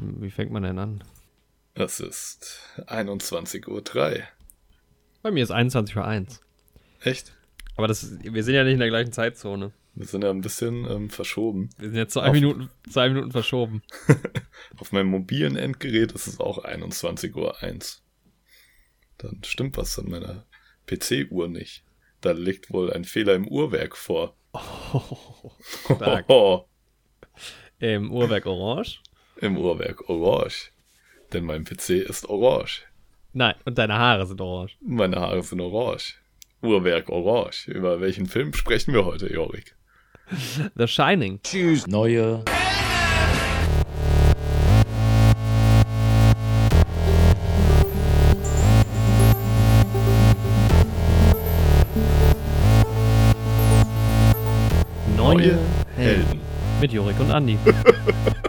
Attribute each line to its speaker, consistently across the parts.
Speaker 1: Wie fängt man denn an?
Speaker 2: Es ist 21.03 Uhr.
Speaker 1: Bei mir ist 21 Uhr 1.
Speaker 2: Echt?
Speaker 1: Aber das, wir sind ja nicht in der gleichen Zeitzone.
Speaker 2: Wir sind ja ein bisschen ähm, verschoben.
Speaker 1: Wir sind jetzt zwei Minuten, zwei Minuten verschoben.
Speaker 2: Auf meinem mobilen Endgerät ist es auch 21.01 Uhr. Dann stimmt was an meiner PC-Uhr nicht. Da liegt wohl ein Fehler im Uhrwerk vor.
Speaker 1: Oh, stark. Im Uhrwerk Orange?
Speaker 2: Im Uhrwerk orange. Denn mein PC ist orange.
Speaker 1: Nein, und deine Haare sind orange.
Speaker 2: Meine Haare sind orange. Uhrwerk orange. Über welchen Film sprechen wir heute, Jorik?
Speaker 1: The Shining.
Speaker 3: Tschüss. Neue.
Speaker 1: Neue Helden. Mit Jorik und Andi.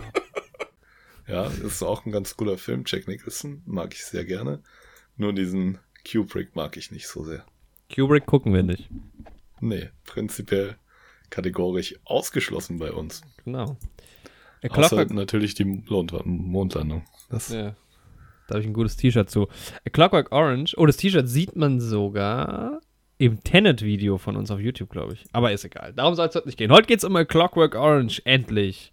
Speaker 2: Ja, ist auch ein ganz cooler Film. Jack Nicholson mag ich sehr gerne. Nur diesen Kubrick mag ich nicht so sehr.
Speaker 1: Kubrick gucken wir nicht.
Speaker 2: Nee, prinzipiell kategorisch ausgeschlossen bei uns.
Speaker 1: Genau. A
Speaker 2: Außer natürlich die Mond Mondlandung. Das,
Speaker 1: ja. Da habe ich ein gutes T-Shirt zu. A Clockwork Orange. Oh, das T-Shirt sieht man sogar im Tenet-Video von uns auf YouTube, glaube ich. Aber ist egal. Darum soll es heute nicht gehen. Heute geht es um A Clockwork Orange. Endlich.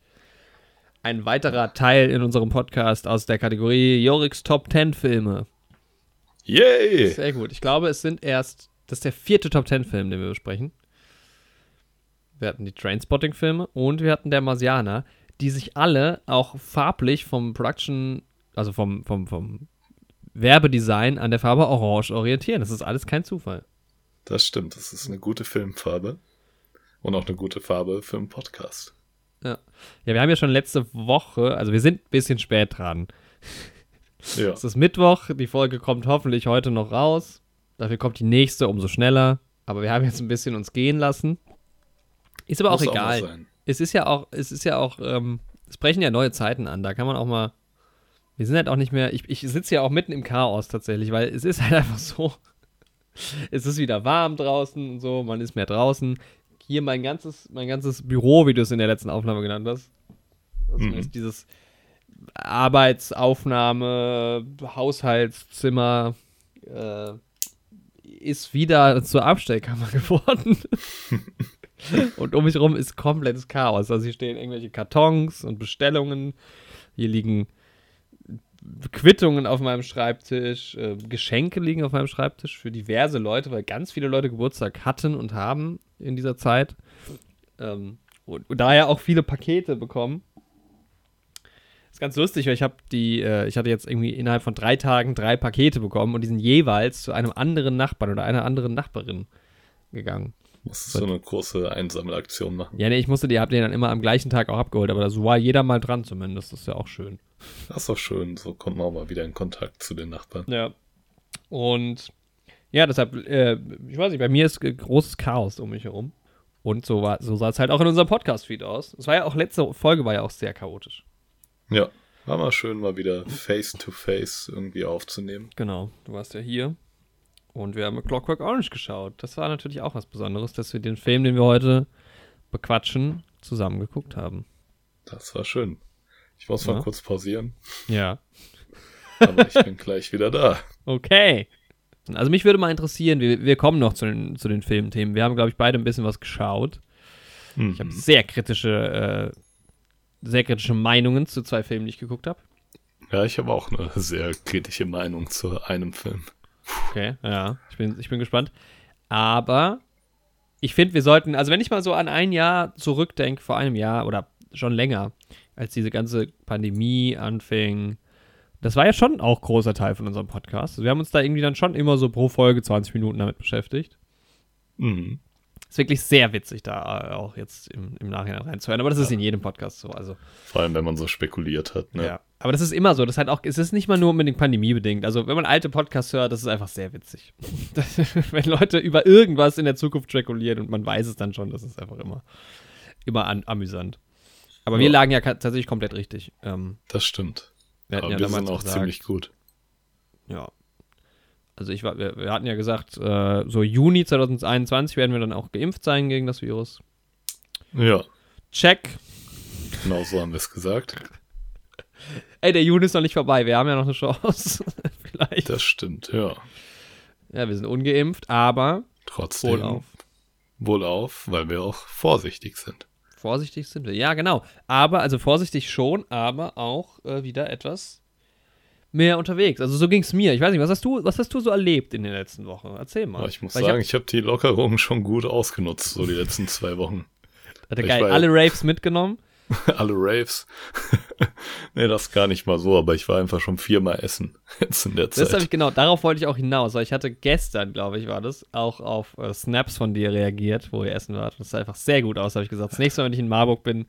Speaker 1: Ein weiterer Teil in unserem Podcast aus der Kategorie Joriks Top 10 Filme.
Speaker 2: Yay!
Speaker 1: Sehr gut. Ich glaube, es sind erst. Das ist der vierte Top 10 Film, den wir besprechen. Wir hatten die Trainspotting-Filme und wir hatten der Marsianer, die sich alle auch farblich vom Production, also vom, vom, vom Werbedesign an der Farbe Orange orientieren. Das ist alles kein Zufall.
Speaker 2: Das stimmt, das ist eine gute Filmfarbe. Und auch eine gute Farbe für einen Podcast.
Speaker 1: Ja. Ja, wir haben ja schon letzte Woche, also wir sind ein bisschen spät dran.
Speaker 2: Ja,
Speaker 1: Es ist Mittwoch, die Folge kommt hoffentlich heute noch raus. Dafür kommt die nächste umso schneller. Aber wir haben jetzt ein bisschen uns gehen lassen. Ist aber auch
Speaker 2: muss
Speaker 1: egal.
Speaker 2: mal sein.
Speaker 1: es ist ja auch, es ist ja auch, ähm, es brechen ja neue Zeiten an. Da kann man auch mal. Wir sind halt auch nicht mehr. Ich, ich sitze ja auch mitten im Chaos tatsächlich, weil es ist halt einfach so. Es ist wieder warm draußen und so, man ist mehr draußen. Hier mein ganzes, mein ganzes Büro, wie du es in der letzten Aufnahme genannt hast. Also
Speaker 2: Mhm.
Speaker 1: ist dieses Arbeitsaufnahme, Haushaltszimmer äh, ist wieder zur Abstellkammer geworden. und um mich herum ist komplettes Chaos. Also hier stehen irgendwelche Kartons und Bestellungen. Hier liegen Quittungen auf meinem Schreibtisch, äh, Geschenke liegen auf meinem Schreibtisch für diverse Leute, weil ganz viele Leute Geburtstag hatten und haben in dieser Zeit. Ähm, und, und daher auch viele Pakete bekommen. ist ganz lustig, weil ich habe die, äh, ich hatte jetzt irgendwie innerhalb von drei Tagen drei Pakete bekommen und die sind jeweils zu einem anderen Nachbarn oder einer anderen Nachbarin gegangen.
Speaker 2: Musst so eine große Einsammelaktion machen.
Speaker 1: Ja, nee, ich musste die, hab die dann immer am gleichen Tag auch abgeholt, aber so war jeder mal dran zumindest. Das ist ja auch schön.
Speaker 2: Das ist doch schön, so kommt man auch mal wieder in Kontakt zu den Nachbarn.
Speaker 1: Ja. Und ja, deshalb, äh, ich weiß nicht, bei mir ist großes Chaos um mich herum. Und so, war, so sah es halt auch in unserem Podcast-Feed aus. Es war ja auch, letzte Folge war ja auch sehr chaotisch.
Speaker 2: Ja, war mal schön, mal wieder face to face irgendwie aufzunehmen.
Speaker 1: Genau, du warst ja hier. Und wir haben Clockwork Orange geschaut. Das war natürlich auch was Besonderes, dass wir den Film, den wir heute bequatschen, zusammen geguckt haben.
Speaker 2: Das war schön. Ich muss mal
Speaker 1: Ja.
Speaker 2: kurz pausieren,
Speaker 1: Ja.
Speaker 2: aber ich bin gleich wieder da.
Speaker 1: Okay. Also mich würde mal interessieren, wir, wir kommen noch zu den, zu den Filmthemen. Wir haben, glaube ich, beide ein bisschen was geschaut. Ich habe
Speaker 2: Mhm.
Speaker 1: sehr kritische, äh, sehr kritische Meinungen zu zwei Filmen, die ich geguckt habe.
Speaker 2: Ja, ich habe auch eine sehr kritische Meinung zu einem Film.
Speaker 1: Okay, ja, ich bin, ich bin gespannt. Aber ich finde, wir sollten, also wenn ich mal so an ein Jahr zurückdenke, vor einem Jahr oder schon länger, als diese ganze Pandemie anfing, das war ja schon auch großer Teil von unserem Podcast. Wir haben uns da irgendwie dann schon immer so pro Folge 20 Minuten damit beschäftigt.
Speaker 2: Mhm.
Speaker 1: Ist wirklich sehr witzig, da äh, auch jetzt im, im Nachhinein reinzuhören. Aber das ist in jedem Podcast so. Also,
Speaker 2: Vor allem, wenn man so spekuliert hat. Ne?
Speaker 1: ja. Aber das ist immer so. Das ist halt auch, es ist nicht mal nur unbedingt pandemiebedingt. Also, wenn man alte Podcasts hört, das ist einfach sehr witzig. Das, wenn Leute über irgendwas in der Zukunft spekulieren und man weiß es dann schon, das ist einfach immer, immer an, amüsant. Aber wir
Speaker 2: Ja.
Speaker 1: lagen ja tatsächlich komplett richtig. Ähm,
Speaker 2: Das stimmt.
Speaker 1: wir
Speaker 2: Aber
Speaker 1: ja
Speaker 2: wir sind auch
Speaker 1: gesagt,
Speaker 2: ziemlich gut.
Speaker 1: Ja. Also ich war, wir, wir hatten ja gesagt, äh, so Juni 2021 werden wir dann auch geimpft sein gegen das Virus.
Speaker 2: Ja,
Speaker 1: Check.
Speaker 2: genau so haben wir es gesagt.
Speaker 1: Ey, der Juni ist noch nicht vorbei. Wir haben ja noch eine Chance. Vielleicht.
Speaker 2: Das stimmt, ja.
Speaker 1: Ja, wir sind ungeimpft, aber
Speaker 2: Trotzdem.
Speaker 1: wohlauf.
Speaker 2: Wohlauf, weil wir auch vorsichtig sind.
Speaker 1: Vorsichtig sind wir. Ja, genau. Aber, also vorsichtig schon, aber auch äh, wieder etwas mehr unterwegs. Also so ging es mir. Ich weiß nicht, was hast du, was hast du so erlebt in den letzten Wochen? Erzähl mal.
Speaker 2: Aber ich muss
Speaker 1: Weil
Speaker 2: sagen, ich habe die Lockerung schon gut ausgenutzt, so die letzten zwei Wochen.
Speaker 1: hatte geil
Speaker 2: war
Speaker 1: alle Raves mitgenommen.
Speaker 2: Alle Raves. nee, das gar nicht mal so, aber ich war einfach schon viermal essen jetzt in der
Speaker 1: Das habe
Speaker 2: Zeit.
Speaker 1: ich genau, darauf wollte ich auch hinaus, weil ich hatte gestern, glaube ich, war das, auch auf äh, Snaps von dir reagiert, wo ihr essen wart. Das sah einfach sehr gut aus, habe ich gesagt. Das nächste Mal, wenn ich in Marburg bin,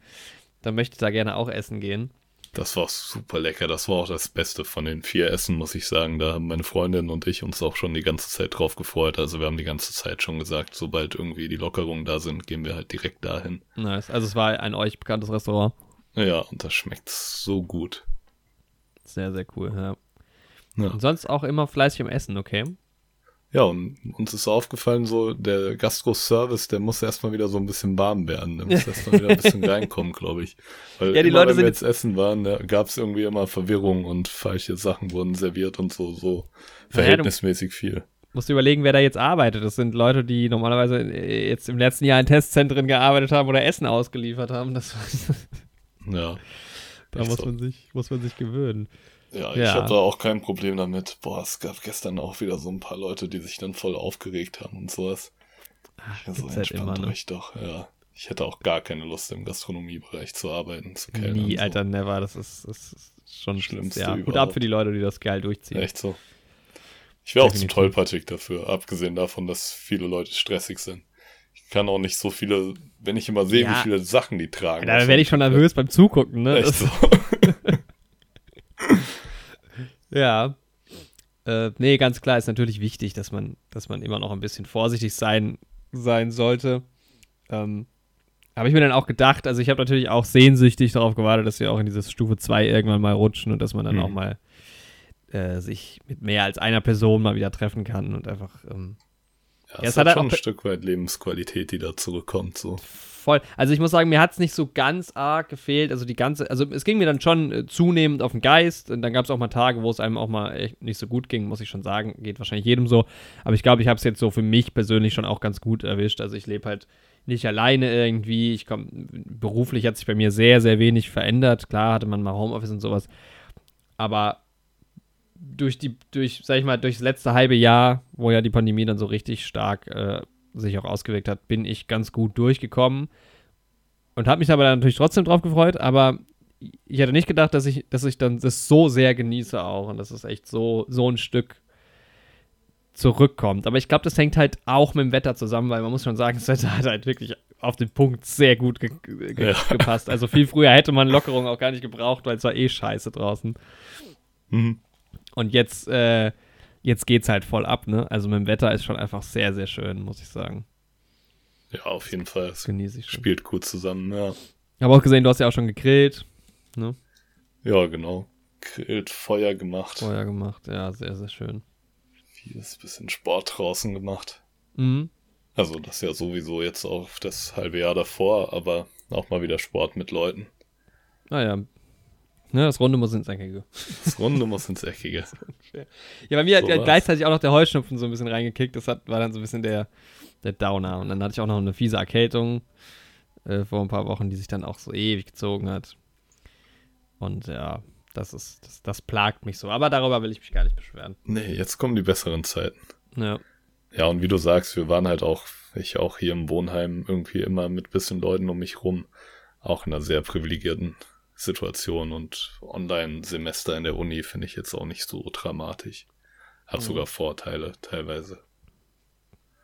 Speaker 1: dann möchte ich da gerne auch essen gehen.
Speaker 2: Das war super lecker. Das war auch das Beste von den vier Essen, muss ich sagen. Da haben meine Freundin und ich uns auch schon die ganze Zeit drauf gefreut. Also wir haben die ganze Zeit schon gesagt, sobald irgendwie die Lockerungen da sind, gehen wir halt direkt dahin.
Speaker 1: Nice. Also es war ein euch bekanntes Restaurant.
Speaker 2: Ja, und das schmeckt so gut.
Speaker 1: Sehr, sehr cool, ja.
Speaker 2: Ja.
Speaker 1: Und sonst auch immer fleißig am Essen, okay?
Speaker 2: Ja, und uns ist aufgefallen, so der Gastro-Service, der muss erstmal wieder so ein bisschen warm werden. Der muss erstmal wieder ein bisschen reinkommen, glaube ich. Weil
Speaker 1: Ja, die
Speaker 2: immer,
Speaker 1: Leute
Speaker 2: wenn wir
Speaker 1: sind-
Speaker 2: jetzt essen waren, da gab es irgendwie immer Verwirrung und falsche Sachen wurden serviert und so, so verhältnismäßig viel.
Speaker 1: Musst du überlegen, wer da jetzt arbeitet. Das sind Leute, die normalerweise äh, jetzt im letzten Jahr in Testzentren gearbeitet haben oder Essen ausgeliefert haben. Das,
Speaker 2: Ja.
Speaker 1: da muss
Speaker 2: so.
Speaker 1: man, sich, muss man sich gewöhnen.
Speaker 2: Ja,
Speaker 1: Ja.
Speaker 2: ich habe da auch kein Problem damit. Boah, es gab gestern auch wieder so ein paar Leute, die sich dann voll aufgeregt haben und sowas.
Speaker 1: Ach,
Speaker 2: Ja, so
Speaker 1: gibt's halt
Speaker 2: entspannt
Speaker 1: immer, ne?
Speaker 2: euch doch, ja. Ich hätte auch gar keine Lust, im Gastronomiebereich zu arbeiten, zu kellnern.
Speaker 1: Nie,
Speaker 2: so.
Speaker 1: Alter, never. Das ist, das ist schon
Speaker 2: Schlimmste
Speaker 1: Ja, Hut ab für die Leute, die das geil durchziehen.
Speaker 2: Echt so. Ich wäre auch zu tollpatschig dafür, abgesehen davon, dass viele Leute stressig sind. Ich kann auch nicht so viele, wenn ich immer sehe,
Speaker 1: Ja.
Speaker 2: wie viele Sachen die tragen.
Speaker 1: Da werde ich schon nervös beim Zugucken, ne?
Speaker 2: Echt so.
Speaker 1: Ja. Äh, nee, ganz klar ist natürlich wichtig, dass man, dass man immer noch ein bisschen vorsichtig sein, sein sollte. Ähm, habe ich mir dann auch gedacht, also ich habe natürlich auch sehnsüchtig darauf gewartet, dass wir auch in dieses Stufe 2 irgendwann mal rutschen und dass man dann
Speaker 2: Mhm.
Speaker 1: auch mal äh, sich mit mehr als einer Person mal wieder treffen kann und einfach ähm,
Speaker 2: Ja,
Speaker 1: es
Speaker 2: es
Speaker 1: hat
Speaker 2: hat
Speaker 1: halt
Speaker 2: schon ein Stück weit Lebensqualität, die da zurückkommt. So.
Speaker 1: Voll. Also ich muss sagen, mir hat es nicht so ganz arg gefehlt. Also die ganze, also es ging mir dann schon äh, zunehmend auf den Geist. Und dann gab es auch mal Tage, wo es einem auch mal echt nicht so gut ging, muss ich schon sagen. Geht wahrscheinlich jedem so. Aber ich glaube, ich habe es jetzt so für mich persönlich schon auch ganz gut erwischt. Also ich lebe halt nicht alleine irgendwie. Ich komme beruflich hat sich bei mir sehr, sehr wenig verändert. Klar hatte man mal Homeoffice und sowas. Aber durch die, durch, sag ich mal, durchs letzte halbe Jahr, wo ja die Pandemie dann so richtig stark äh, sich auch ausgewirkt hat, bin ich ganz gut durchgekommen und habe mich aber dann natürlich trotzdem drauf gefreut, aber ich hätte nicht gedacht, dass ich, dass ich dann das so sehr genieße auch und dass es echt so, so ein Stück zurückkommt. Aber ich glaube, das hängt halt auch mit dem Wetter zusammen, weil man muss schon sagen, das Wetter hat halt wirklich auf den Punkt sehr gut ge ge
Speaker 2: Ja.
Speaker 1: gepasst. Also viel früher hätte man Lockerung auch gar nicht gebraucht, weil es war eh scheiße draußen.
Speaker 2: Mhm.
Speaker 1: Und jetzt, äh, jetzt geht's halt voll ab, ne? Also mit dem Wetter ist schon einfach sehr, sehr schön, muss ich sagen.
Speaker 2: Ja, auf jeden Fall.
Speaker 1: Das genieße ich schon.
Speaker 2: spielt gut zusammen, ja.
Speaker 1: Ich habe auch gesehen, du hast ja auch schon gegrillt,
Speaker 2: Ja, genau. Grillt, Feuer gemacht,
Speaker 1: Feuer gemacht. Ja, sehr, sehr schön.
Speaker 2: vieles bisschen Sport draußen gemacht.
Speaker 1: Mhm.
Speaker 2: Also das ja sowieso jetzt auch das halbe Jahr davor, aber auch mal wieder Sport mit Leuten.
Speaker 1: Naja. Ne, das Runde muss ins Eckige.
Speaker 2: Das Runde muss ins Eckige.
Speaker 1: Ja, bei mir hat
Speaker 2: So
Speaker 1: ja
Speaker 2: war's.
Speaker 1: gleichzeitig auch noch der Heuschnupfen so ein bisschen reingekickt. Das hat, war dann so ein bisschen der, der Downer. Und dann hatte ich auch noch eine fiese Erkältung äh, vor ein paar Wochen, die sich dann auch so ewig gezogen hat. Und ja, das ist, das, das plagt mich so. Aber darüber will ich mich gar nicht beschweren.
Speaker 2: Nee, jetzt kommen die besseren Zeiten.
Speaker 1: Ja.
Speaker 2: Ja, und wie du sagst, wir waren halt auch, ich auch hier im Wohnheim irgendwie immer mit bisschen Leuten um mich rum. Auch in einer sehr privilegierten Situation und Online-Semester in der Uni finde ich jetzt auch nicht so dramatisch. Hat
Speaker 1: Mhm.
Speaker 2: sogar Vorteile teilweise.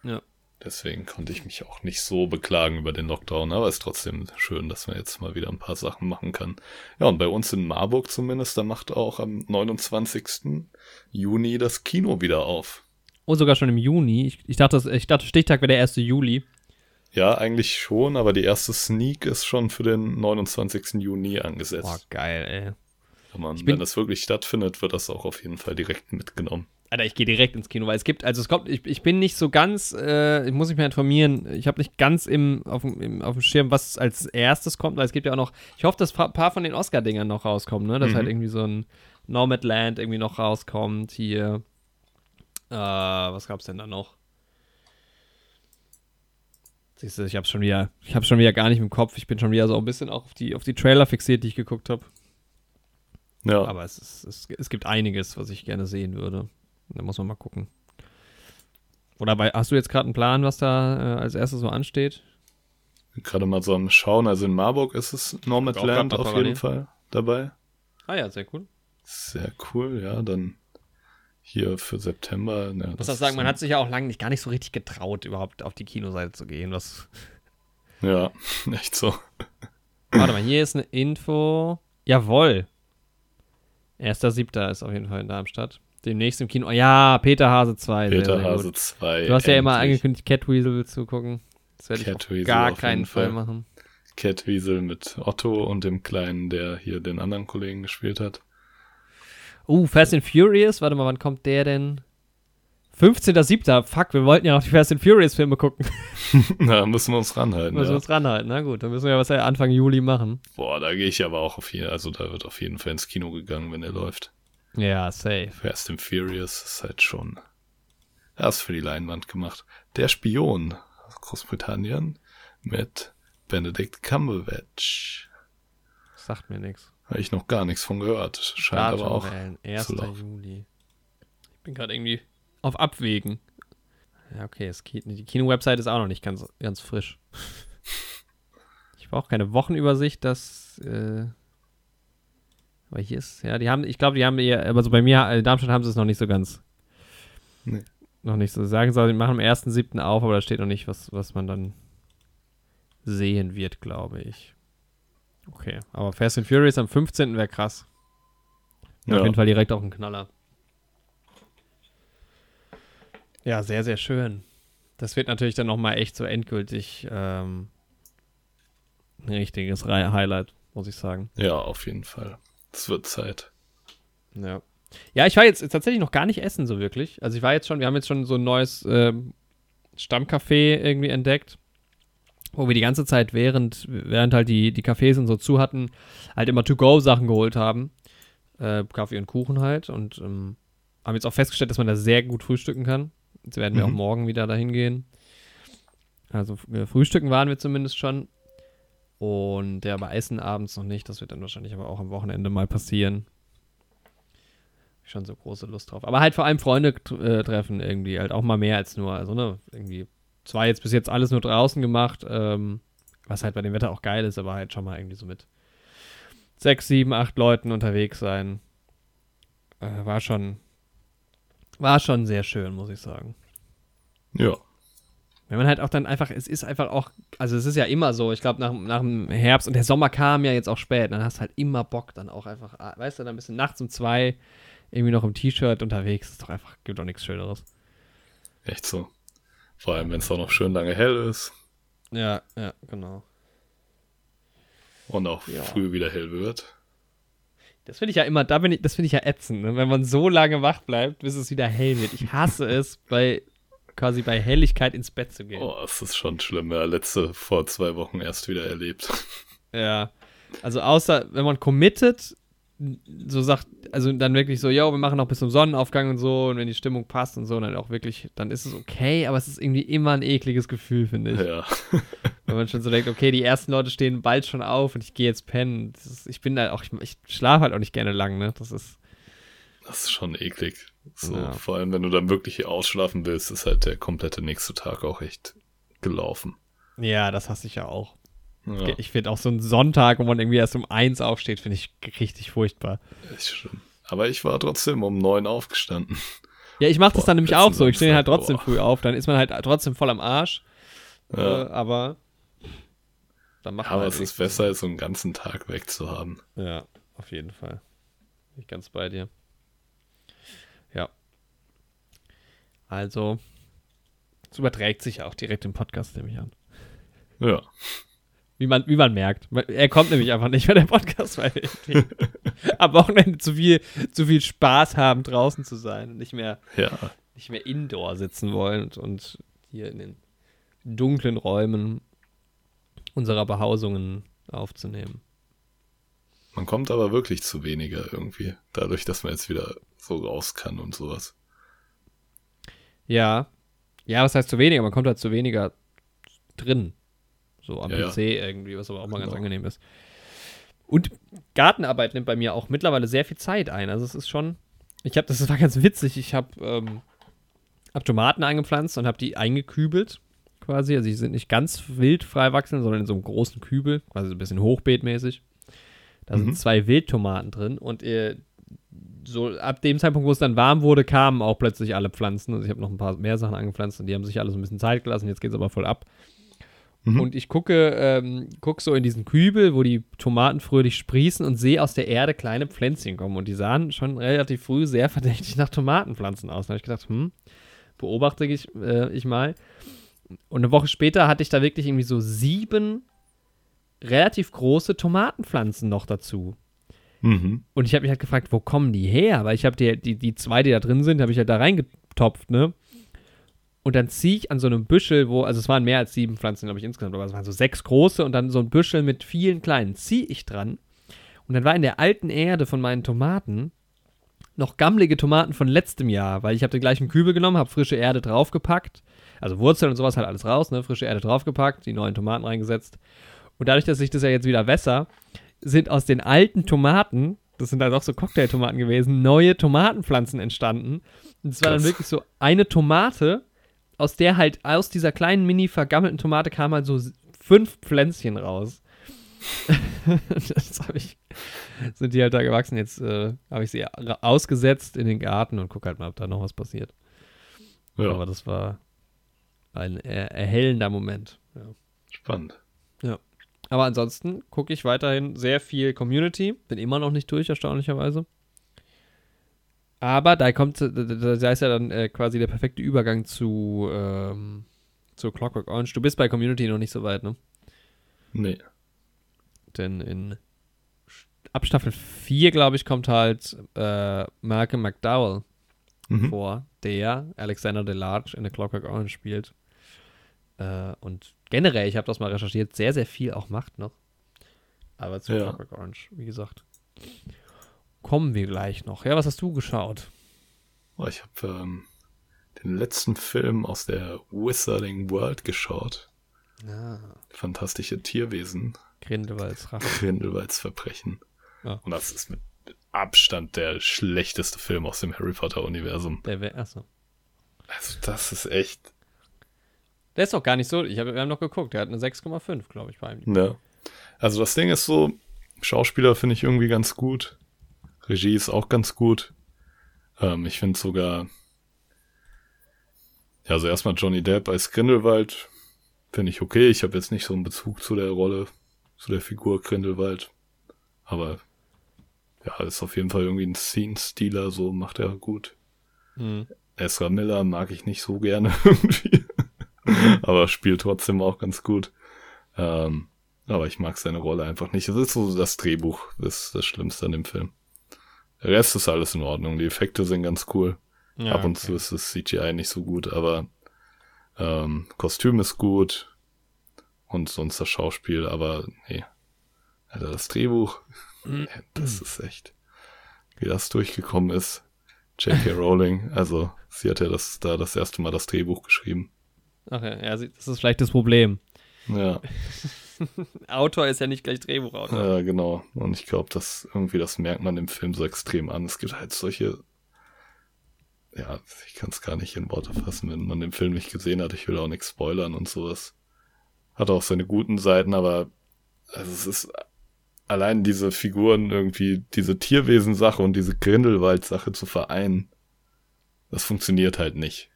Speaker 1: Ja.
Speaker 2: Deswegen konnte ich mich auch nicht so beklagen über den Lockdown, aber es ist trotzdem schön, dass man jetzt mal wieder ein paar Sachen machen kann. Ja, und bei uns in Marburg zumindest, da macht auch am 29. Juni das Kino wieder auf.
Speaker 1: Oh, sogar schon im Juni. Ich, ich, dachte, ich dachte, Stichtag wäre der 1. Juli.
Speaker 2: Ja, eigentlich schon, aber die erste Sneak ist schon für den 29. Juni angesetzt.
Speaker 1: Boah, geil, ey.
Speaker 2: Wenn, man, wenn das wirklich stattfindet, wird das auch auf jeden Fall direkt mitgenommen.
Speaker 1: Alter, ich gehe direkt ins Kino, weil es gibt, also es kommt, ich, ich bin nicht so ganz, äh, ich muss mich mal informieren, ich habe nicht ganz im, auf, dem, im, auf dem Schirm, was als erstes kommt, weil es gibt ja auch noch, ich hoffe, dass ein paar von den Oscar-Dingern noch rauskommen, ne? Dass
Speaker 2: Mhm.
Speaker 1: halt irgendwie so ein Nomadland irgendwie noch rauskommt, hier, äh, was gab's denn da noch? Siehst du, ich hab's schon wieder, ich hab's schon wieder gar nicht im Kopf, ich bin schon wieder so ein bisschen auch auf die, auf die Trailer fixiert, die ich geguckt habe.
Speaker 2: Ja,
Speaker 1: Aber es, ist, es, es gibt einiges, was ich gerne sehen würde. Da muss man mal gucken. Oder bei, hast du jetzt gerade einen Plan, was da äh, als erstes so ansteht?
Speaker 2: gerade mal so am Schauen. Also in Marburg ist es Nomadland auf jeden Fall dabei.
Speaker 1: Ah ja, sehr cool.
Speaker 2: Sehr cool, ja. Dann hier für September.
Speaker 1: Ich muss auch sagen, man hat sich ja auch lange nicht gar nicht so richtig getraut, überhaupt auf die Kinoseite zu gehen. Was,
Speaker 2: Ja, echt so.
Speaker 1: warte mal, hier ist eine Info. Jawohl. Erster Siebter ist auf jeden Fall in Darmstadt. Demnächst im Kino. Ja, Peter Hase 2. sehr,
Speaker 2: Peter
Speaker 1: sehr
Speaker 2: Hase
Speaker 1: gut.
Speaker 2: 2.
Speaker 1: Du hast ja immer
Speaker 2: endlich.
Speaker 1: angekündigt, Catweasel zu gucken. Das werde ich auf
Speaker 2: Catweasel
Speaker 1: gar
Speaker 2: auf
Speaker 1: keinen Fall
Speaker 2: Fall.
Speaker 1: machen.
Speaker 2: Catwiesel mit Otto und dem Kleinen, der hier den anderen Kollegen gespielt hat.
Speaker 1: Uh, Fast and Furious. Warte mal, wann kommt der denn? 15.07. Fuck, wir wollten ja noch die Fast and Furious Filme gucken.
Speaker 2: da müssen wir uns ranhalten.
Speaker 1: Müssen wir
Speaker 2: Ja.
Speaker 1: uns ranhalten. Na gut, dann müssen wir was Anfang Juli machen.
Speaker 2: Boah, da gehe ich aber auch auf jeden also da wird auf jeden Fall ins Kino gegangen, wenn er läuft.
Speaker 1: Ja, safe.
Speaker 2: Fast and Furious ist halt schon erst für die Leinwand gemacht. Der Spion aus Großbritannien mit Benedict Cumberbatch.
Speaker 1: Sagt mir nichts.
Speaker 2: Habe ich noch gar nichts von gehört. Scheint aber auch.
Speaker 1: wählen. 1.
Speaker 2: zu laufen.
Speaker 1: Juli. Ich bin gerade irgendwie auf Abwägen. Ja, okay, es geht nicht. Die Kino-Website ist auch noch nicht ganz, ganz frisch. Ich brauche keine Wochenübersicht, das. Äh, aber hier ist, ja, die haben, ich glaube, die haben eher, aber so bei mir, äh, Darmstadt haben sie es noch nicht so ganz.
Speaker 2: Nee.
Speaker 1: Noch nicht so. Sie Sagen soll, die machen am 1.7. auf, aber da steht noch nicht, was, was man dann sehen wird, glaube ich. Okay, aber Fast and Furious am 15. wäre krass.
Speaker 2: Ja.
Speaker 1: Auf jeden Fall direkt auch ein Knaller. Ja, sehr, sehr schön. Das wird natürlich dann nochmal echt so endgültig ähm, ein richtiges Highlight, muss ich sagen.
Speaker 2: Ja, auf jeden Fall. Es wird Zeit.
Speaker 1: Ja. Ja, ich war jetzt tatsächlich noch gar nicht essen, so wirklich. Also ich war jetzt schon, wir haben jetzt schon so ein neues ähm, Stammcafé irgendwie entdeckt, wo wir die ganze Zeit, während, während halt die, die Cafés und so zu hatten, halt immer To-Go-Sachen geholt haben. Äh, Kaffee und Kuchen halt. Und ähm, haben jetzt auch festgestellt, dass man da sehr gut frühstücken kann. Jetzt werden wir
Speaker 2: Mhm.
Speaker 1: auch morgen wieder dahin gehen. Also frühstücken waren wir zumindest schon. Und ja, aber Essen abends noch nicht. Das wird dann wahrscheinlich aber auch am Wochenende mal passieren. Schon so große Lust drauf. Aber halt vor allem Freunde äh, treffen irgendwie. Halt auch mal mehr als nur. Also, ne, irgendwie. Zwar jetzt bis jetzt alles nur draußen gemacht, ähm, was halt bei dem Wetter auch geil ist, aber halt schon mal irgendwie so mit sechs, sieben, acht Leuten unterwegs sein. Äh, war schon. War schon sehr schön, muss ich sagen.
Speaker 2: Ja.
Speaker 1: Wenn man halt auch dann einfach, es ist einfach auch, also es ist ja immer so, ich glaube nach, nach dem Herbst und der Sommer kam ja jetzt auch spät, dann hast du halt immer Bock dann auch einfach, ah, weißt du, dann bist du nachts um zwei irgendwie noch im T-Shirt unterwegs, ist doch einfach, gibt doch nichts Schöneres.
Speaker 2: Echt so. Vor allem, wenn es auch noch schön lange hell ist
Speaker 1: Ja, ja, genau.
Speaker 2: und auch
Speaker 1: Ja.
Speaker 2: früh wieder hell wird.
Speaker 1: Das finde ich ja immer, da bin ich, das finde ich ja ätzend, ne? wenn man so lange wach bleibt, bis es wieder hell wird. Ich hasse es, bei quasi bei Helligkeit ins Bett zu gehen.
Speaker 2: Oh, es ist schon schlimm. Ja, letzte vor zwei Wochen erst wieder erlebt.
Speaker 1: Ja. Also außer, wenn man committet, so sagt, also dann wirklich so, yo, wir machen noch bis zum Sonnenaufgang und so und wenn die Stimmung passt und so, dann auch wirklich, dann ist es okay, aber es ist irgendwie immer ein ekliges Gefühl, finde ich.
Speaker 2: Ja.
Speaker 1: Wenn man schon so denkt, okay, die ersten Leute stehen bald schon auf und ich gehe jetzt pennen. Das ist, ich bin da auch, ich, ich schlafe halt auch nicht gerne lang, ne? Das ist,
Speaker 2: Das ist schon eklig. So,
Speaker 1: Ja.
Speaker 2: vor allem, wenn du dann wirklich ausschlafen willst, ist halt der komplette nächste Tag auch echt gelaufen.
Speaker 1: ja, das hasse ich ja auch.
Speaker 2: Ja,
Speaker 1: Ich finde auch so einen Sonntag, wo man irgendwie erst um eins aufsteht, finde ich richtig furchtbar.
Speaker 2: echt schlimm. Aber ich war trotzdem um neun aufgestanden.
Speaker 1: Ja, ich mache das
Speaker 2: Boah,
Speaker 1: dann nämlich auch so. Ich stehe halt trotzdem
Speaker 2: boah.
Speaker 1: früh auf, dann ist man halt trotzdem voll am Arsch.
Speaker 2: Ja.
Speaker 1: Äh, aber dann macht man
Speaker 2: Aber
Speaker 1: halt
Speaker 2: es ist besser, so einen ganzen Tag wegzuhaben.
Speaker 1: Ja, auf jeden Fall. Bin ich ganz bei dir. Ja. Also, es überträgt sich ja auch direkt im Podcast, nehme ich an.
Speaker 2: Ja.
Speaker 1: Wie man, wie man merkt. Er kommt nämlich einfach nicht, wenn der Podcast weitergeht. am Wochenende zu viel, zu viel Spaß haben, draußen zu sein und nicht mehr,
Speaker 2: Ja.
Speaker 1: nicht mehr indoor sitzen wollen und, und hier in den dunklen Räumen unserer Behausungen aufzunehmen.
Speaker 2: Man kommt aber wirklich zu weniger irgendwie. Dadurch, dass man jetzt wieder so raus kann und sowas.
Speaker 1: Ja. Ja, was heißt zu weniger? Man kommt halt zu weniger drin. So am
Speaker 2: Ja, ja.
Speaker 1: PC irgendwie, was aber auch mal ganz
Speaker 2: Genau.
Speaker 1: angenehm ist. Und Gartenarbeit nimmt bei mir auch mittlerweile sehr viel Zeit ein. Also es ist schon, ich habe, das war ganz witzig, ich habe ähm, hab Tomaten eingepflanzt und habe die eingekübelt quasi. Also die sind nicht ganz wild frei wachsen, sondern in so einem großen Kübel, quasi so ein bisschen hochbeetmäßig. Da
Speaker 2: Mhm.
Speaker 1: sind zwei Wildtomaten drin und äh, so ab dem Zeitpunkt, wo es dann warm wurde, kamen auch plötzlich alle Pflanzen. Also ich habe noch ein paar mehr Sachen angepflanzt und die haben sich alle so ein bisschen Zeit gelassen. Jetzt geht es aber voll ab.
Speaker 2: Mhm.
Speaker 1: Und ich gucke, ähm, guck so in diesen Kübel, wo die Tomaten fröhlich sprießen und sehe aus der Erde kleine Pflänzchen kommen. Und die sahen schon relativ früh sehr verdächtig nach Tomatenpflanzen aus. Da habe ich gedacht, hm, beobachte ich, äh, ich mal. Und eine Woche später hatte ich da wirklich irgendwie so sieben relativ große Tomatenpflanzen noch dazu.
Speaker 2: Mhm.
Speaker 1: Und ich habe mich halt gefragt, wo kommen die her? Weil ich habe die, die, die zwei, die da drin sind, habe ich halt da reingetopft, ne? Und dann ziehe ich an so einem Büschel, wo, also es waren mehr als sieben Pflanzen, glaube ich, insgesamt, aber es waren so sechs große und dann so ein Büschel mit vielen kleinen, ziehe ich dran. Und dann war in der alten Erde von meinen Tomaten noch gammelige Tomaten von letztem Jahr, weil ich habe den gleichen Kübel genommen, habe frische Erde draufgepackt, also Wurzeln und sowas halt alles raus, ne, frische Erde draufgepackt, die neuen Tomaten reingesetzt. Und dadurch, dass ich das ja jetzt wieder wässer, sind aus den alten Tomaten, das sind halt auch so Cocktailtomaten gewesen, neue Tomatenpflanzen entstanden. Und es war dann wirklich so eine Tomate, aus der halt aus dieser kleinen mini vergammelten Tomate kamen halt so fünf Pflänzchen raus. das habe ich, sind die halt da gewachsen. Jetzt äh, habe ich sie ausgesetzt in den Garten und gucke halt mal, ob da noch was passiert.
Speaker 2: Ja,
Speaker 1: Aber das war ein er erhellender Moment. Ja.
Speaker 2: spannend.
Speaker 1: Aber ansonsten gucke ich weiterhin sehr viel Community. Bin immer noch nicht durch, erstaunlicherweise. Aber da kommt, da, ist ja dann äh, quasi der perfekte Übergang zu, ähm, zu Clockwork Orange. Du bist bei Community noch nicht so weit, ne?
Speaker 2: Nee.
Speaker 1: Denn in ab Staffel 4, glaube ich, kommt halt äh, Malcolm McDowell
Speaker 2: Mhm.
Speaker 1: vor, der Alexander Delarge in The Clockwork Orange spielt. Äh, und generell, ich habe das mal recherchiert, sehr, sehr viel auch macht noch. Aber zu
Speaker 2: Ja.
Speaker 1: Clockwork Orange, wie gesagt, kommen wir gleich noch. Ja, was hast du geschaut?
Speaker 2: Oh, ich habe ähm, den letzten Film aus der Wizarding World geschaut.
Speaker 1: Ah,
Speaker 2: Fantastische Tierwesen.
Speaker 1: Grindelwalds Rache.
Speaker 2: Grindelwalds Verbrechen.
Speaker 1: Ja.
Speaker 2: Und das ist mit Abstand der schlechteste Film aus dem Harry Potter-Universum.
Speaker 1: Der wär, achso.
Speaker 2: Also, das ist echt.
Speaker 1: Der ist doch gar nicht so. Ich hab, wir haben noch geguckt. Der hat eine 6,5, glaube ich, bei ihm.
Speaker 2: Ja. Also, das Ding ist so: Schauspieler finde ich irgendwie ganz gut. Regie ist auch ganz gut. Ähm, ich finde sogar. Ja, also erstmal Johnny Depp als Grindelwald finde ich okay. Ich habe jetzt nicht so einen Bezug zu der Rolle, zu der Figur Grindelwald. Aber ja, ist auf jeden Fall irgendwie ein Scene-Stealer, so macht er gut.
Speaker 1: Hm.
Speaker 2: Ezra Miller mag ich nicht so gerne irgendwie. aber spielt trotzdem auch ganz gut. Ähm, aber ich mag seine Rolle einfach nicht. Es ist so das Drehbuch, das ist das Schlimmste an dem Film. Der Rest ist alles in Ordnung. Die Effekte sind ganz cool.
Speaker 1: Ja,
Speaker 2: Ab und
Speaker 1: okay.
Speaker 2: zu ist das CGI nicht so gut, aber ähm, Kostüm ist gut und sonst das Schauspiel, aber nee. Alter, das Drehbuch,
Speaker 1: Mhm.
Speaker 2: das ist echt, wie das durchgekommen ist. J.K. Rowling, also sie hat ja das, da das erste Mal das Drehbuch geschrieben.
Speaker 1: Ach ja, das ist vielleicht das Problem.
Speaker 2: Ja,
Speaker 1: Autor ist ja nicht gleich Drehbuchautor.
Speaker 2: ja genau. Und ich glaube, dass irgendwie, das merkt man im Film so extrem an. Es gibt halt solche, ja, ich kann es gar nicht in Worte fassen, wenn man den Film nicht gesehen hat. Ich will auch nichts spoilern und sowas. Hat auch seine guten Seiten, aber also es ist allein diese Figuren irgendwie, diese Tierwesen-Sache und diese Grindelwald-Sache zu vereinen, das funktioniert halt nicht.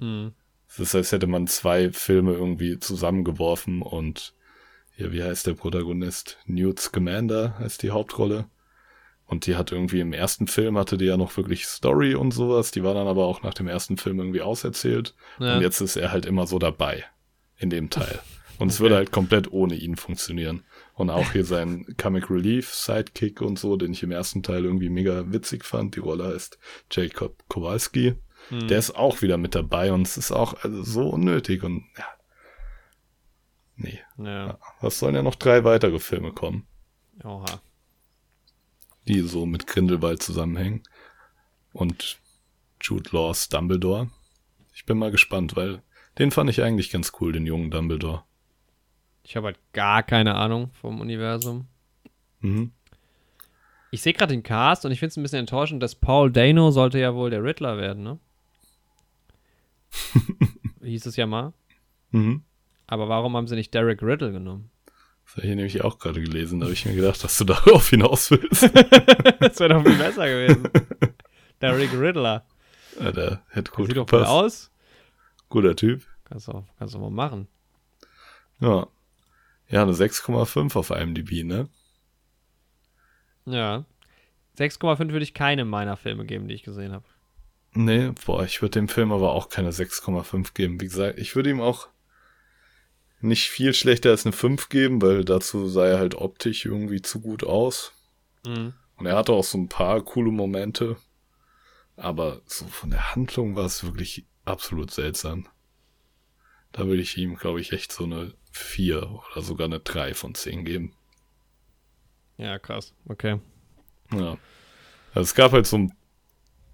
Speaker 1: Hm.
Speaker 2: Es ist, als hätte man zwei Filme irgendwie zusammengeworfen und hier, wie heißt der Protagonist? Newt Scamander heißt die Hauptrolle. Und die hat irgendwie im ersten Film hatte die ja noch wirklich Story und sowas. Die war dann aber auch nach dem ersten Film irgendwie auserzählt.
Speaker 1: Ja.
Speaker 2: Und jetzt ist er halt immer so dabei. In dem Teil. Und es
Speaker 1: Okay.
Speaker 2: würde halt komplett ohne ihn funktionieren. Und auch hier sein Comic Relief Sidekick und so, den ich im ersten Teil irgendwie mega witzig fand. Die Rolle heißt Jacob Kowalski.
Speaker 1: Hm.
Speaker 2: Der ist auch wieder mit dabei und es ist auch also so unnötig und ja. Nee.
Speaker 1: Ja.
Speaker 2: Was sollen ja noch drei weitere Filme kommen,
Speaker 1: Oha.
Speaker 2: die so mit Grindelwald zusammenhängen. Und Jude Laws Dumbledore. Ich bin mal gespannt, weil den fand ich eigentlich ganz cool, den jungen Dumbledore.
Speaker 1: Ich habe halt gar keine Ahnung vom Universum.
Speaker 2: Mhm.
Speaker 1: Ich sehe gerade den Cast und ich finde es ein bisschen enttäuschend, dass Paul Dano sollte ja wohl der Riddler werden, ne? Hieß es ja mal.
Speaker 2: Mhm.
Speaker 1: Aber warum haben sie nicht Derek Riddle genommen?
Speaker 2: Das habe ich nämlich auch gerade gelesen. Da habe ich mir gedacht, dass du darauf hinaus willst.
Speaker 1: das wäre doch viel besser gewesen. Derek Riddler.
Speaker 2: ja, der hätte gut
Speaker 1: Sieht doch gut
Speaker 2: gepasst.
Speaker 1: aus.
Speaker 2: Guter Typ.
Speaker 1: Kannst du kannst du mal machen.
Speaker 2: Ja. Ja, eine 6,5 auf IMDb, ne?
Speaker 1: Ja. 6,5 würde ich keinem meiner Filme geben, die ich gesehen habe.
Speaker 2: Nee, boah, ich würde dem Film aber auch keine 6,5 geben. Wie gesagt, ich würde ihm auch nicht viel schlechter als eine 5 geben, weil dazu sah er halt optisch irgendwie zu gut aus.
Speaker 1: Mhm.
Speaker 2: Und er hatte auch so ein paar coole Momente. Aber so von der Handlung war es wirklich absolut seltsam. Da würde ich ihm, glaube ich, echt so eine 4 oder sogar eine 3 von 10 geben.
Speaker 1: Ja, krass. Okay.
Speaker 2: Ja. Also es gab halt so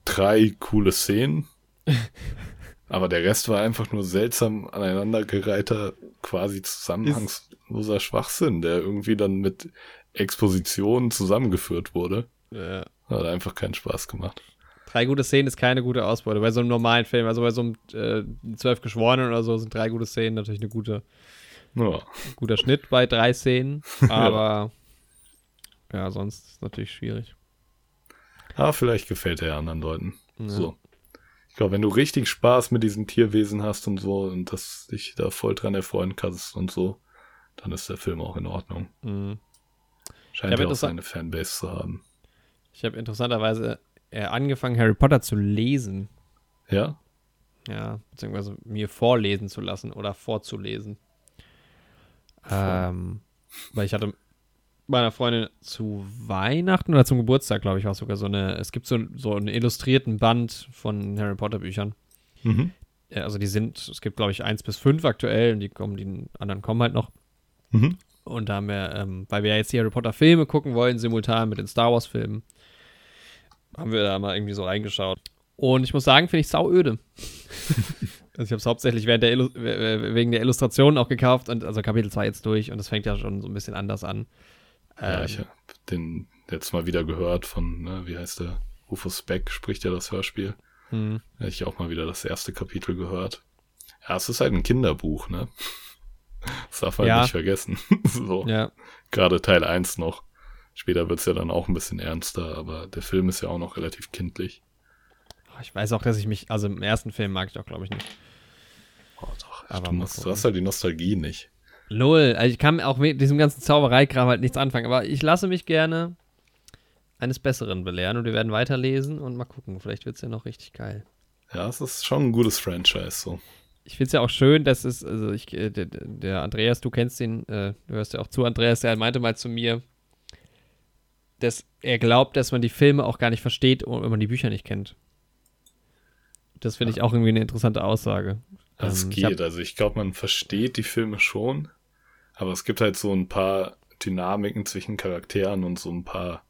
Speaker 2: drei coole Szenen. aber der Rest war einfach nur seltsam aneinandergereihter, quasi zusammenhangsloser Schwachsinn, der irgendwie dann mit Expositionen zusammengeführt wurde.
Speaker 1: Äh,
Speaker 2: Hat einfach keinen Spaß gemacht.
Speaker 1: drei gute Szenen ist keine gute Ausbeute. Bei so einem normalen Film, also bei so einem äh, Zwölf Geschworenen oder so, sind drei gute Szenen natürlich eine gute,
Speaker 2: Ja.
Speaker 1: guter Schnitt bei drei Szenen. Aber ja, sonst ist es natürlich schwierig.
Speaker 2: Aber vielleicht gefällt er ja anderen Leuten.
Speaker 1: Ja.
Speaker 2: So. Ich glaube, wenn du richtig Spaß mit diesen Tierwesen hast und so und das dich da voll dran erfreuen kannst und so, dann ist der Film auch in Ordnung.
Speaker 1: Mhm.
Speaker 2: Scheint
Speaker 1: Ja,
Speaker 2: auch seine Fanbase zu haben.
Speaker 1: Ich habe interessanterweise äh, angefangen, Harry Potter zu lesen.
Speaker 2: Ja?
Speaker 1: Ja, beziehungsweise mir vorlesen zu lassen oder vorzulesen. Ähm, weil ich hatte meiner Freundin zu Weihnachten oder zum Geburtstag, glaube ich, war es sogar so eine, es gibt so, so einen illustrierten Band von Harry Potter Büchern.
Speaker 2: Mhm.
Speaker 1: Also die sind, es gibt, glaube ich, eins bis fünf aktuell und die kommen, die anderen kommen halt noch.
Speaker 2: Mhm.
Speaker 1: Und da haben wir, ähm, weil wir ja jetzt die Harry Potter Filme gucken wollen, simultan mit den Star Wars Filmen, haben wir da mal irgendwie so reingeschaut. Und ich muss sagen, finde ich sauöde. also ich habe es hauptsächlich während der wegen der Illustration auch gekauft und also Kapitel 2 jetzt durch und das fängt ja schon so ein bisschen anders an.
Speaker 2: Ja,
Speaker 1: Ähm,
Speaker 2: ich habe den jetzt mal wieder gehört von, ne, wie heißt der? Rufus Beck spricht ja das Hörspiel.
Speaker 1: hm,
Speaker 2: Da hätte ich auch mal wieder das erste Kapitel gehört. Ja, es ist halt ein Kinderbuch, ne? Das darf man
Speaker 1: Ja.
Speaker 2: nicht vergessen. so.
Speaker 1: ja,
Speaker 2: Gerade Teil 1 noch. Später wird's ja dann auch ein bisschen ernster, aber der Film ist ja auch noch relativ kindlich.
Speaker 1: ich weiß auch, dass ich mich, also im ersten Film mag ich auch, glaube ich, nicht.
Speaker 2: Oh, doch.
Speaker 1: Aber
Speaker 2: du, musst, du hast halt die Nostalgie nicht.
Speaker 1: Null. Also ich kann auch mit diesem ganzen Zaubereikram halt nichts anfangen, aber ich lasse mich gerne eines Besseren belehren und wir werden weiterlesen und mal gucken. Vielleicht wird es ja noch richtig geil.
Speaker 2: Ja, es ist schon ein gutes Franchise, so.
Speaker 1: Ich finde es ja auch schön, dass es, also ich, äh, der, der Andreas, du kennst ihn, äh, du hörst ja auch zu, Andreas, der meinte mal zu mir, dass er glaubt, dass man die Filme auch gar nicht versteht, wenn man die Bücher nicht kennt. Das finde ich auch irgendwie eine interessante Aussage.
Speaker 2: Das
Speaker 1: Ähm, ich hab-
Speaker 2: geht. also ich glaube, man versteht die Filme schon, aber es gibt halt so ein paar Dynamiken zwischen Charakteren und so ein paar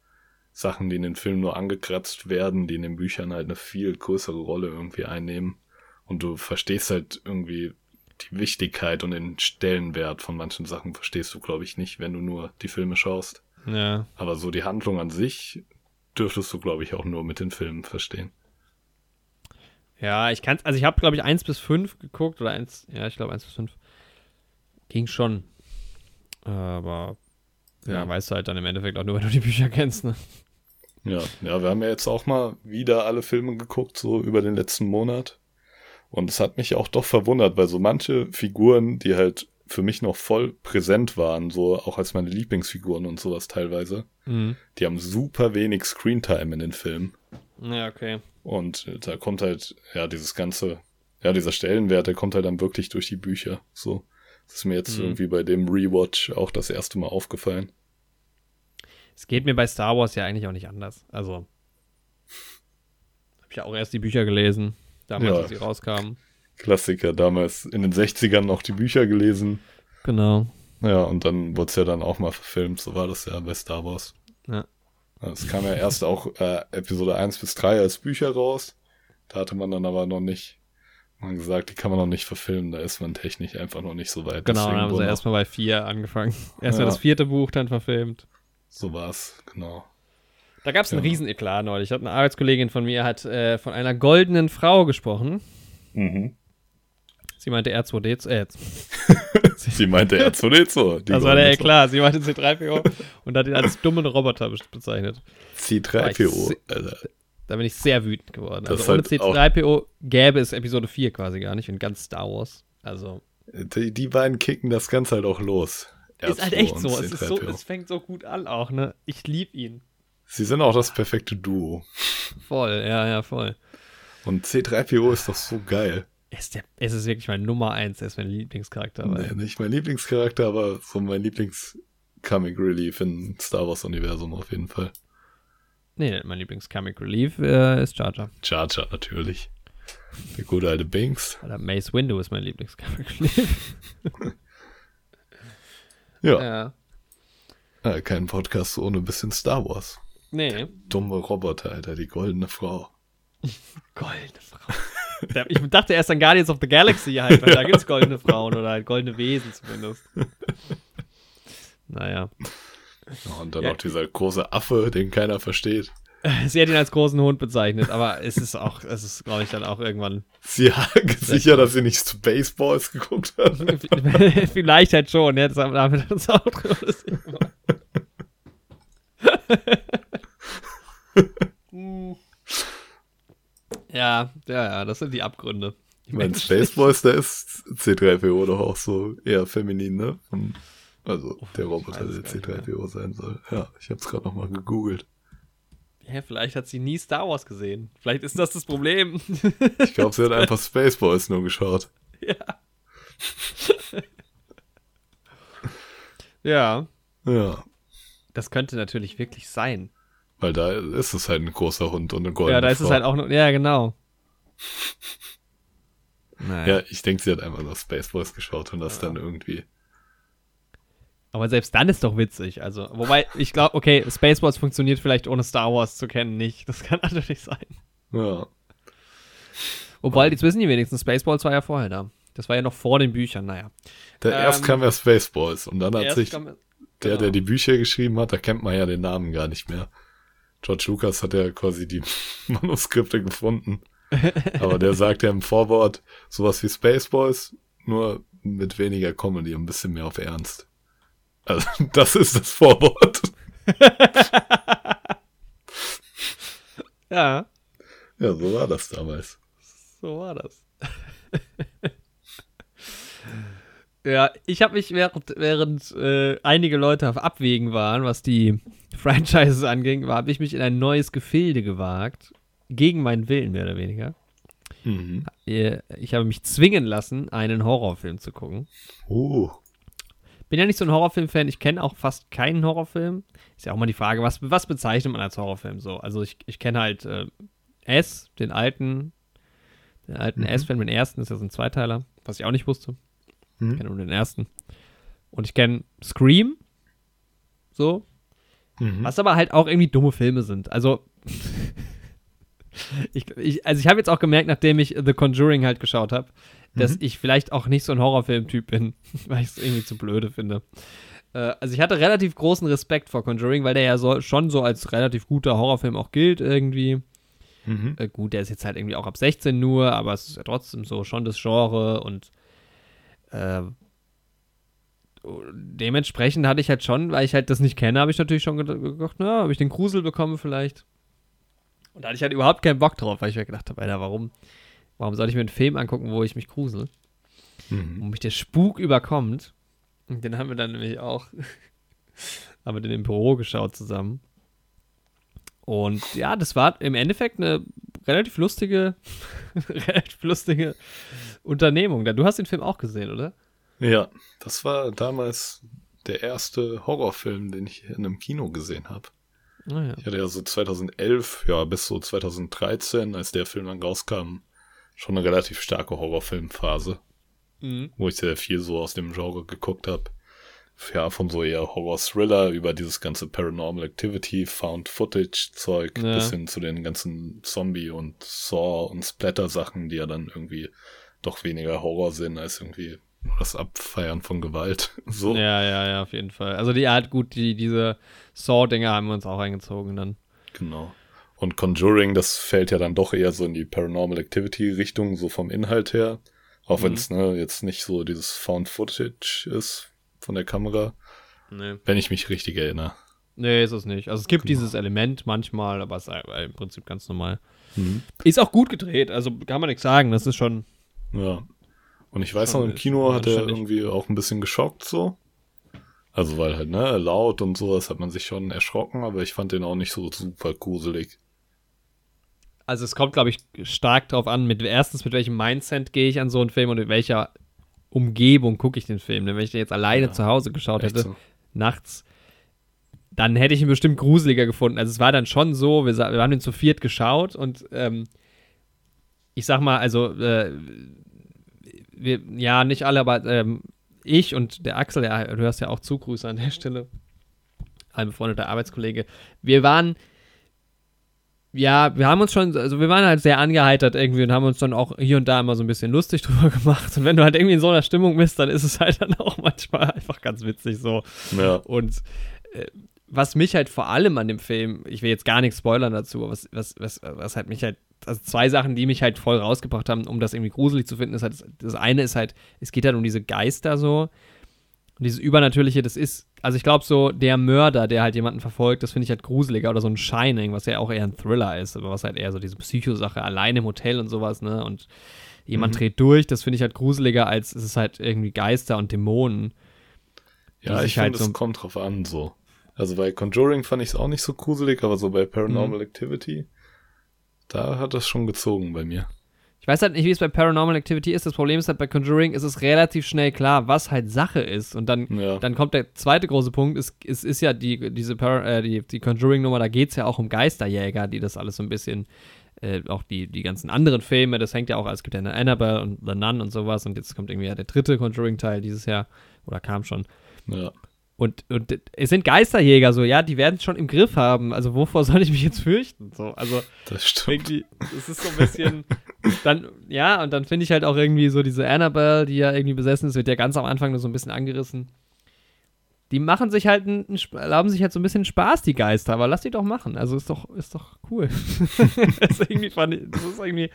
Speaker 2: Sachen, die in den Filmen nur angekratzt werden, die in den Büchern halt eine viel größere Rolle irgendwie einnehmen. Und du verstehst halt irgendwie die Wichtigkeit und den Stellenwert von manchen Sachen verstehst du, glaube ich, nicht, wenn du nur die Filme schaust.
Speaker 1: Ja,
Speaker 2: Aber so die Handlung an sich dürftest du, glaube ich, auch nur mit den Filmen verstehen.
Speaker 1: Ja, ich kann also ich habe, glaube ich, 1 bis 5 geguckt oder 1, ja, ich glaube 1 bis 5. Ging schon. Aber ja,
Speaker 2: Ja.
Speaker 1: weißt du halt dann im Endeffekt auch nur, wenn du die Bücher kennst, ne?
Speaker 2: Ja, ja, wir haben ja jetzt auch mal wieder alle Filme geguckt, so über den letzten Monat. Und es hat mich auch doch verwundert, weil so manche Figuren, die halt für mich noch voll präsent waren, so auch als meine Lieblingsfiguren und sowas teilweise,
Speaker 1: Mhm.
Speaker 2: die haben super wenig Screentime in den Filmen.
Speaker 1: Ja, okay.
Speaker 2: Und da kommt halt, ja, dieses ganze, ja, dieser Stellenwert, der kommt halt dann wirklich durch die Bücher. So. Das ist mir jetzt
Speaker 1: Mhm.
Speaker 2: irgendwie bei dem Rewatch auch das erste Mal aufgefallen.
Speaker 1: Es geht mir bei Star Wars ja eigentlich auch nicht anders. Also, habe ich ja auch erst die Bücher gelesen, damals,
Speaker 2: Ja.
Speaker 1: als sie rauskamen.
Speaker 2: Klassiker, damals in den 60ern noch die Bücher gelesen.
Speaker 1: Genau.
Speaker 2: Ja, und dann wurde es ja dann auch mal verfilmt. So war das ja bei Star Wars.
Speaker 1: Ja.
Speaker 2: Es kam ja erst auch äh, Episode 1 bis 3 als Bücher raus. Da hatte man dann aber noch nicht man gesagt, die kann man noch nicht verfilmen. Da ist man technisch einfach noch nicht so weit.
Speaker 1: Genau, dann
Speaker 2: Deswegen
Speaker 1: haben sie erstmal bei vier angefangen. Erstmal
Speaker 2: Ja.
Speaker 1: das vierte Buch, dann verfilmt.
Speaker 2: So war's, genau.
Speaker 1: Da gab es einen
Speaker 2: Ja.
Speaker 1: riesen Eklat neulich. Hat eine Arbeitskollegin von mir hat äh, von einer goldenen Frau gesprochen.
Speaker 2: Mhm.
Speaker 1: Sie meinte R2D2, äh,
Speaker 2: Sie meinte R2D2. die
Speaker 1: das war der Eklat. Sie meinte C3PO und hat ihn als dummen Roboter be- bezeichnet.
Speaker 2: C3PO. Alter.
Speaker 1: Da bin ich sehr wütend geworden.
Speaker 2: Das
Speaker 1: Also ohne
Speaker 2: ist halt auch-
Speaker 1: C3PO gäbe es Episode 4 quasi gar nicht in ganz Star Wars. Also
Speaker 2: Die, die beiden kicken das Ganze halt auch los.
Speaker 1: ist halt
Speaker 2: R2
Speaker 1: echt
Speaker 2: und
Speaker 1: so. Es, ist so.
Speaker 2: C3PO.
Speaker 1: es fängt so gut an auch, ne? Ich lieb ihn.
Speaker 2: Sie sind auch das perfekte Duo.
Speaker 1: Voll, ja, ja, voll.
Speaker 2: Und C3PO ist doch so geil.
Speaker 1: Ist, der, es ist wirklich mein Nummer 1, er ist mein Lieblingscharakter.
Speaker 2: Nee, nicht mein Lieblingscharakter, aber so mein Lieblings-Comic Relief im Star Wars-Universum auf jeden Fall.
Speaker 1: Nee, mein Lieblings-Comic Relief äh, ist Jar Jar.
Speaker 2: Jar Jar natürlich. Der gute alte Binks.
Speaker 1: Oder Mace Windu ist mein Lieblings-Comic Relief.
Speaker 2: Ja,
Speaker 1: ja.
Speaker 2: äh, kein Podcast ohne ein bisschen Star Wars.
Speaker 1: Nee.
Speaker 2: Dumme Roboter, Alter, die goldene Frau.
Speaker 1: Goldene Frau. Ich dachte erst an Guardians of the Galaxy halt, weil da gibt es goldene Frauen oder halt goldene Wesen zumindest. Naja.
Speaker 2: Und dann
Speaker 1: Ja.
Speaker 2: auch dieser große Affe, den keiner versteht.
Speaker 1: Sie hat ihn als großen Hund bezeichnet, aber es ist auch, es ist, glaube ich, dann auch irgendwann.
Speaker 2: Sie sicher, dass sie nicht Spaceballs geguckt hat.
Speaker 1: Vielleicht halt schon, ja, das haben hat uns auch ja, ja, ja, das sind die Abgründe.
Speaker 2: Ich meine, Spaceballs, da ist C3PO doch auch so eher feminin, ne? Von, also der Roboter,
Speaker 1: weiß
Speaker 2: der
Speaker 1: gar nicht
Speaker 2: C3PO sein soll. Ja, ich hab's gerade nochmal gegoogelt.
Speaker 1: Ja, vielleicht hat sie nie Star Wars gesehen. Vielleicht ist das das Problem.
Speaker 2: Ich glaube, sie hat einfach Spaceballs nur geschaut.
Speaker 1: ja. ja,
Speaker 2: Ja,
Speaker 1: das könnte natürlich wirklich sein.
Speaker 2: weil da ist es halt ein großer Hund und eine goldene
Speaker 1: ja, da ist
Speaker 2: Frau.
Speaker 1: es halt auch noch. Ja, genau. Naja.
Speaker 2: Ja, ich denke, sie hat einfach nur Spaceballs geschaut und das dann irgendwie.
Speaker 1: Aber selbst dann ist doch witzig. Also, wobei, ich glaube, okay, Spaceballs funktioniert vielleicht ohne Star Wars zu kennen nicht. Das kann natürlich sein.
Speaker 2: Ja,
Speaker 1: Wobei, jetzt wissen die wenigsten, Spaceballs war ja vorher da. Das war ja noch vor den Büchern, naja.
Speaker 2: da erst
Speaker 1: Ähm,
Speaker 2: kam ja Spaceballs und dann hat
Speaker 1: Erst
Speaker 2: sich
Speaker 1: kam-
Speaker 2: der,
Speaker 1: genau.
Speaker 2: der die Bücher geschrieben hat, da kennt man ja den Namen gar nicht mehr. George Lucas hat ja quasi die Manuskripte gefunden. Aber der sagt ja im Vorwort sowas wie Spaceballs, nur mit weniger Comedy und ein bisschen mehr auf Ernst. Also, das ist das Vorwort.
Speaker 1: Ja,
Speaker 2: Ja, so war das damals.
Speaker 1: so war das. ja, ich habe mich während, während äh, einige Leute auf Abwägen waren, was die Franchises anging, habe ich mich in ein neues Gefilde gewagt. Gegen meinen Willen, mehr oder weniger.
Speaker 2: Mhm.
Speaker 1: Äh, Ich habe mich zwingen lassen, einen Horrorfilm zu gucken.
Speaker 2: Oh.
Speaker 1: Bin ja nicht so ein Horrorfilm-Fan, ich kenne auch fast keinen Horrorfilm. Ist ja auch mal die Frage, was, was bezeichnet man als Horrorfilm so? Also ich, ich kenne halt äh, S, den alten, den alten
Speaker 2: Mhm.
Speaker 1: S-Film, den ersten, ist ja so ein Zweiteiler, was ich auch nicht wusste. Ich
Speaker 2: Mhm.
Speaker 1: kenne nur den ersten. Und ich kenne Scream, so,
Speaker 2: Mhm.
Speaker 1: was aber halt auch irgendwie dumme Filme sind. Also, ich, ich, also ich habe jetzt auch gemerkt, nachdem ich The Conjuring halt geschaut habe, dass
Speaker 2: Mhm.
Speaker 1: ich vielleicht auch nicht so ein Horrorfilm-Typ bin, weil ich es irgendwie zu blöde finde. Äh, also ich hatte relativ großen Respekt vor Conjuring, weil der ja so, schon so als relativ guter Horrorfilm auch gilt irgendwie.
Speaker 2: Mhm.
Speaker 1: Äh, gut, der ist jetzt halt irgendwie auch ab 16 nur, aber es ist ja trotzdem so schon das Genre und äh, dementsprechend hatte ich halt schon, weil ich halt das nicht kenne, habe ich natürlich schon ged- gedacht, na, habe ich den Grusel bekommen vielleicht. Und da hatte ich halt überhaupt keinen Bock drauf, weil ich mir gedacht habe, Alter, warum, warum soll ich mir einen Film angucken, wo ich mich grusel?
Speaker 2: Mhm.
Speaker 1: wo mich der Spuk überkommt. Und den haben wir dann nämlich auch, haben wir den im Büro geschaut zusammen. Und ja, das war im Endeffekt eine relativ lustige, relativ lustige Unternehmung. Du hast den Film auch gesehen, oder?
Speaker 2: Ja, das war damals der erste Horrorfilm, den ich in einem Kino gesehen habe.
Speaker 1: Ah, ja.
Speaker 2: Ich hatte ja so 2011, ja, bis so 2013, als der Film dann rauskam, schon eine relativ starke Horrorfilmphase,
Speaker 1: Mhm.
Speaker 2: wo ich sehr viel so aus dem Genre geguckt habe. Ja, von so eher Horror-Thriller über dieses ganze Paranormal Activity, Found-Footage-Zeug
Speaker 1: Ja.
Speaker 2: bis hin zu den ganzen Zombie- und Saw- und Splatter-Sachen, die ja dann irgendwie doch weniger Horror sind als irgendwie das Abfeiern von Gewalt. So.
Speaker 1: Ja, ja, ja, auf jeden Fall. Also die Art, gut, die, diese Saw-Dinger haben wir uns auch eingezogen dann.
Speaker 2: Genau. Und Conjuring, das fällt ja dann doch eher so in die Paranormal Activity Richtung, so vom Inhalt her. Auch wenn es ne, jetzt nicht so dieses Found Footage ist von der Kamera,
Speaker 1: Nee.
Speaker 2: wenn ich mich richtig erinnere.
Speaker 1: Nee, ist es nicht. Also es gibt
Speaker 2: Genau.
Speaker 1: dieses Element manchmal, aber es ist im Prinzip ganz normal.
Speaker 2: Mhm.
Speaker 1: Ist auch gut gedreht, also kann man nichts sagen. Das ist schon.
Speaker 2: Ja. Und ich weiß noch, im Kino hat er irgendwie auch ein bisschen geschockt so. Also weil halt, ne, laut und sowas hat man sich schon erschrocken, aber ich fand den auch nicht so super gruselig.
Speaker 1: Also es kommt, glaube ich, stark drauf an, mit erstens, mit welchem Mindset gehe ich an so einen Film und in welcher Umgebung gucke ich den Film. Denn wenn ich den jetzt alleine
Speaker 2: Ja,
Speaker 1: zu Hause geschaut hätte,
Speaker 2: so.
Speaker 1: nachts, dann hätte ich ihn bestimmt gruseliger gefunden. Also es war dann schon so, wir, wir haben den zu viert geschaut und ähm, ich sag mal, also äh, wir, ja, nicht alle, aber ähm, ich und der Axel, ja, du hörst ja auch zu, Grüße an der Stelle, ein befreundeter Arbeitskollege, wir waren ja, wir haben uns schon, also wir waren halt sehr angeheitert irgendwie und haben uns dann auch hier und da immer so ein bisschen lustig drüber gemacht. Und wenn du halt irgendwie in so einer Stimmung bist, dann ist es halt dann auch manchmal einfach ganz witzig so.
Speaker 2: Ja.
Speaker 1: Und äh, was mich halt vor allem an dem Film, ich will jetzt gar nichts spoilern dazu, aber was, was, was, was halt mich halt, also zwei Sachen, die mich halt voll rausgebracht haben, um das irgendwie gruselig zu finden, ist halt, das eine ist halt, es geht halt um diese Geister so. Und dieses Übernatürliche, das ist, also ich glaube so, der Mörder, der halt jemanden verfolgt, das finde ich halt gruseliger. Oder so ein Shining, was ja auch eher ein Thriller ist, aber was halt eher so diese Psychosache, allein im Hotel und sowas, ne? Und jemand
Speaker 2: Mhm.
Speaker 1: dreht durch, das finde ich halt gruseliger, als es ist halt irgendwie Geister und Dämonen.
Speaker 2: Ja, ich
Speaker 1: sich halt
Speaker 2: finde, es
Speaker 1: so-
Speaker 2: kommt drauf an, so. Also bei Conjuring fand ich es auch nicht so gruselig, aber so bei Paranormal
Speaker 1: Mhm.
Speaker 2: Activity, da hat das schon gezogen bei mir.
Speaker 1: Ich weiß halt nicht, wie es bei Paranormal Activity ist. Das Problem ist halt bei Conjuring ist es relativ schnell klar, was halt Sache ist. Und dann,
Speaker 2: Ja.
Speaker 1: dann kommt der zweite große Punkt, es, es ist ja die, diese Par äh, die, die Conjuring-Nummer, da geht es ja auch um Geisterjäger, die das alles so ein bisschen, äh, auch die, die ganzen anderen Filme, das hängt ja auch, es gibt ja eine Annabelle und The Nun und sowas und jetzt kommt irgendwie ja der dritte Conjuring-Teil dieses Jahr, oder kam schon.
Speaker 2: Ja.
Speaker 1: Und, und es sind Geisterjäger so, ja, die werden es schon im Griff haben. Also wovor soll ich mich jetzt fürchten? So, also
Speaker 2: Das stimmt.
Speaker 1: irgendwie, es ist so ein bisschen, dann, ja, und dann finde ich halt auch irgendwie so diese Annabelle, die ja irgendwie besessen ist, wird ja ganz am Anfang nur so ein bisschen angerissen. Die machen sich halt, einen, erlauben sich halt so ein bisschen Spaß, die Geister, aber lass die doch machen. Also ist doch, ist doch cool. das ist irgendwie, ich, das ist irgendwie,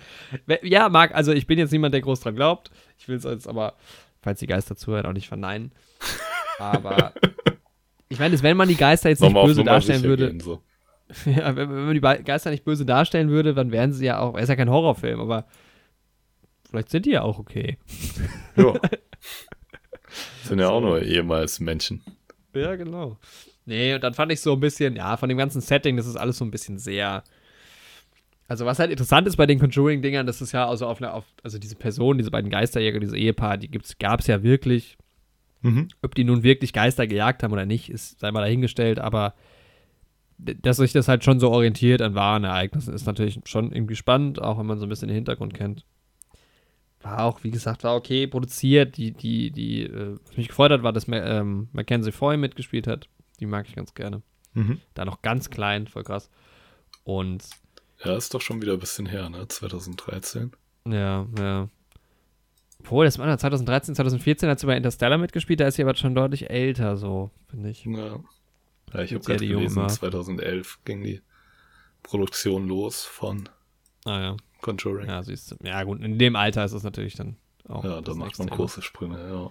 Speaker 1: ja, mag, also ich bin jetzt niemand, der groß dran glaubt. Ich will es jetzt aber, falls die Geister zuhören, auch nicht verneinen. Aber ich meine, wenn man die Geister jetzt nicht
Speaker 2: Nochmal
Speaker 1: böse darstellen würde,
Speaker 2: gehen, so.
Speaker 1: ja, wenn, wenn man die Geister nicht böse darstellen würde, dann wären sie ja auch, er ist ja kein Horrorfilm, aber vielleicht sind die ja auch okay.
Speaker 2: Ja. Sind ja auch nur ehemals Menschen.
Speaker 1: Ja, genau. Nee, und dann fand ich so ein bisschen, ja, von dem ganzen Setting, das ist alles so ein bisschen sehr. Also, was halt interessant ist bei den Conjuring-Dingern, das ist ja also auf einer, auf, also diese Person, diese beiden Geisterjäger, dieses Ehepaar, die gab es ja wirklich.
Speaker 2: Mhm.
Speaker 1: Ob die nun wirklich Geister gejagt haben oder nicht, ist sei mal dahingestellt, aber dass sich das halt schon so orientiert an wahren Ereignissen, ist natürlich schon irgendwie spannend, auch wenn man so ein bisschen den Hintergrund kennt. War auch, wie gesagt, war okay produziert. Die, die, die, äh, was mich gefreut hat, war, dass ähm, Mackenzie Foy mitgespielt hat. Die mag ich ganz gerne.
Speaker 2: Mhm.
Speaker 1: Da noch ganz klein, voll krass. Und
Speaker 2: Ja, ist doch schon wieder ein bisschen her, ne? 2013.
Speaker 1: ja, ja. Obwohl, das war 2013, 2014 hat sie bei Interstellar mitgespielt, da ist sie aber schon deutlich älter, so, finde ich.
Speaker 2: Ja. Ja, ich habe
Speaker 1: ja
Speaker 2: gerade gelesen,
Speaker 1: mal.
Speaker 2: 2011 ging die Produktion los von
Speaker 1: Ah ja.
Speaker 2: Conjuring. Ja,
Speaker 1: Ja, siehst du. Ja, gut, in dem Alter ist es natürlich dann auch.
Speaker 2: da
Speaker 1: das
Speaker 2: macht man große Sprünge, ja.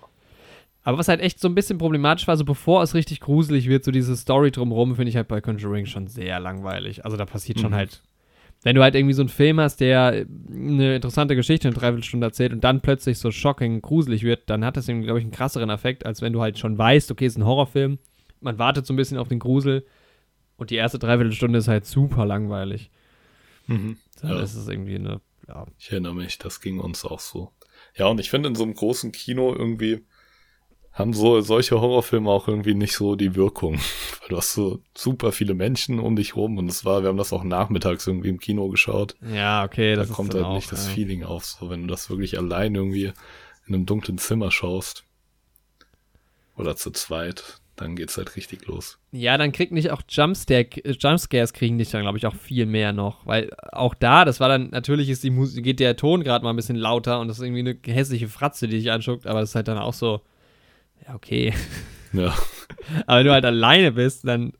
Speaker 1: Aber was halt echt so ein bisschen problematisch war, so bevor es richtig gruselig wird, so diese Story drumherum, finde ich halt bei Conjuring schon sehr langweilig. Also da passiert schon
Speaker 2: Mhm.
Speaker 1: halt. Wenn du halt irgendwie so einen Film hast, der eine interessante Geschichte in Dreiviertelstunde erzählt und dann plötzlich so shocking gruselig wird, dann hat das irgendwie, glaube ich, einen krasseren Effekt, als wenn du halt schon weißt, okay, es ist ein Horrorfilm, man wartet so ein bisschen auf den Grusel und die erste Dreiviertelstunde ist halt super langweilig.
Speaker 2: Mhm.
Speaker 1: Dann
Speaker 2: Ja.
Speaker 1: ist es irgendwie eine, ja,
Speaker 2: Ich erinnere mich, das ging uns auch so. Ja, und ich finde in so einem großen Kino irgendwie, haben so solche Horrorfilme auch irgendwie nicht so die Wirkung. Weil du hast so super viele Menschen um dich rum und es war, wir haben das auch nachmittags irgendwie im Kino geschaut.
Speaker 1: Ja, okay, das
Speaker 2: da kommt halt
Speaker 1: auch,
Speaker 2: nicht das
Speaker 1: ja.
Speaker 2: Feeling auf, so wenn du das wirklich allein irgendwie in einem dunklen Zimmer schaust. Oder zu zweit, dann geht's halt richtig los.
Speaker 1: Ja, dann kriegt nicht auch Jumpscare, Jumpscares kriegen dich dann, glaube ich, auch viel mehr noch. Weil auch da, das war dann, natürlich ist die Musik, geht der Ton gerade mal ein bisschen lauter und das ist irgendwie eine hässliche Fratze, die dich anschuckt, aber das ist halt dann auch so, ja, okay.
Speaker 2: Ja,
Speaker 1: Aber wenn du halt alleine bist, dann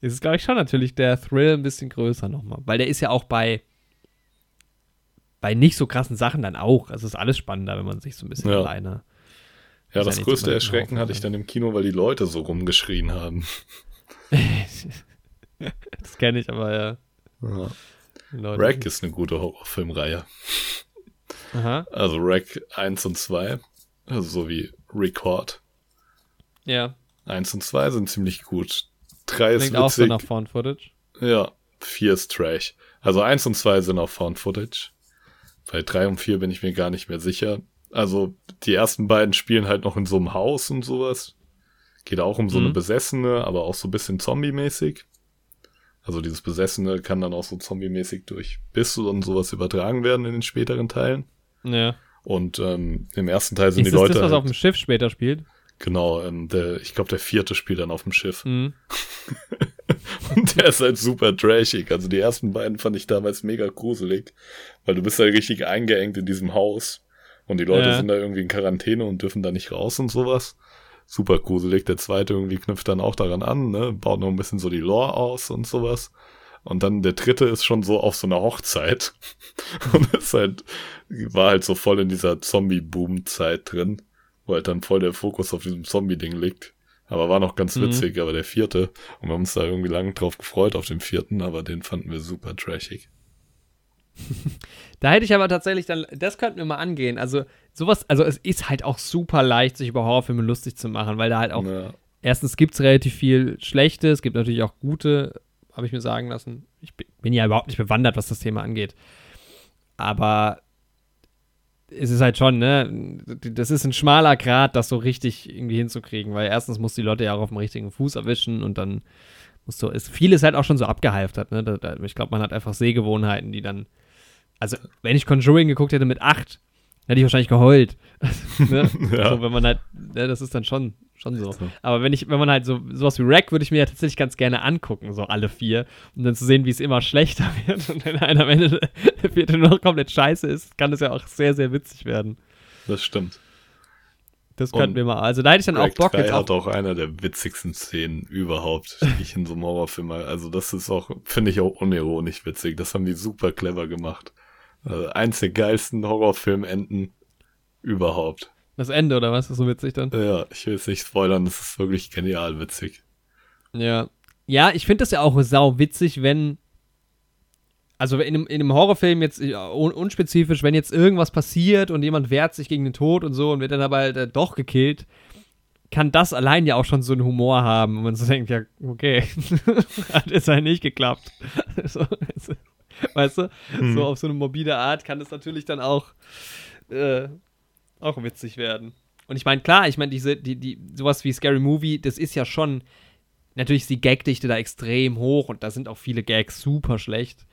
Speaker 1: ist es, glaube ich, schon natürlich der Thrill ein bisschen größer nochmal. Weil der ist ja auch bei, bei nicht so krassen Sachen dann auch. Also ist alles spannender, wenn man sich so ein bisschen
Speaker 2: Ja.
Speaker 1: alleine.
Speaker 2: ja das
Speaker 1: ja
Speaker 2: größte Erschrecken hatte ich dann im Kino, weil die Leute so rumgeschrien haben.
Speaker 1: das kenne ich aber ja.
Speaker 2: Ja.
Speaker 1: Leute-
Speaker 2: Rack ist eine gute Horrorfilmreihe.
Speaker 1: Aha,
Speaker 2: Also Rack 1 und 2, also so wie Record.
Speaker 1: Ja.
Speaker 2: 1 und 2 sind ziemlich gut. 3 ist
Speaker 1: Klingt auch so
Speaker 2: witzig.
Speaker 1: nach Found Footage.
Speaker 2: Ja, 4 ist Trash. Also 1 und 2 sind auf Found Footage. Bei 3 und 4 bin ich mir gar nicht mehr sicher. Also die ersten beiden spielen halt noch in so einem Haus und sowas. Geht auch um so eine
Speaker 1: Mhm.
Speaker 2: Besessene, aber auch so ein bisschen Zombie-mäßig. Also dieses Besessene kann dann auch so Zombie-mäßig durch Biss und sowas übertragen werden in den späteren Teilen.
Speaker 1: Ja.
Speaker 2: Und ähm, im ersten Teil sind
Speaker 1: Ist
Speaker 2: die
Speaker 1: das
Speaker 2: Leute
Speaker 1: das, was
Speaker 2: halt,
Speaker 1: auf dem Schiff später spielt?
Speaker 2: Genau, ähm, der, ich glaube der vierte spielt dann auf dem Schiff.
Speaker 1: Mhm.
Speaker 2: Und der ist halt super trashig. Also die ersten beiden fand ich damals mega gruselig, weil du bist halt richtig eingeengt in diesem Haus und die Leute
Speaker 1: Ja.
Speaker 2: sind da irgendwie in Quarantäne und dürfen da nicht raus und sowas. Super gruselig. Der zweite irgendwie knüpft dann auch daran an, ne, baut noch ein bisschen so die Lore aus und sowas. Und dann der dritte ist schon so auf so einer Hochzeit und ist halt war halt so voll in dieser Zombie-Boom-Zeit drin, wo halt dann voll der Fokus auf diesem Zombie-Ding liegt. Aber war noch ganz
Speaker 1: Mhm.
Speaker 2: witzig, aber der vierte, und wir haben uns da irgendwie lange drauf gefreut auf den vierten, aber den fanden wir super trashig.
Speaker 1: Da hätte ich aber tatsächlich dann, das könnten wir mal angehen. Also sowas, also es ist halt auch super leicht, sich über Horrorfilme lustig zu machen, weil da halt auch,
Speaker 2: Ja,
Speaker 1: erstens gibt es relativ viel Schlechte, es gibt natürlich auch gute, habe ich mir sagen lassen. Ich bin ja überhaupt nicht bewandert, was das Thema angeht. Aber es ist halt schon, ne, das ist ein schmaler Grad, das so richtig irgendwie hinzukriegen, weil erstens muss die Leute ja auch auf dem richtigen Fuß erwischen und dann musst du, ist vieles halt auch schon so abgehalftert, ne, da, da, ich glaube, man hat einfach Sehgewohnheiten, die dann, also, wenn ich Conjuring geguckt hätte mit acht, hätte ich wahrscheinlich geheult, ne?
Speaker 2: Ja.
Speaker 1: so, wenn man halt, ne, das ist dann schon, schon so. Aber wenn ich, wenn man halt so, sowas wie Rack würde ich mir ja tatsächlich ganz gerne angucken, so alle vier, um dann zu sehen, wie es immer schlechter wird und wenn einer am Ende der vierte nur noch komplett scheiße ist, kann das ja auch sehr, sehr witzig werden.
Speaker 2: das stimmt.
Speaker 1: Das könnten wir mal. Also da hätte ich dann auch
Speaker 2: Rack
Speaker 1: Bock
Speaker 2: 3
Speaker 1: jetzt auch.
Speaker 2: hat auch einer der witzigsten Szenen überhaupt, die ich in so einem Horrorfilm also das ist auch, finde ich auch unironisch witzig, das haben die super clever gemacht. Also eins der geilsten Horrorfilmenden überhaupt.
Speaker 1: Das Ende, oder was? ist so witzig dann?
Speaker 2: Ja, ich will es nicht spoilern, das ist wirklich genial witzig.
Speaker 1: Ja. Ja, ich finde das ja auch sau witzig, wenn. Also in einem, in einem Horrorfilm jetzt ja, un unspezifisch, wenn jetzt irgendwas passiert und jemand wehrt sich gegen den Tod und so und wird dann aber halt, äh, doch gekillt, kann das allein ja auch schon so einen Humor haben, und man so denkt, ja, okay, hat jetzt halt nicht geklappt. so, weißt du,
Speaker 2: Hm.
Speaker 1: so auf so eine morbide Art kann es natürlich dann auch, äh, auch witzig werden. Und ich meine, klar, ich meine, diese, die, die, sowas wie Scary Movie, das ist ja schon, natürlich ist die Gagdichte da extrem hoch und da sind auch viele Gags super schlecht.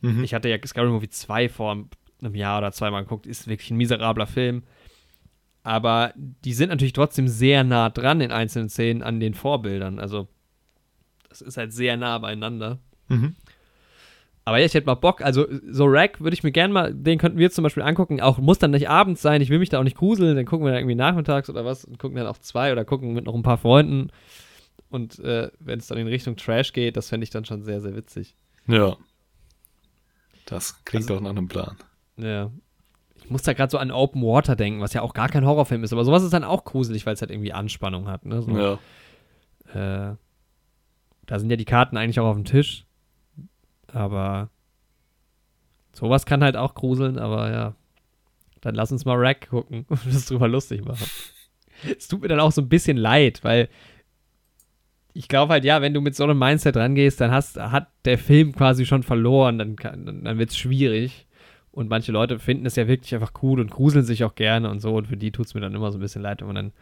Speaker 2: Mhm.
Speaker 1: Ich hatte ja Scary Movie 2 vor einem Jahr oder zweimal geguckt, ist wirklich ein miserabler Film. Aber die sind natürlich trotzdem sehr nah dran in einzelnen Szenen an den Vorbildern. Also, das ist halt sehr nah beieinander.
Speaker 2: Mhm.
Speaker 1: Aber ja, ich hätte mal Bock. Also, so Rack würde ich mir gerne mal, den könnten wir zum Beispiel angucken. Auch muss dann nicht abends sein. Ich will mich da auch nicht gruseln. Dann gucken wir da irgendwie nachmittags oder was und gucken dann auch zwei oder gucken mit noch ein paar Freunden. Und äh, wenn es dann in Richtung Trash geht, das fände ich dann schon sehr, sehr witzig.
Speaker 2: Ja. Das klingt
Speaker 1: Also-
Speaker 2: doch nach einem Plan.
Speaker 1: Ja. Ich muss da gerade so an Open Water denken, was ja auch gar kein Horrorfilm ist. Aber sowas ist dann auch gruselig, weil es halt irgendwie Anspannung hat. Ne? So,
Speaker 2: Ja.
Speaker 1: äh, da sind ja die Karten eigentlich auch auf dem Tisch. Aber sowas kann halt auch gruseln, aber ja. Dann lass uns mal Rack gucken und das drüber lustig machen. Es tut mir dann auch so ein bisschen leid, weil ich glaube halt, ja, wenn du mit so einem Mindset rangehst, dann hast, hat der Film quasi schon verloren, dann, kann- dann, dann wird es schwierig. Und manche Leute finden es ja wirklich einfach cool und gruseln sich auch gerne und so. Und für die tut es mir dann immer so ein bisschen leid, wenn man dann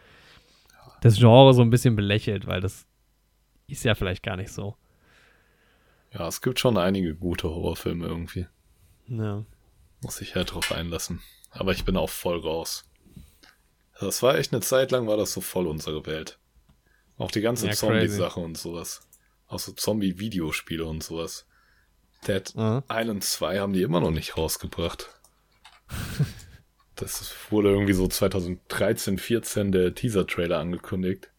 Speaker 1: das Genre so ein bisschen belächelt, weil das ist ja vielleicht gar nicht so.
Speaker 2: Ja, es gibt schon einige gute Horrorfilme irgendwie.
Speaker 1: Ja.
Speaker 2: Muss ich halt drauf einlassen. Aber ich bin auch voll raus. Das war echt eine Zeit lang, war das so voll unsere Welt. Auch die ganze
Speaker 1: Ja,
Speaker 2: Zombie-Sache und sowas. Auch so Zombie-Videospiele und sowas. Dead
Speaker 1: Aha.
Speaker 2: Island 2 haben die immer noch nicht rausgebracht. Das wurde irgendwie so 2013, 14 der Teaser-Trailer angekündigt.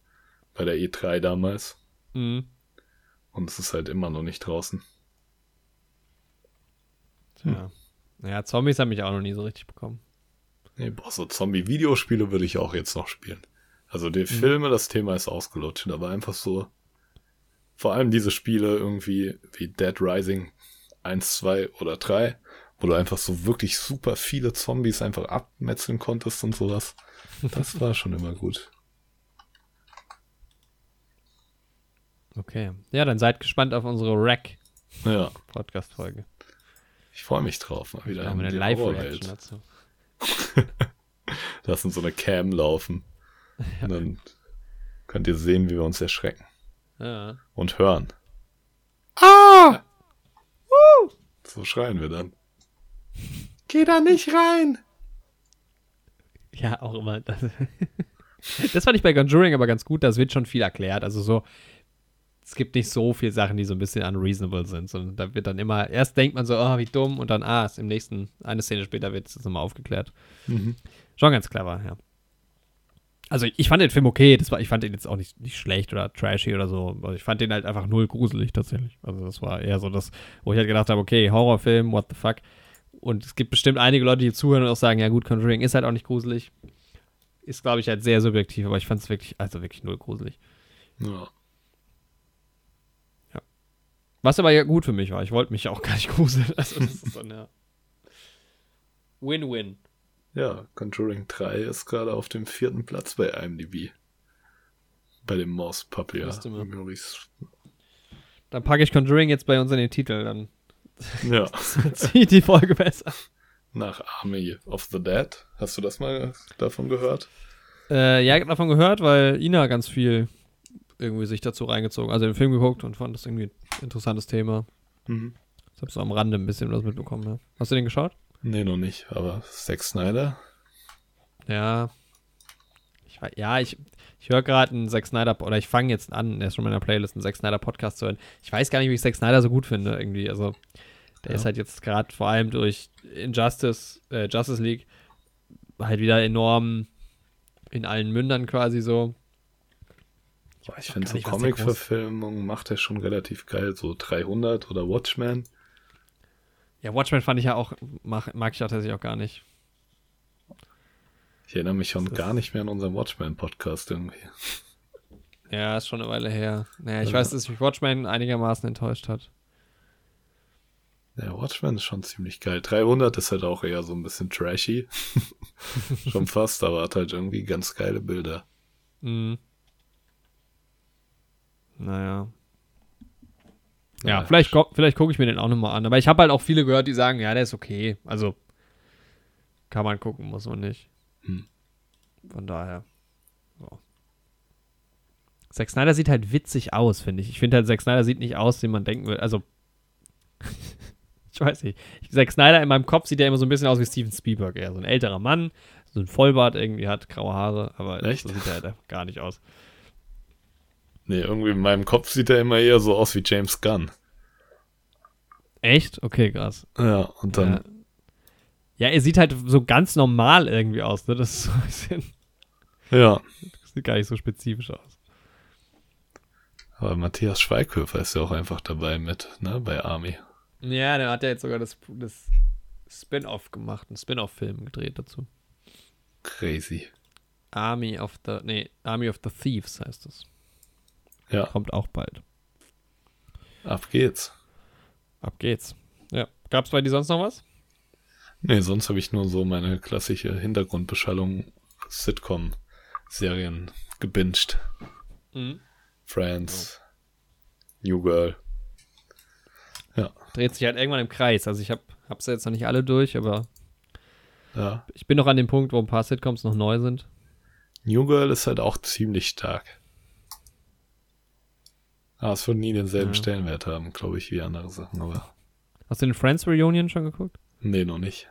Speaker 2: Bei der E3 damals.
Speaker 1: Mhm.
Speaker 2: Und es ist halt immer noch nicht draußen.
Speaker 1: Tja. Ja, Zombies haben mich auch noch nie so richtig bekommen.
Speaker 2: Nee, boah, so Zombie-Videospiele würde ich auch jetzt noch spielen. Also die Filme, das Thema ist ausgelutscht, aber einfach so. Vor allem diese Spiele irgendwie wie Dead Rising 1, 2 oder 3, wo du einfach so wirklich super viele Zombies einfach abmetzeln konntest und sowas. Das war schon immer gut.
Speaker 1: Okay. Ja, dann seid gespannt auf unsere Rack-Podcast-Folge.
Speaker 2: Ja, ich freue mich drauf. Mal wieder
Speaker 1: haben wir eine Live-Reaction dazu.
Speaker 2: Lass uns so eine Cam laufen. Und dann könnt ihr sehen, wie wir uns erschrecken.
Speaker 1: Ja.
Speaker 2: und hören. Ah! So schreien wir dann. Geh da nicht rein!
Speaker 1: Ja, auch immer. Das, das fand ich bei Conjuring aber ganz gut, das wird schon viel erklärt. Also so, es gibt nicht so viele Sachen, die so ein bisschen unreasonable sind, sondern da wird dann immer, erst denkt man so, oh, wie dumm, und dann, ah, ist im nächsten, eine Szene später wird es nochmal aufgeklärt.
Speaker 2: Mhm.
Speaker 1: Schon ganz clever, ja. Also ich fand den Film okay, das war, ich fand den jetzt auch nicht, nicht schlecht oder trashy oder so. Also ich fand den halt einfach null gruselig tatsächlich. Also das war eher so das, wo ich halt gedacht habe, okay, Horrorfilm, what the fuck. Und es gibt bestimmt einige Leute, die zuhören und auch sagen, ja gut, Conjuring ist halt auch nicht gruselig. Ist, glaube ich, halt sehr subjektiv, aber ich fand es wirklich, also wirklich null gruselig.
Speaker 2: Ja.
Speaker 1: Was aber ja gut für mich war. Ich wollte mich auch gar nicht gruseln. Also das ist dann ja. Win-win.
Speaker 2: ja, Conjuring 3 ist gerade auf dem vierten Platz bei IMDb. Bei dem Mouse
Speaker 1: man.
Speaker 2: Memories.
Speaker 1: Dann packe ich Conjuring jetzt bei uns in den Titel, dann
Speaker 2: Ja,
Speaker 1: zieht die Folge besser.
Speaker 2: nach Army of the Dead. Hast du das mal davon gehört?
Speaker 1: Äh, ja, ich hab davon gehört, weil Ina ganz viel irgendwie sich dazu reingezogen, also den Film geguckt und fand das irgendwie ein interessantes Thema.
Speaker 2: Mhm.
Speaker 1: Ich habe so am Rande ein bisschen was mitbekommen, ja. Hast du den geschaut?
Speaker 2: Nee, noch nicht, aber Zack Snyder?
Speaker 1: Ja. Ich, ja, ich, ich höre gerade einen Zack Snyder, oder ich fange jetzt an, der ist schon in meiner Playlist, einen Zack Snyder Podcast zu hören. Ich weiß gar nicht, wie ich Zack Snyder so gut finde, irgendwie. Also, der
Speaker 2: Ja.
Speaker 1: ist halt jetzt gerade vor allem durch Injustice, äh, Justice League halt wieder enorm in allen Mündern quasi so.
Speaker 2: Ich
Speaker 1: auch
Speaker 2: finde so Comic-Verfilmungen macht er schon relativ geil. So 300 oder Watchmen.
Speaker 1: Ja, Watchmen fand ich ja auch, mag, mag ich auch tatsächlich auch gar nicht.
Speaker 2: Ich erinnere mich schon gar nicht mehr an unseren Watchmen-Podcast irgendwie.
Speaker 1: Ja, ist schon eine Weile her. Naja, ich
Speaker 2: Ja.
Speaker 1: weiß, dass mich Watchmen einigermaßen enttäuscht hat.
Speaker 2: Ja, Watchmen ist schon ziemlich geil. 300 ist halt auch eher so ein bisschen trashy. schon fast, aber hat halt irgendwie ganz geile Bilder.
Speaker 1: Mhm. Naja. Ja,
Speaker 2: Ja,
Speaker 1: vielleicht, vielleicht gucke ich mir den auch nochmal an. Aber ich habe halt auch viele gehört, die sagen, ja, der ist okay. Also kann man gucken, muss man nicht.
Speaker 2: Hm.
Speaker 1: Von daher. So. Zack Snyder sieht halt witzig aus, finde ich. Ich finde halt, Zack Snyder sieht nicht aus, wie man denken würde. Also, ich weiß nicht. Zack Snyder in meinem Kopf sieht ja immer so ein bisschen aus wie Steven Spielberg. Eher so ein älterer Mann, so ein Vollbart irgendwie hat, graue Haare, aber
Speaker 2: Echt?
Speaker 1: so sieht er halt gar nicht aus.
Speaker 2: Nee, irgendwie in meinem Kopf sieht er immer eher so aus wie James Gunn.
Speaker 1: Echt? Okay, krass.
Speaker 2: Ja, und dann,
Speaker 1: Ja. ja, er sieht halt so ganz normal irgendwie aus, ne? Das ist so ein bisschen,
Speaker 2: ja.
Speaker 1: das sieht gar nicht so spezifisch aus.
Speaker 2: Aber Matthias Schweighöfer ist ja auch einfach dabei mit, ne, bei Army.
Speaker 1: Ja, der hat ja jetzt sogar das, das Spin-off gemacht, einen Spin-off-Film gedreht dazu.
Speaker 2: Crazy.
Speaker 1: Army of the, nee, Army of the Thieves heißt es.
Speaker 2: Ja,
Speaker 1: Kommt auch bald.
Speaker 2: ab geht's.
Speaker 1: Ab geht's. Ja. Gab's bei dir sonst noch was?
Speaker 2: Nee, sonst habe ich nur so meine klassische Hintergrundbeschallung Sitcom-Serien gebinged.
Speaker 1: Mhm.
Speaker 2: Friends, New Girl.
Speaker 1: Dreht sich halt irgendwann im Kreis. Also ich hab, hab's jetzt noch nicht alle durch, aber
Speaker 2: Ja,
Speaker 1: ich bin noch an dem Punkt, wo ein paar Sitcoms noch neu sind.
Speaker 2: New Girl ist halt auch ziemlich stark. Aber es wird nie denselben
Speaker 1: Ja.
Speaker 2: Stellenwert haben, glaube ich, wie andere Sachen, aber
Speaker 1: Hast du den Friends Reunion schon geguckt?
Speaker 2: nee, noch nicht.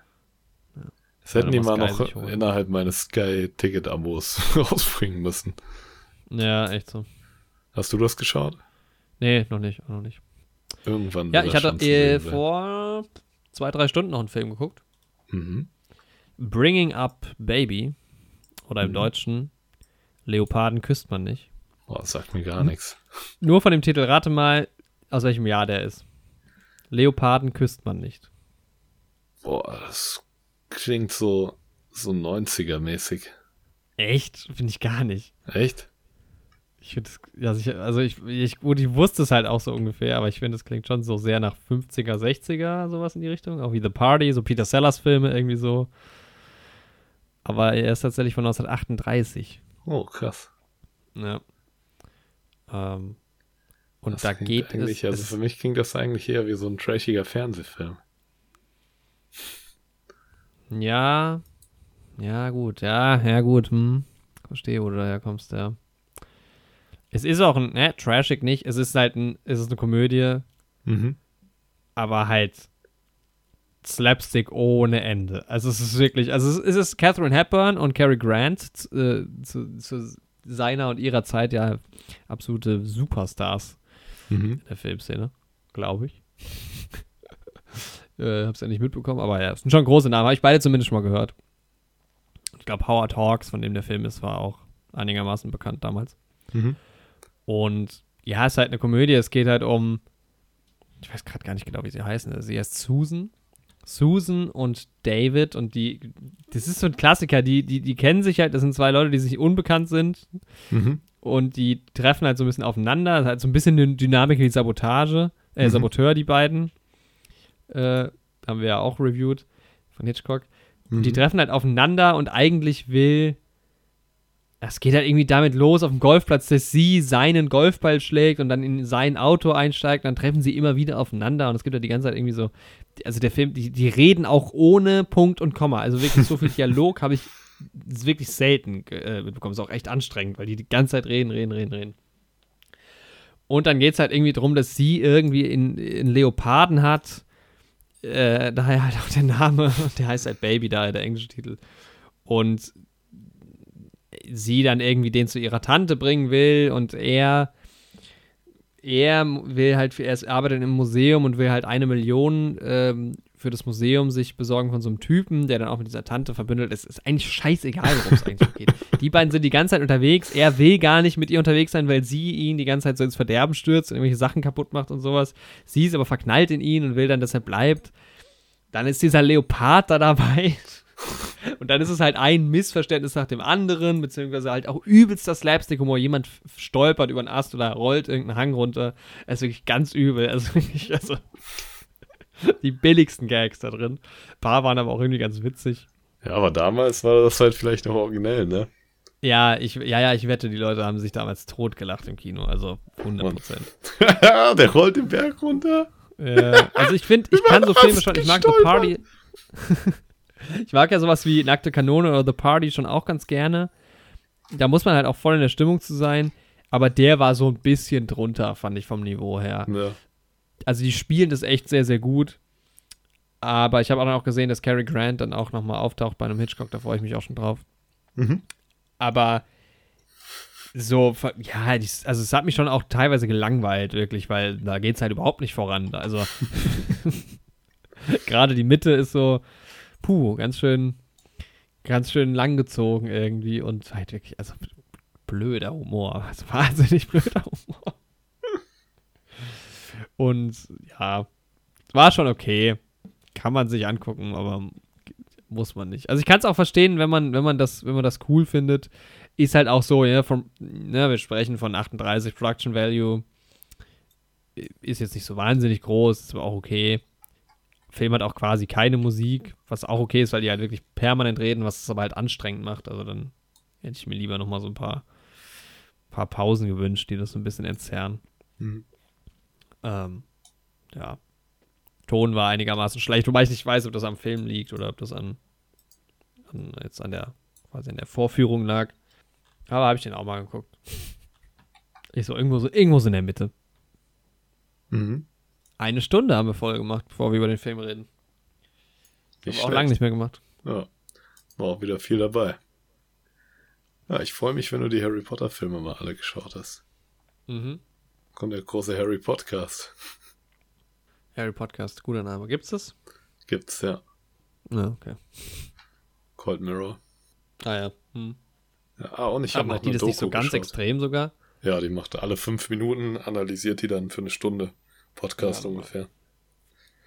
Speaker 1: Ja.
Speaker 2: Das hätten die mal noch innerhalb meines Sky-Ticket-Abos rausbringen müssen.
Speaker 1: Ja, echt so.
Speaker 2: Hast du das geschaut?
Speaker 1: Nee, noch nicht, noch nicht.
Speaker 2: Irgendwann.
Speaker 1: Ja, ich hatte äh, vor zwei, drei Stunden noch einen Film geguckt.
Speaker 2: Mhm.
Speaker 1: Bringing Up Baby. Oder im
Speaker 2: Mhm.
Speaker 1: Deutschen Leoparden küsst man nicht.
Speaker 2: Boah, sagt mir gar nichts.
Speaker 1: Nur von dem Titel rate mal, aus welchem Jahr der ist. Leoparden küsst man nicht.
Speaker 2: Boah, das klingt so, so 90er-mäßig.
Speaker 1: Echt? Finde ich gar nicht.
Speaker 2: Echt?
Speaker 1: Ich finde also ich, also ich, ich, gut, ich wusste es halt auch so ungefähr, aber ich finde, es klingt schon so sehr nach 50er, 60er, sowas in die Richtung. Auch wie The Party, so Peter Sellers Filme irgendwie so. Aber er ist tatsächlich von 1938.
Speaker 2: Oh, krass.
Speaker 1: Ja. Ähm, und
Speaker 2: Das
Speaker 1: da geht es.
Speaker 2: also für mich klingt das eigentlich eher wie so ein trashiger Fernsehfilm.
Speaker 1: ja. Ja, gut. Ja, ja, gut. Hm. Verstehe, wo du daher kommst, ja. Es ist auch ein, ne, trashig nicht. Es ist halt ein, es ist eine Komödie,
Speaker 2: Mhm.
Speaker 1: aber halt Slapstick ohne Ende. Also es ist wirklich, also es ist, Catherine Hepburn und Cary Grant äh, zu, zu seiner und ihrer Zeit ja absolute Superstars
Speaker 2: Mhm.
Speaker 1: in der Filmszene, glaube ich. äh, hab's ja nicht mitbekommen, aber ja, es sind schon große Namen. Habe ich beide zumindest schon mal gehört. Ich glaube, Howard Hawks, von dem der Film ist, war auch einigermaßen bekannt damals.
Speaker 2: Mhm.
Speaker 1: Und ja, es ist halt eine Komödie. Es geht halt um, ich weiß gerade gar nicht genau, wie sie heißen. Sie heißt Susan. Susan und David und die, das ist so ein Klassiker, die, die, die kennen sich halt, das sind zwei Leute, die sich unbekannt sind
Speaker 2: Mhm.
Speaker 1: und die treffen halt so ein bisschen aufeinander. Das ist halt so ein bisschen eine Dynamik wie Sabotage, äh,
Speaker 2: Mhm.
Speaker 1: Saboteur, die beiden. Äh, haben wir ja auch reviewed von Hitchcock.
Speaker 2: Mhm.
Speaker 1: Die treffen halt aufeinander und eigentlich will. Das geht halt irgendwie damit los auf dem Golfplatz, dass sie seinen Golfball schlägt und dann in sein Auto einsteigt. Dann treffen sie immer wieder aufeinander und es gibt ja die ganze Zeit irgendwie so. Also der Film, die, die reden auch ohne Punkt und Komma. Also wirklich so viel Dialog habe ich wirklich selten äh, mitbekommen. Ist auch echt anstrengend, weil die die ganze Zeit reden, reden, reden, reden. Und dann geht es halt irgendwie darum, dass sie irgendwie in, in Leoparden hat. Äh, daher halt auch der Name. Der heißt halt Baby, daher der englische Titel. Und sie dann irgendwie den zu ihrer Tante bringen will und er er will halt, er arbeitet im Museum und will halt eine Million ähm, für das Museum sich besorgen von so einem Typen, der dann auch mit dieser Tante verbündelt ist. Ist eigentlich scheißegal, worum es eigentlich geht. Die beiden sind die ganze Zeit unterwegs. Er will gar nicht mit ihr unterwegs sein, weil sie ihn die ganze Zeit so ins Verderben stürzt und irgendwelche Sachen kaputt macht und sowas. Sie ist aber verknallt in ihn und will dann, dass er bleibt. Dann ist dieser Leopard da dabei. Und dann ist es halt ein Missverständnis nach dem anderen, beziehungsweise halt auch übelster Slapstick-Humor. Jemand stolpert über einen Ast oder rollt irgendeinen Hang runter. Es ist wirklich ganz übel. Also wirklich, also die billigsten Gags da drin. Ein paar waren aber auch irgendwie ganz witzig.
Speaker 2: Ja, aber damals war das halt vielleicht noch originell, ne?
Speaker 1: Ja, ich, ja, ja, ich wette, die Leute haben sich damals totgelacht im Kino. Also 100 Prozent.
Speaker 2: Der rollt den Berg runter.
Speaker 1: Ja, also ich finde, ich kann so Filme schon, ich mag The? Party. ich mag ja sowas wie Nackte Kanone oder The Party schon auch ganz gerne. Da muss man halt auch voll in der Stimmung zu sein. Aber der war so ein bisschen drunter, fand ich vom Niveau her.
Speaker 2: Ja.
Speaker 1: Also die spielen das echt sehr, sehr gut. Aber ich habe auch noch gesehen, dass Cary Grant dann auch nochmal auftaucht bei einem Hitchcock. Da freue ich mich auch schon drauf.
Speaker 2: Mhm.
Speaker 1: Aber so, ja, also es hat mich schon auch teilweise gelangweilt, wirklich, weil da geht es halt überhaupt nicht voran. Also gerade die Mitte ist so, puh, ganz schön, ganz schön langgezogen irgendwie und halt wirklich, also blöder Humor, also wahnsinnig blöder Humor. Und ja, war schon okay. Kann man sich angucken, aber muss man nicht. Also ich kann es auch verstehen, wenn man, wenn man das, wenn man das cool findet. Ist halt auch so, ja, vom, ne, wir sprechen von 38 Production Value. Ist jetzt nicht so wahnsinnig groß, ist aber auch okay. Film hat auch quasi keine Musik, was auch okay ist, weil die halt wirklich permanent reden, was es aber halt anstrengend macht. Also dann hätte ich mir lieber noch mal so ein paar, paar Pausen gewünscht, die das so ein bisschen entzerren.
Speaker 2: Mhm.
Speaker 1: Ähm, ja. Ton war einigermaßen schlecht, wobei ich nicht weiß, ob das am Film liegt oder ob das an, an jetzt an der quasi an der Vorführung lag. Aber habe ich den auch mal geguckt. Ich so irgendwo so, irgendwo so in der Mitte.
Speaker 2: Mhm.
Speaker 1: Eine Stunde haben wir voll gemacht, bevor wir über den Film reden.
Speaker 2: Nicht
Speaker 1: Haben wir auch lange nicht mehr gemacht.
Speaker 2: Ja, war auch wieder viel dabei. Ja, ich freue mich, wenn du die Harry Potter Filme mal alle geschaut hast.
Speaker 1: Mhm.
Speaker 2: Kommt der große Harry Podcast.
Speaker 1: Harry Podcast, guter Name. Gibt's das?
Speaker 2: Gibt's, ja.
Speaker 1: Ja, okay.
Speaker 2: Cold Mirror.
Speaker 1: Ah ja. Hm.
Speaker 2: Ja, ah, und ich habe
Speaker 1: Aber
Speaker 2: noch
Speaker 1: die
Speaker 2: eine
Speaker 1: das nicht so
Speaker 2: Doku
Speaker 1: ganz
Speaker 2: geschaut.
Speaker 1: extrem sogar.
Speaker 2: Ja, die macht alle fünf Minuten, analysiert die dann für eine Stunde. Podcast
Speaker 1: Ja,
Speaker 2: ungefähr.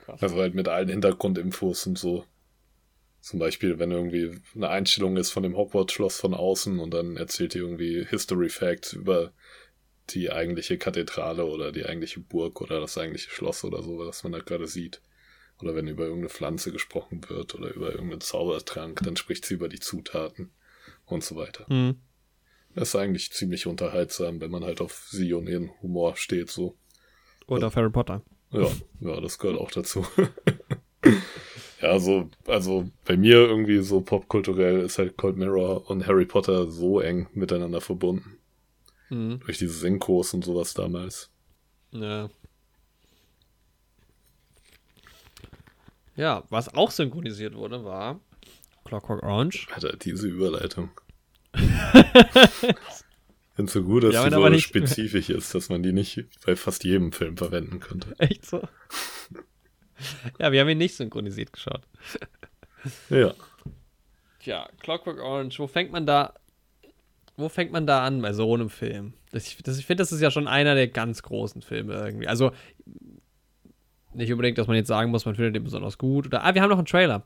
Speaker 1: Krass.
Speaker 2: Also halt mit allen Hintergrundinfos und so. Zum Beispiel, wenn irgendwie eine Einstellung ist von dem Hogwarts-Schloss von außen und dann erzählt die irgendwie History Facts über die eigentliche Kathedrale oder die eigentliche Burg oder das eigentliche Schloss oder so, was man da gerade sieht. Oder wenn über irgendeine Pflanze gesprochen wird oder über irgendeinen Zaubertrank, dann spricht sie über die Zutaten und so weiter.
Speaker 1: Hm.
Speaker 2: Das ist eigentlich ziemlich unterhaltsam, wenn man halt auf sie und ihren Humor steht, so.
Speaker 1: Oder auf Harry Potter.
Speaker 2: Ja, ja, das gehört auch dazu. ja, so, also bei mir irgendwie so popkulturell ist halt Cold Mirror und Harry Potter so eng miteinander verbunden.
Speaker 1: Mhm.
Speaker 2: Durch diese Synchros und sowas damals.
Speaker 1: Ja. Ja, was auch synchronisiert wurde, war Clockwork Orange.
Speaker 2: Alter, diese Überleitung. Findest du gut, dass
Speaker 1: Ja,
Speaker 2: die so
Speaker 1: nicht-
Speaker 2: spezifisch ist, dass man die nicht bei fast jedem Film verwenden könnte.
Speaker 1: Echt so? ja, wir haben ihn nicht synchronisiert geschaut.
Speaker 2: Ja.
Speaker 1: Tja, Clockwork Orange, wo fängt man da. Wo fängt man da an bei so einem Film? Das, ich das, ich finde, das ist ja schon einer der ganz großen Filme irgendwie. Also, nicht unbedingt, dass man jetzt sagen muss, man findet den besonders gut. Oder, ah, wir haben noch einen Trailer.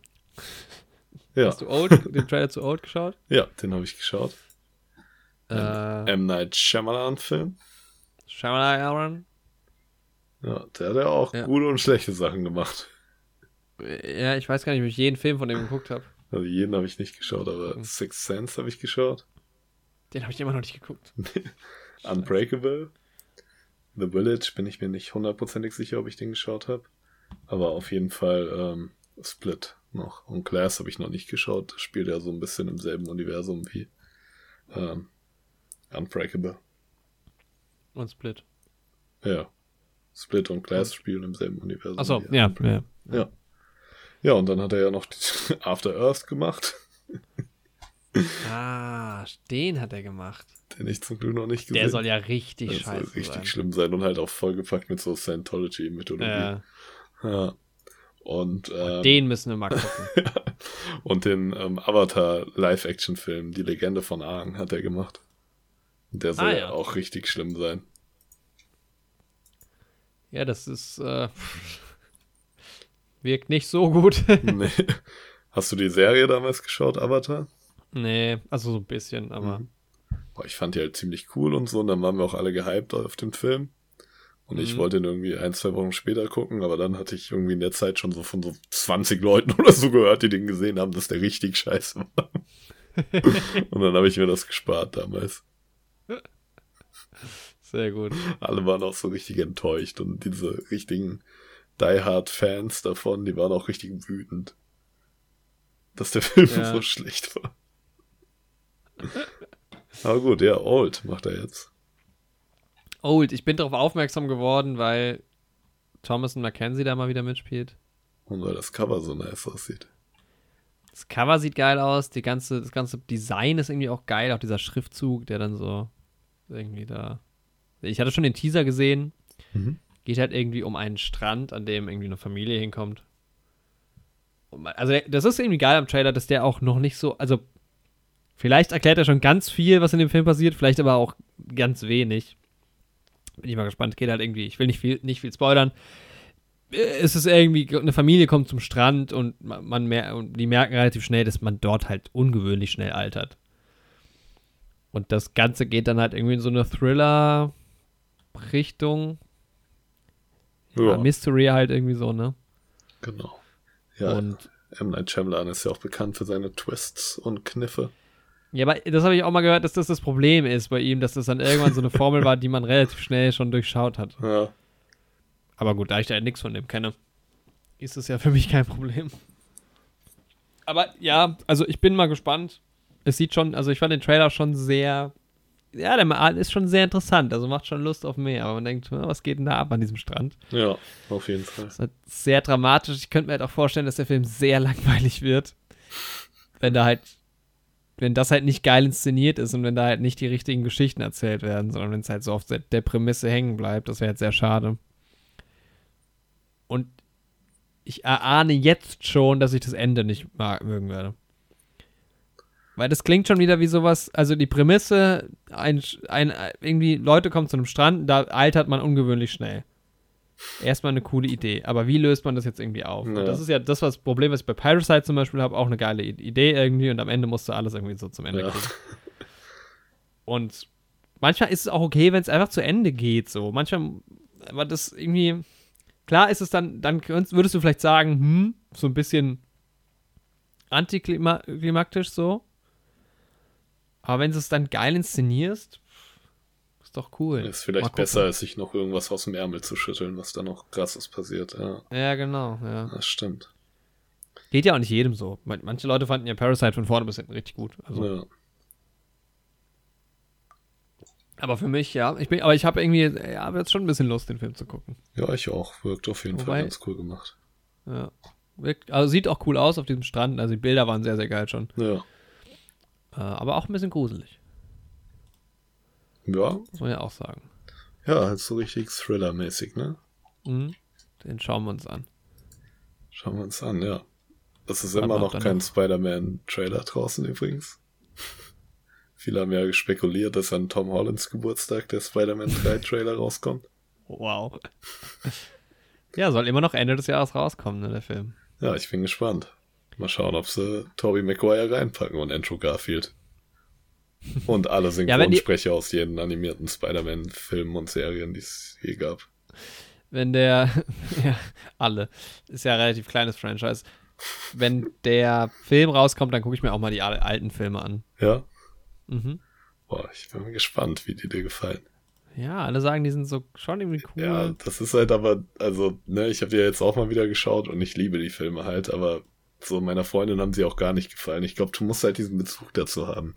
Speaker 2: Ja,
Speaker 1: Hast du Old, den Trailer zu Old geschaut?
Speaker 2: ja den habe ich geschaut.
Speaker 1: Äh,
Speaker 2: M. Night Shyamalan-Film.
Speaker 1: Shyamalan.
Speaker 2: Ja, der hat ja auch
Speaker 1: Ja.
Speaker 2: gute und schlechte Sachen gemacht.
Speaker 1: Ja, ich weiß gar nicht, ob ich jeden Film von dem geguckt habe.
Speaker 2: Also jeden habe ich nicht geschaut, aber
Speaker 1: Hm.
Speaker 2: Sixth Sense habe ich geschaut.
Speaker 1: Den habe ich immer noch nicht geguckt.
Speaker 2: Unbreakable. The Village bin ich mir nicht hundertprozentig sicher, ob ich den geschaut habe. Aber auf jeden Fall ähm, Split noch. Und Glass habe ich noch nicht geschaut. Das spielt ja so ein bisschen im selben Universum wie ähm, Unbreakable.
Speaker 1: Und Split.
Speaker 2: Ja. Split und Glass spielen im selben Universum.
Speaker 1: Achso, ja, ja.
Speaker 2: Ja. Ja, und dann hat er ja noch die After Earth gemacht,
Speaker 1: Ah, den hat er gemacht.
Speaker 2: den ich zum Glück noch nicht gesehen
Speaker 1: Der soll ja richtig
Speaker 2: Das soll
Speaker 1: scheiße
Speaker 2: richtig
Speaker 1: sein.
Speaker 2: schlimm sein und halt auch vollgepackt mit so Scientology-Mythologie.
Speaker 1: Ja,
Speaker 2: Ja. Und, ähm,
Speaker 1: den müssen wir mal gucken.
Speaker 2: und den ähm, Avatar Live-Action-Film, Die Legende von Aang, hat er gemacht. Der soll
Speaker 1: Ah,
Speaker 2: ja. auch richtig schlimm sein.
Speaker 1: Ja, das ist. Äh, wirkt nicht so gut.
Speaker 2: nee. Hast du die Serie damals geschaut, Avatar?
Speaker 1: nee, also so ein bisschen, aber.
Speaker 2: Mhm. Boah, ich fand die halt ziemlich cool und so. Und dann waren wir auch alle gehypt auf den Film. Und ich
Speaker 1: Mhm.
Speaker 2: wollte ihn irgendwie ein, zwei Wochen später gucken, aber dann hatte ich irgendwie in der Zeit schon so von so 20 Leuten oder so gehört, die den gesehen haben, dass der richtig scheiße war. und dann habe ich mir das gespart damals.
Speaker 1: Sehr gut.
Speaker 2: Alle waren auch so richtig enttäuscht und diese richtigen Die Hard Fans davon, die waren auch richtig wütend, dass der Film
Speaker 1: Ja.
Speaker 2: so schlecht war. Aber gut, ja, Old macht er jetzt.
Speaker 1: Old, ich bin darauf aufmerksam geworden, weil Thomas und Mackenzie da mal wieder mitspielt.
Speaker 2: Und weil das Cover so nice aussieht.
Speaker 1: Das Cover sieht geil aus, die ganze, das ganze Design ist irgendwie auch geil, auch dieser Schriftzug, der dann so irgendwie da. Ich hatte schon den Teaser gesehen.
Speaker 2: Mhm.
Speaker 1: Geht halt irgendwie um einen Strand, an dem irgendwie eine Familie hinkommt. Also, das ist irgendwie geil am Trailer, dass der auch noch nicht so. Also, vielleicht erklärt er schon ganz viel, was in dem Film passiert, vielleicht aber auch ganz wenig. Bin ich mal gespannt. Geht halt irgendwie, ich will nicht viel, nicht viel spoilern. Äh, Es ist irgendwie, eine Familie kommt zum Strand und man, man mer und die merken relativ schnell, dass man dort halt ungewöhnlich schnell altert. Und das Ganze geht dann halt irgendwie in so eine Thriller-Richtung.
Speaker 2: Ja,
Speaker 1: Mystery halt irgendwie so, ne?
Speaker 2: genau. Ja,
Speaker 1: Und
Speaker 2: M. Night Shyamalan ist ja auch bekannt für seine Twists und Kniffe.
Speaker 1: ja, aber das habe ich auch mal gehört, dass das das Problem ist bei ihm, dass das dann irgendwann so eine Formel war, die man relativ schnell schon durchschaut hat.
Speaker 2: Ja,
Speaker 1: Aber gut, da ich da ja nichts von dem kenne, ist das ja für mich kein Problem. Aber ja, also ich bin mal gespannt. Es sieht schon, also ich fand den Trailer schon sehr ja, der ist schon sehr interessant, also macht schon Lust auf mehr, aber man denkt, was geht denn da ab an diesem Strand?
Speaker 2: Ja, auf jeden Fall.
Speaker 1: Das ist halt sehr dramatisch. Ich könnte mir halt auch vorstellen, dass der Film sehr langweilig wird, wenn da halt, wenn das halt nicht geil inszeniert ist und wenn da halt nicht die richtigen Geschichten erzählt werden, sondern wenn es halt so auf der, der Prämisse hängen bleibt, das wäre halt sehr schade. Und ich erahne jetzt schon, dass ich das Ende nicht mag, mögen werde. Weil das klingt schon wieder wie sowas, also die Prämisse, ein, ein, irgendwie Leute kommen zu einem Strand, da altert man ungewöhnlich schnell. Erstmal eine coole Idee, aber wie löst man das jetzt irgendwie auf?
Speaker 2: Ja.
Speaker 1: Das ist ja das was Problem, was ich bei Parasite zum Beispiel habe, auch eine geile Idee irgendwie und am Ende musst du alles irgendwie so zum Ende
Speaker 2: Ja.
Speaker 1: kriegen. Und manchmal ist es auch okay, wenn es einfach zu Ende geht, so. Manchmal, aber das irgendwie, klar ist es dann, dann würdest du vielleicht sagen, hm, so ein bisschen antiklimaktisch so. Aber wenn du es dann geil inszenierst, ist doch cool.
Speaker 2: Ist vielleicht besser, als sich noch irgendwas aus dem Ärmel zu schütteln, was da noch krasses passiert. Ja,
Speaker 1: Ja, genau, ja.
Speaker 2: das stimmt.
Speaker 1: Geht ja auch nicht jedem so. Man- Manche Leute fanden ja Parasite von vorne bis hinten richtig gut. Also,
Speaker 2: Ja.
Speaker 1: Aber für mich, ja. Ich bin, aber ich habe irgendwie, ja, jetzt schon ein bisschen Lust, den Film zu gucken.
Speaker 2: ja, ich auch. Wirkt auf jeden
Speaker 1: Wobei-
Speaker 2: Fall ganz cool gemacht.
Speaker 1: Ja. Wirkt, also sieht auch cool aus auf diesem Strand. Also die Bilder waren sehr, sehr geil schon.
Speaker 2: Ja.
Speaker 1: Äh, aber auch ein bisschen gruselig,
Speaker 2: Ja,
Speaker 1: muss man ja auch sagen.
Speaker 2: ja, halt so richtig Thriller-mäßig, ne?
Speaker 1: Mhm. Den schauen wir uns an.
Speaker 2: Schauen wir uns an, ja. Es ist
Speaker 1: Warte
Speaker 2: immer noch
Speaker 1: dann
Speaker 2: kein. Spider-Man-Trailer draußen übrigens. Viele haben ja spekuliert, dass an Tom Hollands Geburtstag der Spider-Man 3-Trailer rauskommt.
Speaker 1: Wow. ja, soll immer noch Ende des Jahres rauskommen, ne, der Film.
Speaker 2: Ja, ich bin gespannt. Mal schauen, ob sie Tobey Maguire reinpacken und Andrew Garfield. Und alle
Speaker 1: Ja, die-
Speaker 2: Synchronsprecher aus jeden animierten Spider-Man-Filmen und Serien, die es je gab.
Speaker 1: Wenn der, ja, alle, ist ja ein relativ kleines Franchise. Wenn der Film rauskommt, dann gucke ich mir auch mal die al- alten Filme an.
Speaker 2: Ja?
Speaker 1: Mhm.
Speaker 2: Boah, ich bin gespannt, wie die dir gefallen.
Speaker 1: Ja, alle sagen, die sind so schon irgendwie cool.
Speaker 2: Ja, das ist halt aber, also, ne, ich habe ja jetzt auch mal wieder geschaut und ich liebe die Filme halt, aber so meiner Freundin haben sie auch gar nicht gefallen. Ich glaube, du musst halt diesen Bezug dazu haben.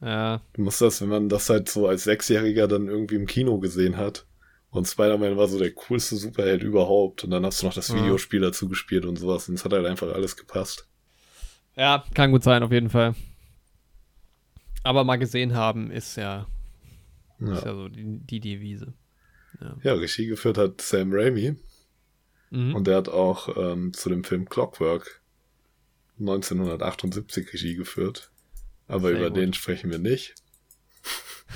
Speaker 1: Ja,
Speaker 2: Du musst das, wenn man das halt so als Sechsjähriger dann irgendwie im Kino gesehen hat und Spider-Man war so der coolste Superheld überhaupt und dann hast du noch das
Speaker 1: Ja.
Speaker 2: Videospiel dazu gespielt und sowas und es hat halt einfach alles gepasst.
Speaker 1: ja, kann gut sein, auf jeden Fall. Aber mal gesehen haben ist ja, ist
Speaker 2: Ja,
Speaker 1: ja so die, die Devise.
Speaker 2: ja Regie geführt hat Sam Raimi
Speaker 1: Mhm.
Speaker 2: und der hat auch ähm, zu dem Film Clockwork 1978 Regie geführt. Aber
Speaker 1: Sehr
Speaker 2: über
Speaker 1: gut.
Speaker 2: den sprechen wir nicht.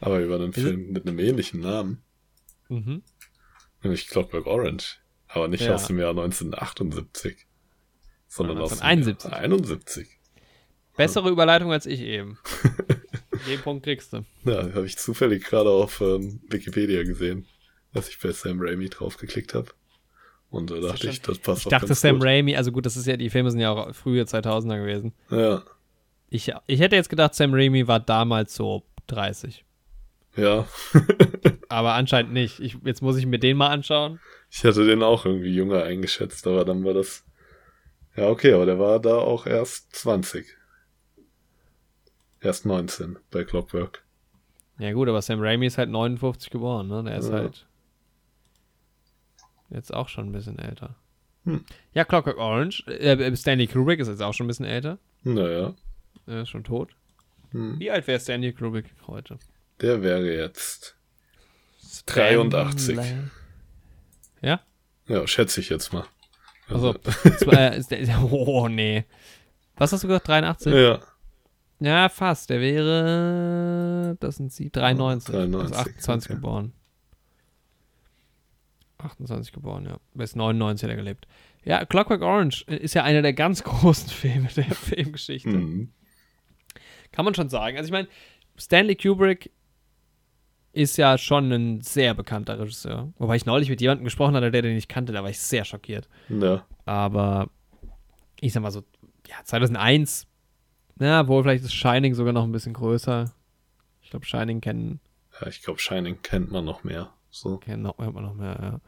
Speaker 2: Aber über einen Film mit einem ähnlichen Namen,
Speaker 1: Mhm.
Speaker 2: nämlich Clockwork Orange. Aber nicht
Speaker 1: Ja.
Speaker 2: aus dem Jahr 1978, sondern aus dem
Speaker 1: 1971.
Speaker 2: Jahr 71.
Speaker 1: Bessere Überleitung als ich eben. Den Punkt kriegst du.
Speaker 2: Ja, habe ich zufällig gerade auf ähm, Wikipedia gesehen, dass ich bei Sam Raimi draufgeklickt habe. Und da dachte ich, das passt
Speaker 1: Ich
Speaker 2: auch
Speaker 1: dachte,
Speaker 2: ganz
Speaker 1: Sam
Speaker 2: gut.
Speaker 1: Raimi, also gut, das ist ja, die Filme sind ja auch frühe 2000er gewesen.
Speaker 2: Ja,
Speaker 1: Ich, ich hätte jetzt gedacht, Sam Raimi war damals so 30.
Speaker 2: ja.
Speaker 1: Aber anscheinend nicht. Ich, jetzt muss ich mir den mal anschauen.
Speaker 2: Ich hatte den auch irgendwie jünger eingeschätzt, aber dann war das. Ja, okay, aber der war da auch erst 20. Erst 19 bei Clockwork.
Speaker 1: Ja, gut, aber Sam Raimi ist halt 59 geboren, ne? Der ist
Speaker 2: Ja.
Speaker 1: halt jetzt auch schon ein bisschen älter.
Speaker 2: Hm.
Speaker 1: Ja, Clockwork Orange. Äh, Stanley Kubrick ist jetzt auch schon ein bisschen älter.
Speaker 2: Naja.
Speaker 1: Er ist schon tot.
Speaker 2: Hm.
Speaker 1: Wie alt wäre Stanley Kubrick heute?
Speaker 2: Der wäre jetzt 83.
Speaker 1: Stanley- Ja?
Speaker 2: Ja, schätze ich jetzt mal.
Speaker 1: Also, ist der, oh, nee. Was hast du gesagt? 83?
Speaker 2: ja,
Speaker 1: Ja, fast. Der wäre, das sind sie, 93.
Speaker 2: 93,
Speaker 1: also 28
Speaker 2: okay.
Speaker 1: geboren. 28 geboren, ja. Bis 99 hat er gelebt. Ja, Clockwork Orange ist ja einer der ganz großen Filme der Filmgeschichte.
Speaker 2: mhm.
Speaker 1: Kann man schon sagen. Also ich meine, Stanley Kubrick ist ja schon ein sehr bekannter Regisseur. Wobei ich neulich mit jemandem gesprochen hatte, der den nicht kannte, da war ich sehr schockiert.
Speaker 2: ja,
Speaker 1: Aber ich sag mal so, ja, 2001, na, wohl vielleicht ist Shining sogar noch ein bisschen größer. Ich glaube, Shining kennen,
Speaker 2: ja, ich glaube, Shining kennt man noch mehr. So.
Speaker 1: noch, hört man noch mehr, ja.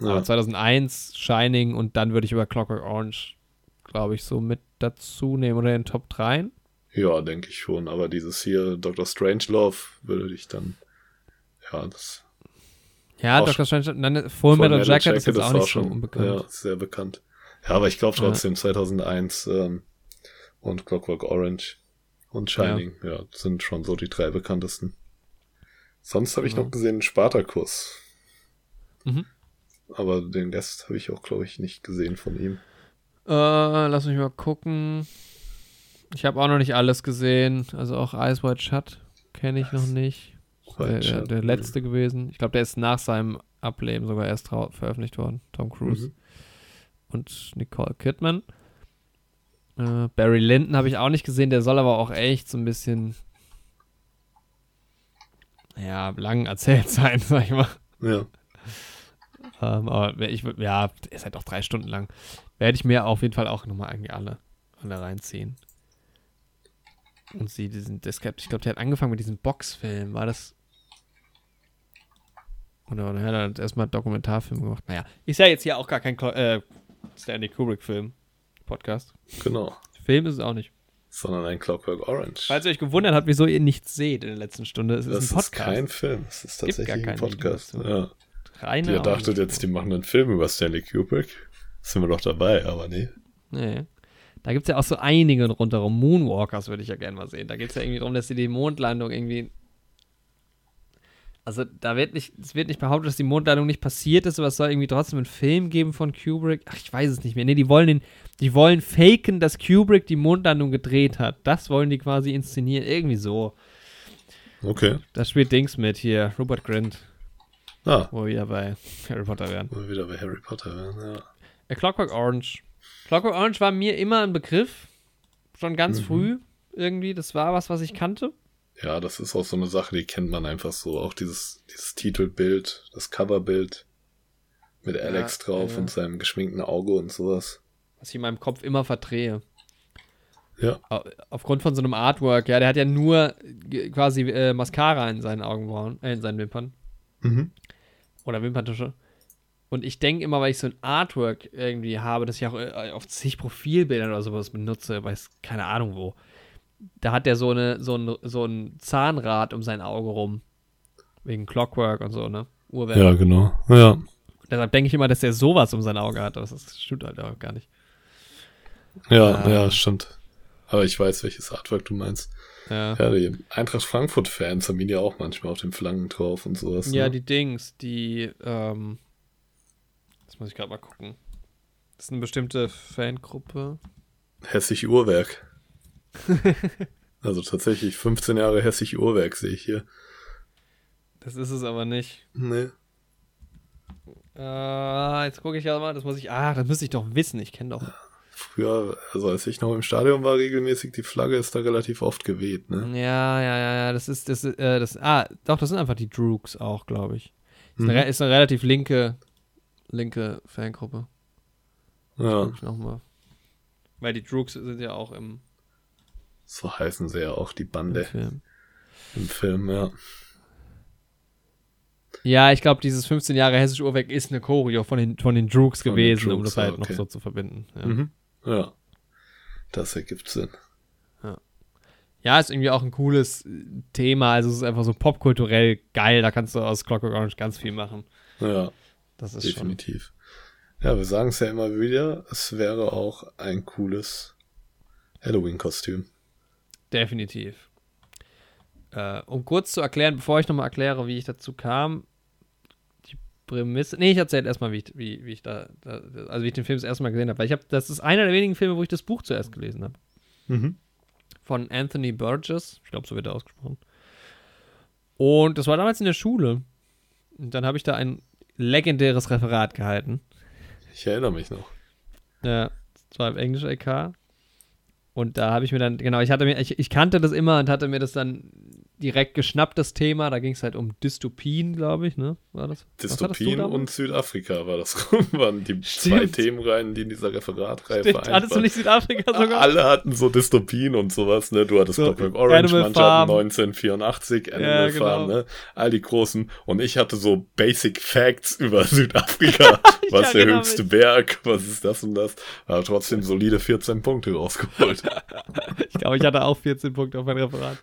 Speaker 2: Ja.
Speaker 1: Aber 2001 Shining und dann würde ich über Clockwork Orange, glaube ich, so mit dazu nehmen oder in den Top 3.
Speaker 2: Ja, denke ich schon. Aber dieses hier, Dr. Strangelove, würde ich dann. Ja, das.
Speaker 1: Ja, Dr. Strange, dann Full Metal Jacket ist jetzt auch nicht so
Speaker 2: schon
Speaker 1: unbekannt.
Speaker 2: Ja, sehr bekannt. Ja, aber ich glaube trotzdem 2001 ähm, und Clockwork Orange und Shining, ja. sind schon so die drei bekanntesten. Sonst habe ich
Speaker 1: Ja.
Speaker 2: noch gesehen Spartacus.
Speaker 1: Mhm.
Speaker 2: Aber den Rest habe ich auch, glaube ich, nicht gesehen von ihm.
Speaker 1: Äh, lass mich mal gucken. Ich habe auch noch nicht alles gesehen. Also auch Ice White Shut kenne ich noch nicht. Der, der, der letzte gewesen. Ich glaube, der ist nach seinem Ableben sogar erst veröffentlicht worden. Tom Cruise
Speaker 2: Mhm.
Speaker 1: und Nicole Kidman. Äh, Barry Lyndon habe ich auch nicht gesehen. Der soll aber auch echt so ein bisschen ja, lang erzählt sein, sag ich mal.
Speaker 2: Ja.
Speaker 1: Ähm, aber ich, würd- ja, ist halt auch drei Stunden lang. Werde ich mir auf jeden Fall auch nochmal irgendwie alle, alle reinziehen. Und sie, diesen, das, ich glaube, der hat angefangen mit diesem Boxfilm. War das. Oder, oder hat er hat erstmal Dokumentarfilm gemacht? Naja, ist ja jetzt hier auch gar kein äh, Stanley Kubrick-Film. Podcast.
Speaker 2: Genau.
Speaker 1: Film ist es auch nicht.
Speaker 2: Sondern ein Clockwork Orange.
Speaker 1: Falls ihr euch gewundert habt, wieso ihr nichts seht in der letzten Stunde, es ist
Speaker 2: das
Speaker 1: ein
Speaker 2: ist
Speaker 1: Podcast.
Speaker 2: kein Film, das ist tatsächlich ein Podcast. Ja.
Speaker 1: Reine
Speaker 2: Ihr dachtet jetzt, die machen einen Film über Stanley Kubrick. Sind wir doch dabei, aber nee.
Speaker 1: Nee. Da gibt es ja auch so einige rundherum. Moonwalkers würde ich ja gerne mal sehen. Da geht es ja irgendwie darum, dass sie die Mondlandung irgendwie. Also da wird nicht, es wird nicht behauptet, dass die Mondlandung nicht passiert ist, aber es soll irgendwie trotzdem einen Film geben von Kubrick. Ach, ich weiß es nicht mehr. Nee, die wollen den, die wollen faken, dass Kubrick die Mondlandung gedreht hat. Das wollen die quasi inszenieren. Irgendwie so.
Speaker 2: Okay.
Speaker 1: Da spielt Dings mit hier, Rupert Grint,
Speaker 2: Ah,
Speaker 1: wo wir wieder bei Harry Potter wären.
Speaker 2: mal wieder bei Harry Potter werden, ja.
Speaker 1: A Clockwork Orange. Clockwork Orange war mir immer ein Begriff. Schon ganz
Speaker 2: Mhm.
Speaker 1: früh irgendwie. Das war was, was ich kannte.
Speaker 2: Ja, das ist auch so eine Sache, die kennt man einfach so. Auch dieses, dieses Titelbild, das Coverbild mit Alex
Speaker 1: Ja,
Speaker 2: drauf
Speaker 1: ja.
Speaker 2: und seinem geschminkten Auge und sowas.
Speaker 1: Was ich in meinem Kopf immer verdrehe.
Speaker 2: Ja,
Speaker 1: Au- Aufgrund von so einem Artwork. Ja, der hat ja nur quasi äh, Mascara in seinen Augenbrauen, äh, in seinen Wimpern.
Speaker 2: mhm.
Speaker 1: Oder Wimperntusche. Und ich denke immer, weil ich so ein Artwork irgendwie habe, das ich auch äh, auf zig Profilbildern oder sowas benutze, weiß keine Ahnung wo. Da hat der so, eine, so, ein, so ein Zahnrad um sein Auge rum. Wegen Clockwork und so, ne? Uhrwerk.
Speaker 2: ja, genau. Ja.
Speaker 1: Deshalb denke ich immer, dass der sowas um sein Auge hat, aber das stimmt halt auch gar nicht.
Speaker 2: Ja,
Speaker 1: Ah.
Speaker 2: ja, stimmt. Aber ich weiß, welches Artwork du meinst.
Speaker 1: Ja,
Speaker 2: Ja, die Eintracht Frankfurt-Fans haben ihn ja auch manchmal auf den Flanken drauf und sowas.
Speaker 1: ja
Speaker 2: ne?
Speaker 1: die Dings, die, ähm, das muss ich gerade mal gucken. Das ist eine bestimmte Fangruppe.
Speaker 2: Hessig Uhrwerk. also tatsächlich 15 Jahre Hessig Uhrwerk sehe ich hier.
Speaker 1: Das ist es aber nicht.
Speaker 2: Nee.
Speaker 1: Äh, jetzt gucke ich ja mal, das muss ich, ah, das müsste ich doch wissen, ich kenne doch.
Speaker 2: Früher, also als ich noch im Stadion war, regelmäßig, die Flagge ist da relativ oft geweht, ne?
Speaker 1: Ja, ja, ja, ja, das ist, das, äh, das, ah, doch, das sind einfach die Droogs auch, glaube ich. Ist,
Speaker 2: Mhm.
Speaker 1: eine, ist eine relativ linke, linke Fangruppe.
Speaker 2: Ja,
Speaker 1: Guck ich noch mal. Weil die Droogs sind ja auch im,
Speaker 2: so heißen sie ja auch die
Speaker 1: im
Speaker 2: Bande
Speaker 1: Film.
Speaker 2: im Film, ja.
Speaker 1: Ja, ich glaube, dieses 15 Jahre hessische Uhrwerk ist eine Choreo von den, von den Droogs
Speaker 2: Von den
Speaker 1: gewesen, um
Speaker 2: Droogs,
Speaker 1: das halt
Speaker 2: ah,
Speaker 1: noch
Speaker 2: okay.
Speaker 1: so zu verbinden. Ja.
Speaker 2: Mhm. Ja. Das ergibt Sinn.
Speaker 1: ja, ist irgendwie auch ein cooles Thema. Also, es ist einfach so popkulturell geil. Da kannst du aus Clockwork Orange ganz viel machen.
Speaker 2: Ja,
Speaker 1: Das ist schon.
Speaker 2: definitiv. Ja, wir sagen es ja immer wieder, es wäre auch ein cooles Halloween-Kostüm.
Speaker 1: Definitiv. Äh, um kurz zu erklären, bevor ich nochmal erkläre, wie ich dazu kam, Prämisse. Nee, ich erzähle erstmal, wie ich, wie, wie ich da, da, also wie ich den Film das erste Mal gesehen habe. Weil ich habe, das ist einer der wenigen Filme, wo ich das Buch zuerst gelesen habe.
Speaker 2: Mhm.
Speaker 1: Von Anthony Burgess. Ich glaube, so wird er ausgesprochen. Und das war damals in der Schule. Und dann habe ich da ein legendäres Referat gehalten.
Speaker 2: Ich erinnere mich noch.
Speaker 1: Ja, das war im Englisch LK. Und da habe ich mir dann, genau, ich hatte mir, ich, ich kannte das immer und hatte mir das dann direkt geschnappt, das Thema. Da ging es halt um Dystopien, glaube ich, ne?
Speaker 2: War das? Dystopien und Südafrika war das. waren die Stimmt. zwei Themenreihen, die in dieser Referatreihe
Speaker 1: vereinbart Hattest du nicht Südafrika sogar?
Speaker 2: Alle hatten so Dystopien und sowas, ne? Du hattest so, Clockwork Orange, hatten 1984, Animal ja, genau. Farm, ne? All die großen. Und ich hatte so Basic Facts über Südafrika. was ist der höchste mich. Berg? Was ist das und das? Aber trotzdem solide 14 Punkte rausgeholt.
Speaker 1: ich glaube, ich hatte auch 14 Punkte auf mein Referat.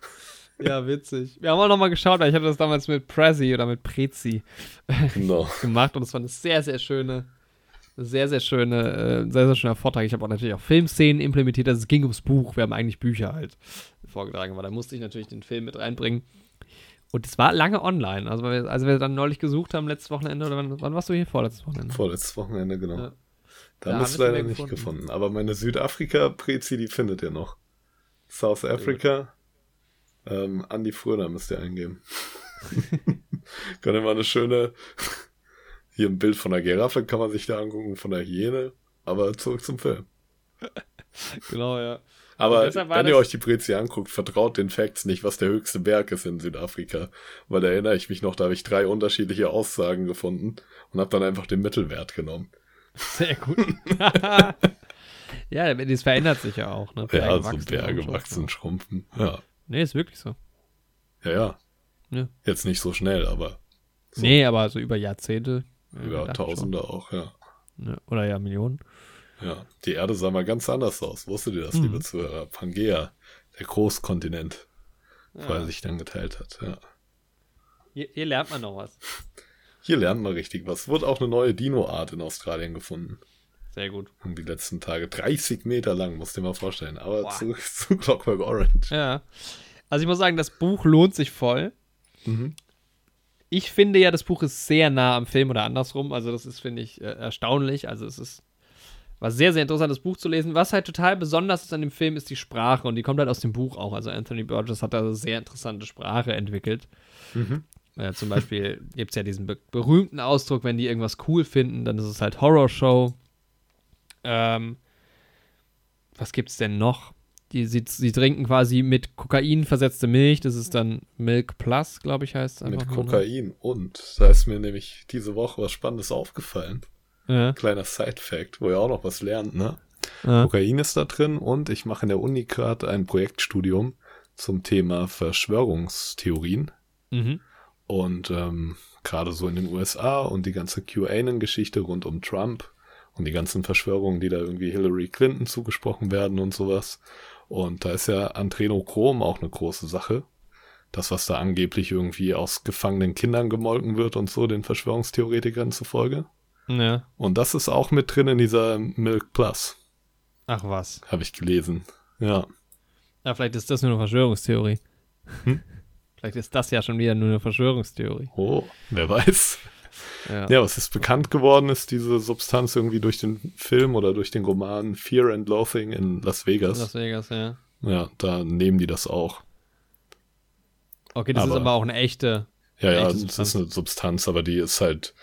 Speaker 1: Ja, witzig. Wir haben auch nochmal geschaut, weil ich hatte das damals mit Prezi oder mit Prezi no. gemacht und es war eine sehr, sehr schöne, sehr, sehr schöne, äh, sehr, sehr schöner Vortrag. Ich habe auch natürlich auch Filmszenen implementiert, also es ging ums Buch. Wir haben eigentlich Bücher halt vorgetragen, aber da musste ich natürlich den Film mit reinbringen. Und es war lange online. Also, wir, als wir dann neulich gesucht haben, letztes Wochenende, oder wann, wann warst du hier? Vorletztes Wochenende.
Speaker 2: Vorletztes Wochenende, genau. Ja. Da, haben wir es leider nicht gefunden. gefunden. Aber meine Südafrika-Prezi, die findet ihr noch. South Africa, ähm, Andi Furner müsst ihr eingeben. Könnte mal eine schöne, hier ein Bild von der Giraffe kann man sich da angucken, von der Hyäne, aber zurück zum Film.
Speaker 1: genau, ja.
Speaker 2: Aber wenn ihr euch die Prezi anguckt, vertraut den Facts nicht, was der höchste Berg ist in Südafrika. Weil da erinnere ich mich noch, da habe ich drei unterschiedliche Aussagen gefunden und habe dann einfach den Mittelwert genommen.
Speaker 1: Sehr gut. ja, das verändert sich ja auch. Ne?
Speaker 2: Ja, so Berge wachsen, schrumpfen. Ja.
Speaker 1: Nee, ist wirklich so.
Speaker 2: Ja, ja. ja. Jetzt nicht so schnell, aber.
Speaker 1: So. Nee, aber so über Jahrzehnte.
Speaker 2: Über Tausende auch, ja.
Speaker 1: Oder ja, Millionen.
Speaker 2: Ja, die Erde sah mal ganz anders aus. Wusstet ihr das, mhm. liebe Zuhörer? Pangea, der Großkontinent, ja. wo er sich dann geteilt hat, ja.
Speaker 1: Hier, hier, lernt man noch was.
Speaker 2: Hier lernt man richtig was. Wurde auch eine neue Dino-Art in Australien gefunden.
Speaker 1: Sehr gut.
Speaker 2: Und die letzten Tage 30 Meter lang, musst du dir mal vorstellen. Aber Boah. zurück zu Clockwork Orange.
Speaker 1: Ja. Also ich muss sagen, das Buch lohnt sich voll. Mhm. Ich finde ja, das Buch ist sehr nah am Film oder andersrum. Also das ist, finde ich, äh, erstaunlich. Also es ist war sehr, sehr interessant, das Buch zu lesen. Was halt total besonders ist an dem Film, ist die Sprache und die kommt halt aus dem Buch auch. Also Anthony Burgess hat da eine sehr interessante Sprache entwickelt. Mhm. Äh, zum Beispiel gibt es ja diesen be berühmten Ausdruck, wenn die irgendwas cool finden, dann ist es halt Horror-Show. Ähm, was gibt's denn noch? Die, sie, sie trinken quasi mit Kokain versetzte Milch, das ist dann Milk Plus, glaube ich, heißt es.
Speaker 2: Mit ne? Kokain. Und da ist mir nämlich diese Woche was Spannendes aufgefallen. Ja. Kleiner Side-Fact, wo ihr auch noch was lernt, ne? Ja. Kokain ist da drin und ich mache in der Uni gerade ein Projektstudium zum Thema Verschwörungstheorien. Mhm. Und ähm, gerade so in den USA und die ganze QAnon-Geschichte rund um Trump und die ganzen Verschwörungen, die da irgendwie Hillary Clinton zugesprochen werden und sowas. Und da ist ja Antrenochrom auch eine große Sache. Das, was da angeblich irgendwie aus gefangenen Kindern gemolken wird und so, den Verschwörungstheoretikern zufolge. Ja. Und das ist auch mit drin in dieser Milk Plus.
Speaker 1: Ach was.
Speaker 2: Habe ich gelesen. Ja.
Speaker 1: Ja, vielleicht ist das nur eine Verschwörungstheorie. Hm? Vielleicht ist das ja schon wieder nur eine Verschwörungstheorie.
Speaker 2: Oh, wer weiß. Ja. ja, was ist bekannt geworden ist, diese Substanz irgendwie durch den Film oder durch den Roman Fear and Loathing in Las Vegas.
Speaker 1: Las Vegas, ja.
Speaker 2: Ja, da nehmen die das auch.
Speaker 1: Okay, das aber, ist aber auch eine echte.
Speaker 2: Ja, ja, echte das ist eine Substanz, aber die ist halt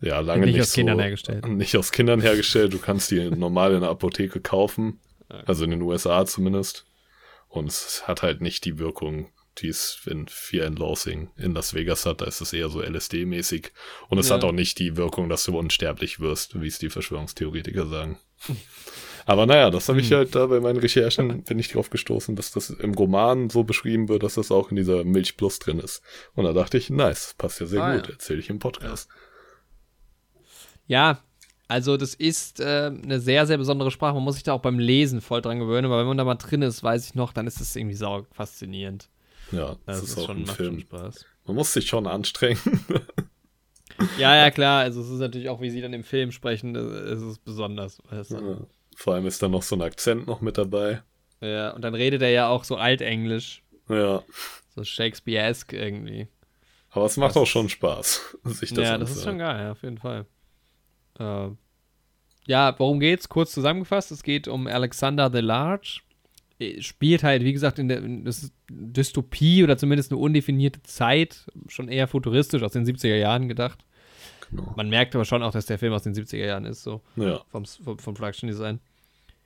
Speaker 2: ja lange nicht, nicht
Speaker 1: aus
Speaker 2: so,
Speaker 1: Kindern hergestellt.
Speaker 2: Nicht aus Kindern hergestellt. Du kannst die normal in der Apotheke kaufen, also in den USA zumindest. Und es hat halt nicht die Wirkung, die es in Fear and Loathing in Las Vegas hat. Da ist es eher so LSD-mäßig. Und es ja. hat auch nicht die Wirkung, dass du unsterblich wirst, wie es die Verschwörungstheoretiker sagen. Aber naja, das habe ich hm. halt da bei meinen Recherchen, bin ich drauf gestoßen, dass das im Roman so beschrieben wird, dass das auch in dieser Milch Plus drin ist. Und da dachte ich, nice, passt ja sehr ah, gut, ja. erzähle ich im Podcast.
Speaker 1: Ja, also das ist äh, eine sehr, sehr besondere Sprache. Man muss sich da auch beim Lesen voll dran gewöhnen, aber wenn man da mal drin ist, weiß ich noch, dann ist das irgendwie sau faszinierend.
Speaker 2: Ja, das, das ist, auch schon, ein Film. Spaß. Man muss sich schon anstrengen.
Speaker 1: ja, ja, klar. Also es ist natürlich auch, wie sie dann im Film sprechen, es ist besonders. Weißt du? ja,
Speaker 2: vor allem ist da noch so ein Akzent noch mit dabei.
Speaker 1: Ja, und dann redet er ja auch so altenglisch.
Speaker 2: Ja.
Speaker 1: So Shakespeare-esque irgendwie.
Speaker 2: Aber es macht das auch schon Spaß, sich
Speaker 1: das Ja, das ist schon geil, ja, auf jeden Fall. Äh, ja, worum geht's? Kurz zusammengefasst, es geht um Alexander the Large spielt halt, wie gesagt, in der in Dystopie oder zumindest eine undefinierte Zeit, schon eher futuristisch aus den 70er Jahren gedacht. Genau. Man merkt aber schon auch, dass der Film aus den 70er Jahren ist, so
Speaker 2: ja.
Speaker 1: vom, vom, vom Production Design.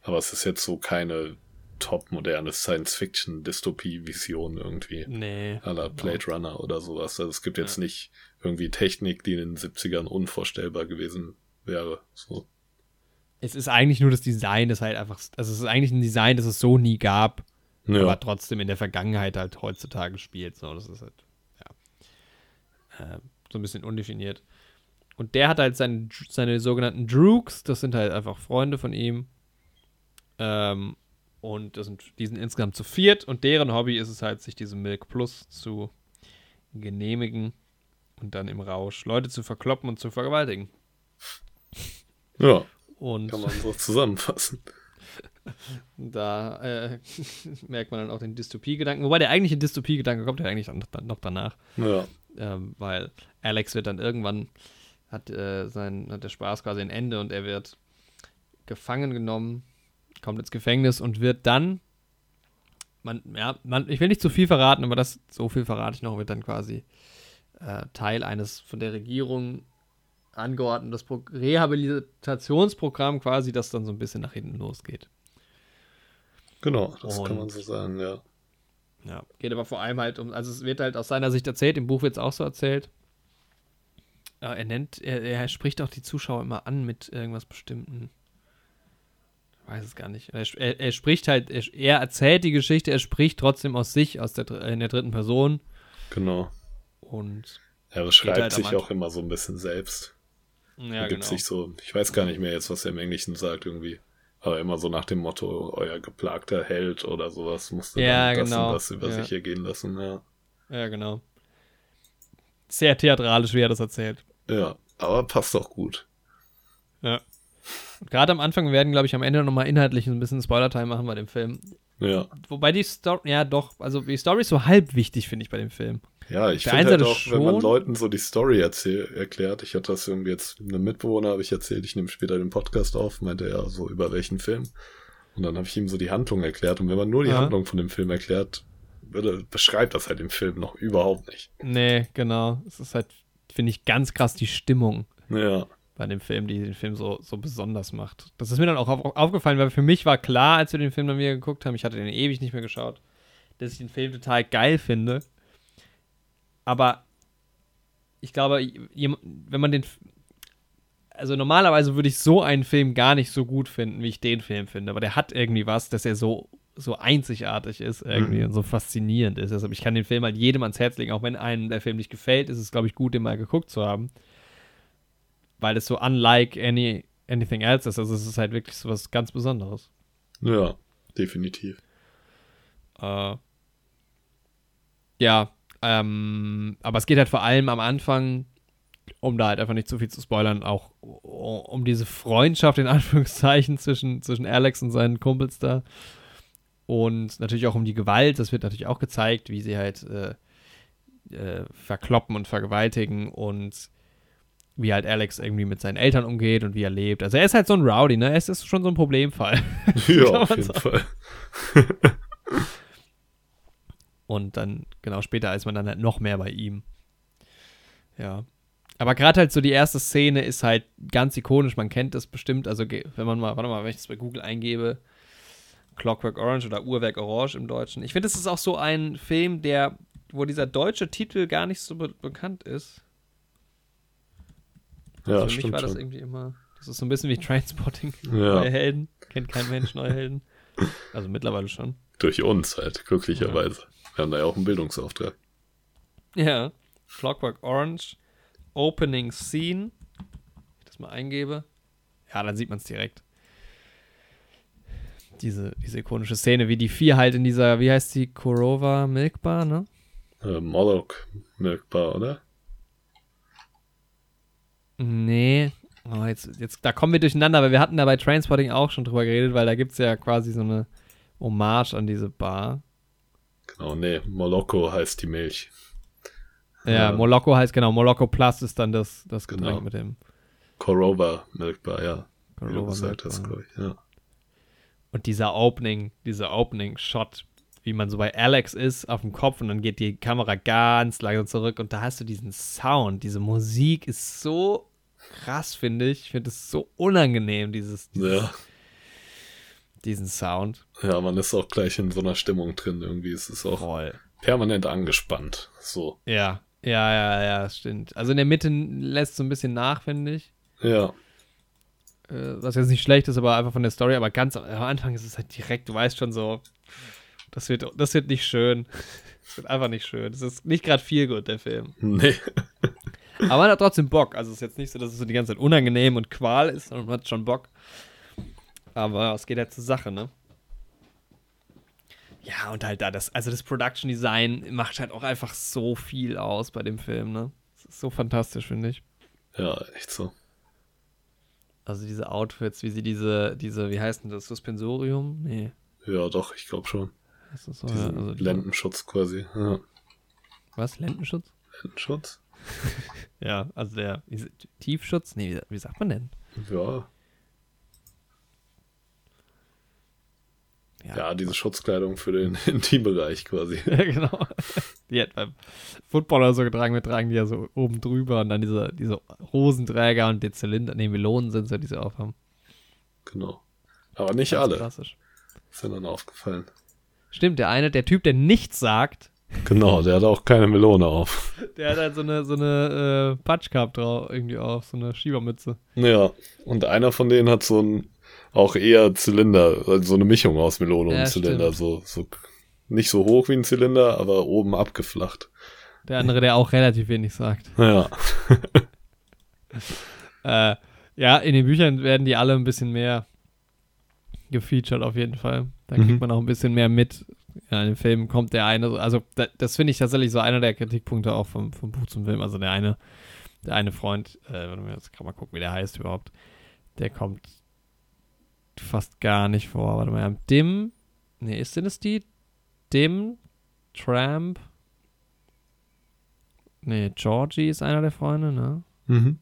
Speaker 2: Aber es ist jetzt so keine top moderne Science-Fiction-Dystopie-Vision irgendwie.
Speaker 1: Nee.
Speaker 2: À la Blade Runner oder sowas. Also es gibt jetzt ja. nicht irgendwie Technik, die in den 70ern unvorstellbar gewesen wäre. So.
Speaker 1: Es ist eigentlich nur das Design, das halt einfach, also es ist eigentlich ein Design, das es so nie gab, ja. aber trotzdem in der Vergangenheit halt heutzutage spielt. So, das ist halt, ja, äh, so ein bisschen undefiniert. Und der hat halt seine, seine sogenannten Droogs, das sind halt einfach Freunde von ihm. Ähm, und das sind, die sind insgesamt zu viert und deren Hobby ist es halt, sich diese Milk Plus zu genehmigen und dann im Rausch Leute zu verkloppen und zu vergewaltigen.
Speaker 2: Ja.
Speaker 1: Und
Speaker 2: kann man so zusammenfassen.
Speaker 1: Da äh, merkt man dann auch den Dystopie-Gedanken. Wobei der eigentliche Dystopie-Gedanke kommt ja eigentlich noch danach.
Speaker 2: Ja.
Speaker 1: Ähm, weil Alex wird dann irgendwann hat, äh, sein, hat der Spaß quasi ein Ende und er wird gefangen genommen, kommt ins Gefängnis und wird dann, man, ja, man, ich will nicht zu viel verraten, aber das, so viel verrate ich noch, wird dann quasi äh, Teil eines von der Regierung angeordnetes Pro Rehabilitationsprogramm quasi, das dann so ein bisschen nach hinten losgeht.
Speaker 2: Genau, das und, kann man so sagen, ja.
Speaker 1: Ja, geht aber vor allem halt um, also es wird halt aus seiner Sicht erzählt, im Buch wird es auch so erzählt, ja, er nennt, er, er spricht auch die Zuschauer immer an mit irgendwas Bestimmten. Ich weiß es gar nicht. Er, er, er spricht halt, er, er, erzählt die Geschichte, er spricht trotzdem aus sich, aus der, in der dritten Person.
Speaker 2: Genau.
Speaker 1: Und
Speaker 2: er beschreibt halt sich auch immer so ein bisschen selbst.
Speaker 1: Ja,
Speaker 2: gibt
Speaker 1: genau.
Speaker 2: sich so, ich weiß gar nicht mehr jetzt, was er im Englischen sagt irgendwie. Aber immer so nach dem Motto, euer geplagter Held oder sowas musste
Speaker 1: ja,
Speaker 2: dann
Speaker 1: das genau.
Speaker 2: und das über
Speaker 1: ja.
Speaker 2: sich ergehen lassen, ja.
Speaker 1: Ja, genau. Sehr theatralisch, wie er das erzählt.
Speaker 2: Ja, aber passt auch gut.
Speaker 1: Ja. Gerade am Anfang werden, glaube ich, am Ende nochmal inhaltlich ein bisschen Spoiler-Time machen bei dem Film.
Speaker 2: Ja.
Speaker 1: Wobei die Story, ja doch, also die Story ist so halb wichtig, finde ich, bei dem Film.
Speaker 2: Ja, ich finde halt auch, schon. wenn man Leuten so die Story erzähl, erklärt, ich hatte das irgendwie jetzt einem Mitbewohner, habe ich erzählt, ich nehme später den Podcast auf, meinte er so, über welchen Film. Und dann habe ich ihm so die Handlung erklärt. Und wenn man nur die ja. Handlung von dem Film erklärt, beschreibt das halt im Film noch überhaupt nicht.
Speaker 1: Nee, genau. Es ist halt finde ich, ganz krass die Stimmung
Speaker 2: ja.
Speaker 1: bei dem Film, die den Film so, so besonders macht. Das ist mir dann auch auf, aufgefallen, weil für mich war klar, als wir den Film dann wieder geguckt haben, ich hatte den ewig nicht mehr geschaut, dass ich den Film total geil finde. Aber ich glaube, wenn man den. Also normalerweise würde ich so einen Film gar nicht so gut finden, wie ich den Film finde. Aber der hat irgendwie was, dass er so so einzigartig ist irgendwie mhm. und so faszinierend ist. Deshalb, ich kann den Film halt jedem ans Herz legen, auch wenn einem der Film nicht gefällt, ist es, glaube ich, gut, den mal geguckt zu haben. Weil es so unlike any, anything else ist. Also es ist halt wirklich so was ganz Besonderes.
Speaker 2: Ja, definitiv.
Speaker 1: Äh, ja, ähm, aber es geht halt vor allem am Anfang, um da halt einfach nicht zu viel zu spoilern, auch um diese Freundschaft in Anführungszeichen zwischen, zwischen Alex und seinen Kumpels da. Und natürlich auch um die Gewalt, das wird natürlich auch gezeigt, wie sie halt äh, äh, verkloppen und vergewaltigen und wie halt Alex irgendwie mit seinen Eltern umgeht und wie er lebt. Also er ist halt so ein Rowdy, ne? Es ist schon so ein Problemfall.
Speaker 2: Ja, auf jeden. Fall.
Speaker 1: Und dann, genau, später ist man dann halt noch mehr bei ihm. Ja. Aber gerade halt so die erste Szene ist halt ganz ikonisch, man kennt das bestimmt. Also, wenn man mal, warte mal, wenn ich das bei Google eingebe, Clockwork Orange oder Uhrwerk Orange im Deutschen. Ich finde, es ist auch so ein Film, der, wo dieser deutsche Titel gar nicht so be bekannt ist.
Speaker 2: Ja,
Speaker 1: also Für
Speaker 2: mich
Speaker 1: war das
Speaker 2: schon.
Speaker 1: irgendwie immer. Das ist so ein bisschen wie Trainspotting.
Speaker 2: Ja.
Speaker 1: Neue Helden. Kennt kein Mensch neue Helden. Also mittlerweile schon.
Speaker 2: Durch uns halt, glücklicherweise. Wir haben da ja auch einen Bildungsauftrag.
Speaker 1: Ja. Clockwork Orange. Opening Scene. Wenn ich das mal eingebe. Ja, dann sieht man es direkt diese, diese ikonische Szene, wie die vier halt in dieser, wie heißt die, Korova Milkbar, ne?
Speaker 2: Äh, Moloch Milkbar, oder?
Speaker 1: Nee. Oh, jetzt, jetzt, da kommen wir durcheinander, weil wir hatten da bei Transporting auch schon drüber geredet, weil da gibt es ja quasi so eine Hommage an diese Bar.
Speaker 2: Genau, nee, Moloko heißt die Milch.
Speaker 1: Ja, ähm, Moloko heißt genau, Moloko Plus ist dann das, das Getränk
Speaker 2: genau.
Speaker 1: mit dem.
Speaker 2: Korova Milkbar, ja.
Speaker 1: Korova
Speaker 2: Wie du gesagt
Speaker 1: Milkbar.
Speaker 2: hast, glaube ich, ja.
Speaker 1: Und dieser Opening, dieser Opening-Shot, wie man so bei Alex ist, auf dem Kopf und dann geht die Kamera ganz langsam zurück und da hast du diesen Sound, diese Musik ist so krass, finde ich. Ich finde es so unangenehm, dieses, dieses
Speaker 2: Ja.
Speaker 1: Diesen Sound.
Speaker 2: Ja, man ist auch gleich in so einer Stimmung drin irgendwie. Es ist auch
Speaker 1: Voll.
Speaker 2: permanent angespannt. So.
Speaker 1: Ja, ja, ja, ja, das stimmt. Also in der Mitte lässt so ein bisschen nach, finde ich.
Speaker 2: Ja.
Speaker 1: Äh, was jetzt nicht schlecht ist, aber einfach von der Story. Aber ganz am am Anfang ist es halt direkt, du weißt schon so, das wird, das wird nicht schön. Das wird einfach nicht schön. Das ist nicht gerade viel gut, der Film.
Speaker 2: Nee.
Speaker 1: Aber man hat trotzdem Bock. Also es ist jetzt nicht so, dass es so die ganze Zeit unangenehm und Qual ist, sondern man hat schon Bock. Aber es geht halt zur Sache, ne? Ja, und halt da das, also das Production Design macht halt auch einfach so viel aus bei dem Film, ne? Das ist so fantastisch, finde ich.
Speaker 2: Ja, echt so.
Speaker 1: Also diese Outfits, wie sie diese, diese, wie heißt denn das, Suspensorium? Nee.
Speaker 2: Ja, doch, ich glaube schon.
Speaker 1: Das ist so, ja, also
Speaker 2: Lendenschutz quasi. Ja.
Speaker 1: Was? Lendenschutz?
Speaker 2: Lendenschutz?
Speaker 1: Ja, also der Tiefschutz? Nee, wie, wie sagt man denn?
Speaker 2: Ja.
Speaker 1: Ja.
Speaker 2: Ja, diese Schutzkleidung für den Intimbereich quasi.
Speaker 1: Ja, genau. Die hat beim Football oder so getragen, wir tragen die ja so oben drüber und dann diese, diese Hosenträger und die Zylinder, nee, Melonen sind so, die sie aufhaben.
Speaker 2: Genau. Aber nicht
Speaker 1: Ganz
Speaker 2: alle.
Speaker 1: Klassisch.
Speaker 2: Ist mir dann aufgefallen.
Speaker 1: Stimmt, der eine, der Typ, der nichts sagt,
Speaker 2: Genau, der hat auch keine Melone auf.
Speaker 1: der hat halt so eine, so eine äh, Patchcap drauf, irgendwie auf, so eine Schiebermütze.
Speaker 2: Ja, und einer von denen hat so ein auch eher Zylinder, also so eine Mischung aus Melone
Speaker 1: Ja,
Speaker 2: und Zylinder. So, so nicht so hoch wie ein Zylinder, aber oben abgeflacht.
Speaker 1: Der andere, der auch relativ wenig sagt.
Speaker 2: Ja,
Speaker 1: Äh, ja, in den Büchern werden die alle ein bisschen mehr gefeatured auf jeden Fall. Da
Speaker 2: Mhm.
Speaker 1: kriegt man auch ein bisschen mehr mit. Ja, in den Filmen kommt der eine, also da, das finde ich tatsächlich so einer der Kritikpunkte auch vom, vom Buch zum Film. Also der eine, der eine Freund, äh, jetzt kann man gucken, wie der heißt überhaupt. Der kommt fast gar nicht vor. Warte mal, wir haben Dim, nee, ist denn es die? Dim, Tramp, nee, Georgie ist einer der Freunde, ne?
Speaker 2: mhm.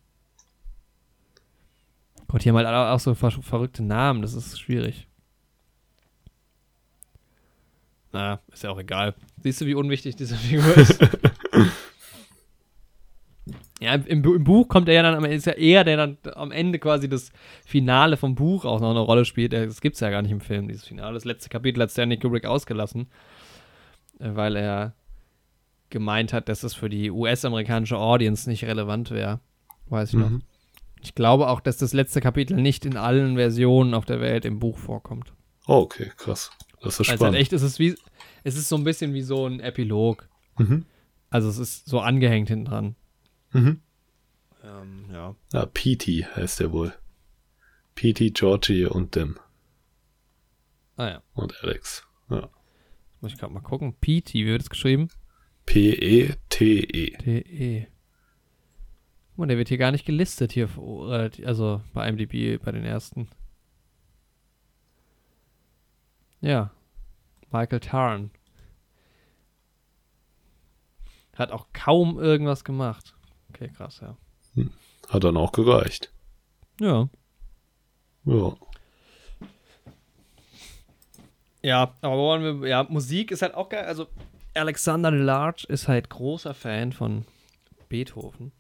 Speaker 1: Gott, die haben halt auch so ver verrückte Namen, das ist schwierig. Na, ist ja auch egal. Siehst du, wie unwichtig diese Figur ist? ja, im, im, Bu- im Buch kommt er ja dann, am Ende- ist ja eher der dann am Ende quasi das Finale vom Buch auch noch eine Rolle spielt. Äh, Das gibt's ja gar nicht im Film, dieses Finale. Das letzte Kapitel hat Stanley Kubrick ausgelassen, äh, weil er gemeint hat, dass es für die US-amerikanische Audience nicht relevant wäre. Weiß ich noch.
Speaker 2: Mhm.
Speaker 1: Ich glaube auch, dass das letzte Kapitel nicht in allen Versionen auf der Welt im Buch vorkommt.
Speaker 2: Oh, okay, krass. Das ist
Speaker 1: Also halt
Speaker 2: spannend.
Speaker 1: echt, es ist wie, es ist so ein bisschen wie so ein Epilog.
Speaker 2: Mhm.
Speaker 1: Also es ist so angehängt hinten dran.
Speaker 2: Mhm.
Speaker 1: Ähm, ja.
Speaker 2: Ja, Petey heißt der wohl. Petey, Georgie und Dim.
Speaker 1: Ah ja.
Speaker 2: Und Alex. Ja.
Speaker 1: Muss ich gerade mal gucken. PT, wie wird es geschrieben?
Speaker 2: P-E-T-E.
Speaker 1: T-E. Guck mal, der wird hier gar nicht gelistet hier, relativ- also bei IMDb, bei den ersten. Ja. Michael Tarn. Hat auch kaum irgendwas gemacht. Okay, krass, ja.
Speaker 2: Hat dann auch gereicht.
Speaker 1: Ja.
Speaker 2: Ja.
Speaker 1: Ja, aber wollen wir, ja, Musik ist halt auch geil. Also, Alexander Large ist halt großer Fan von Beethoven.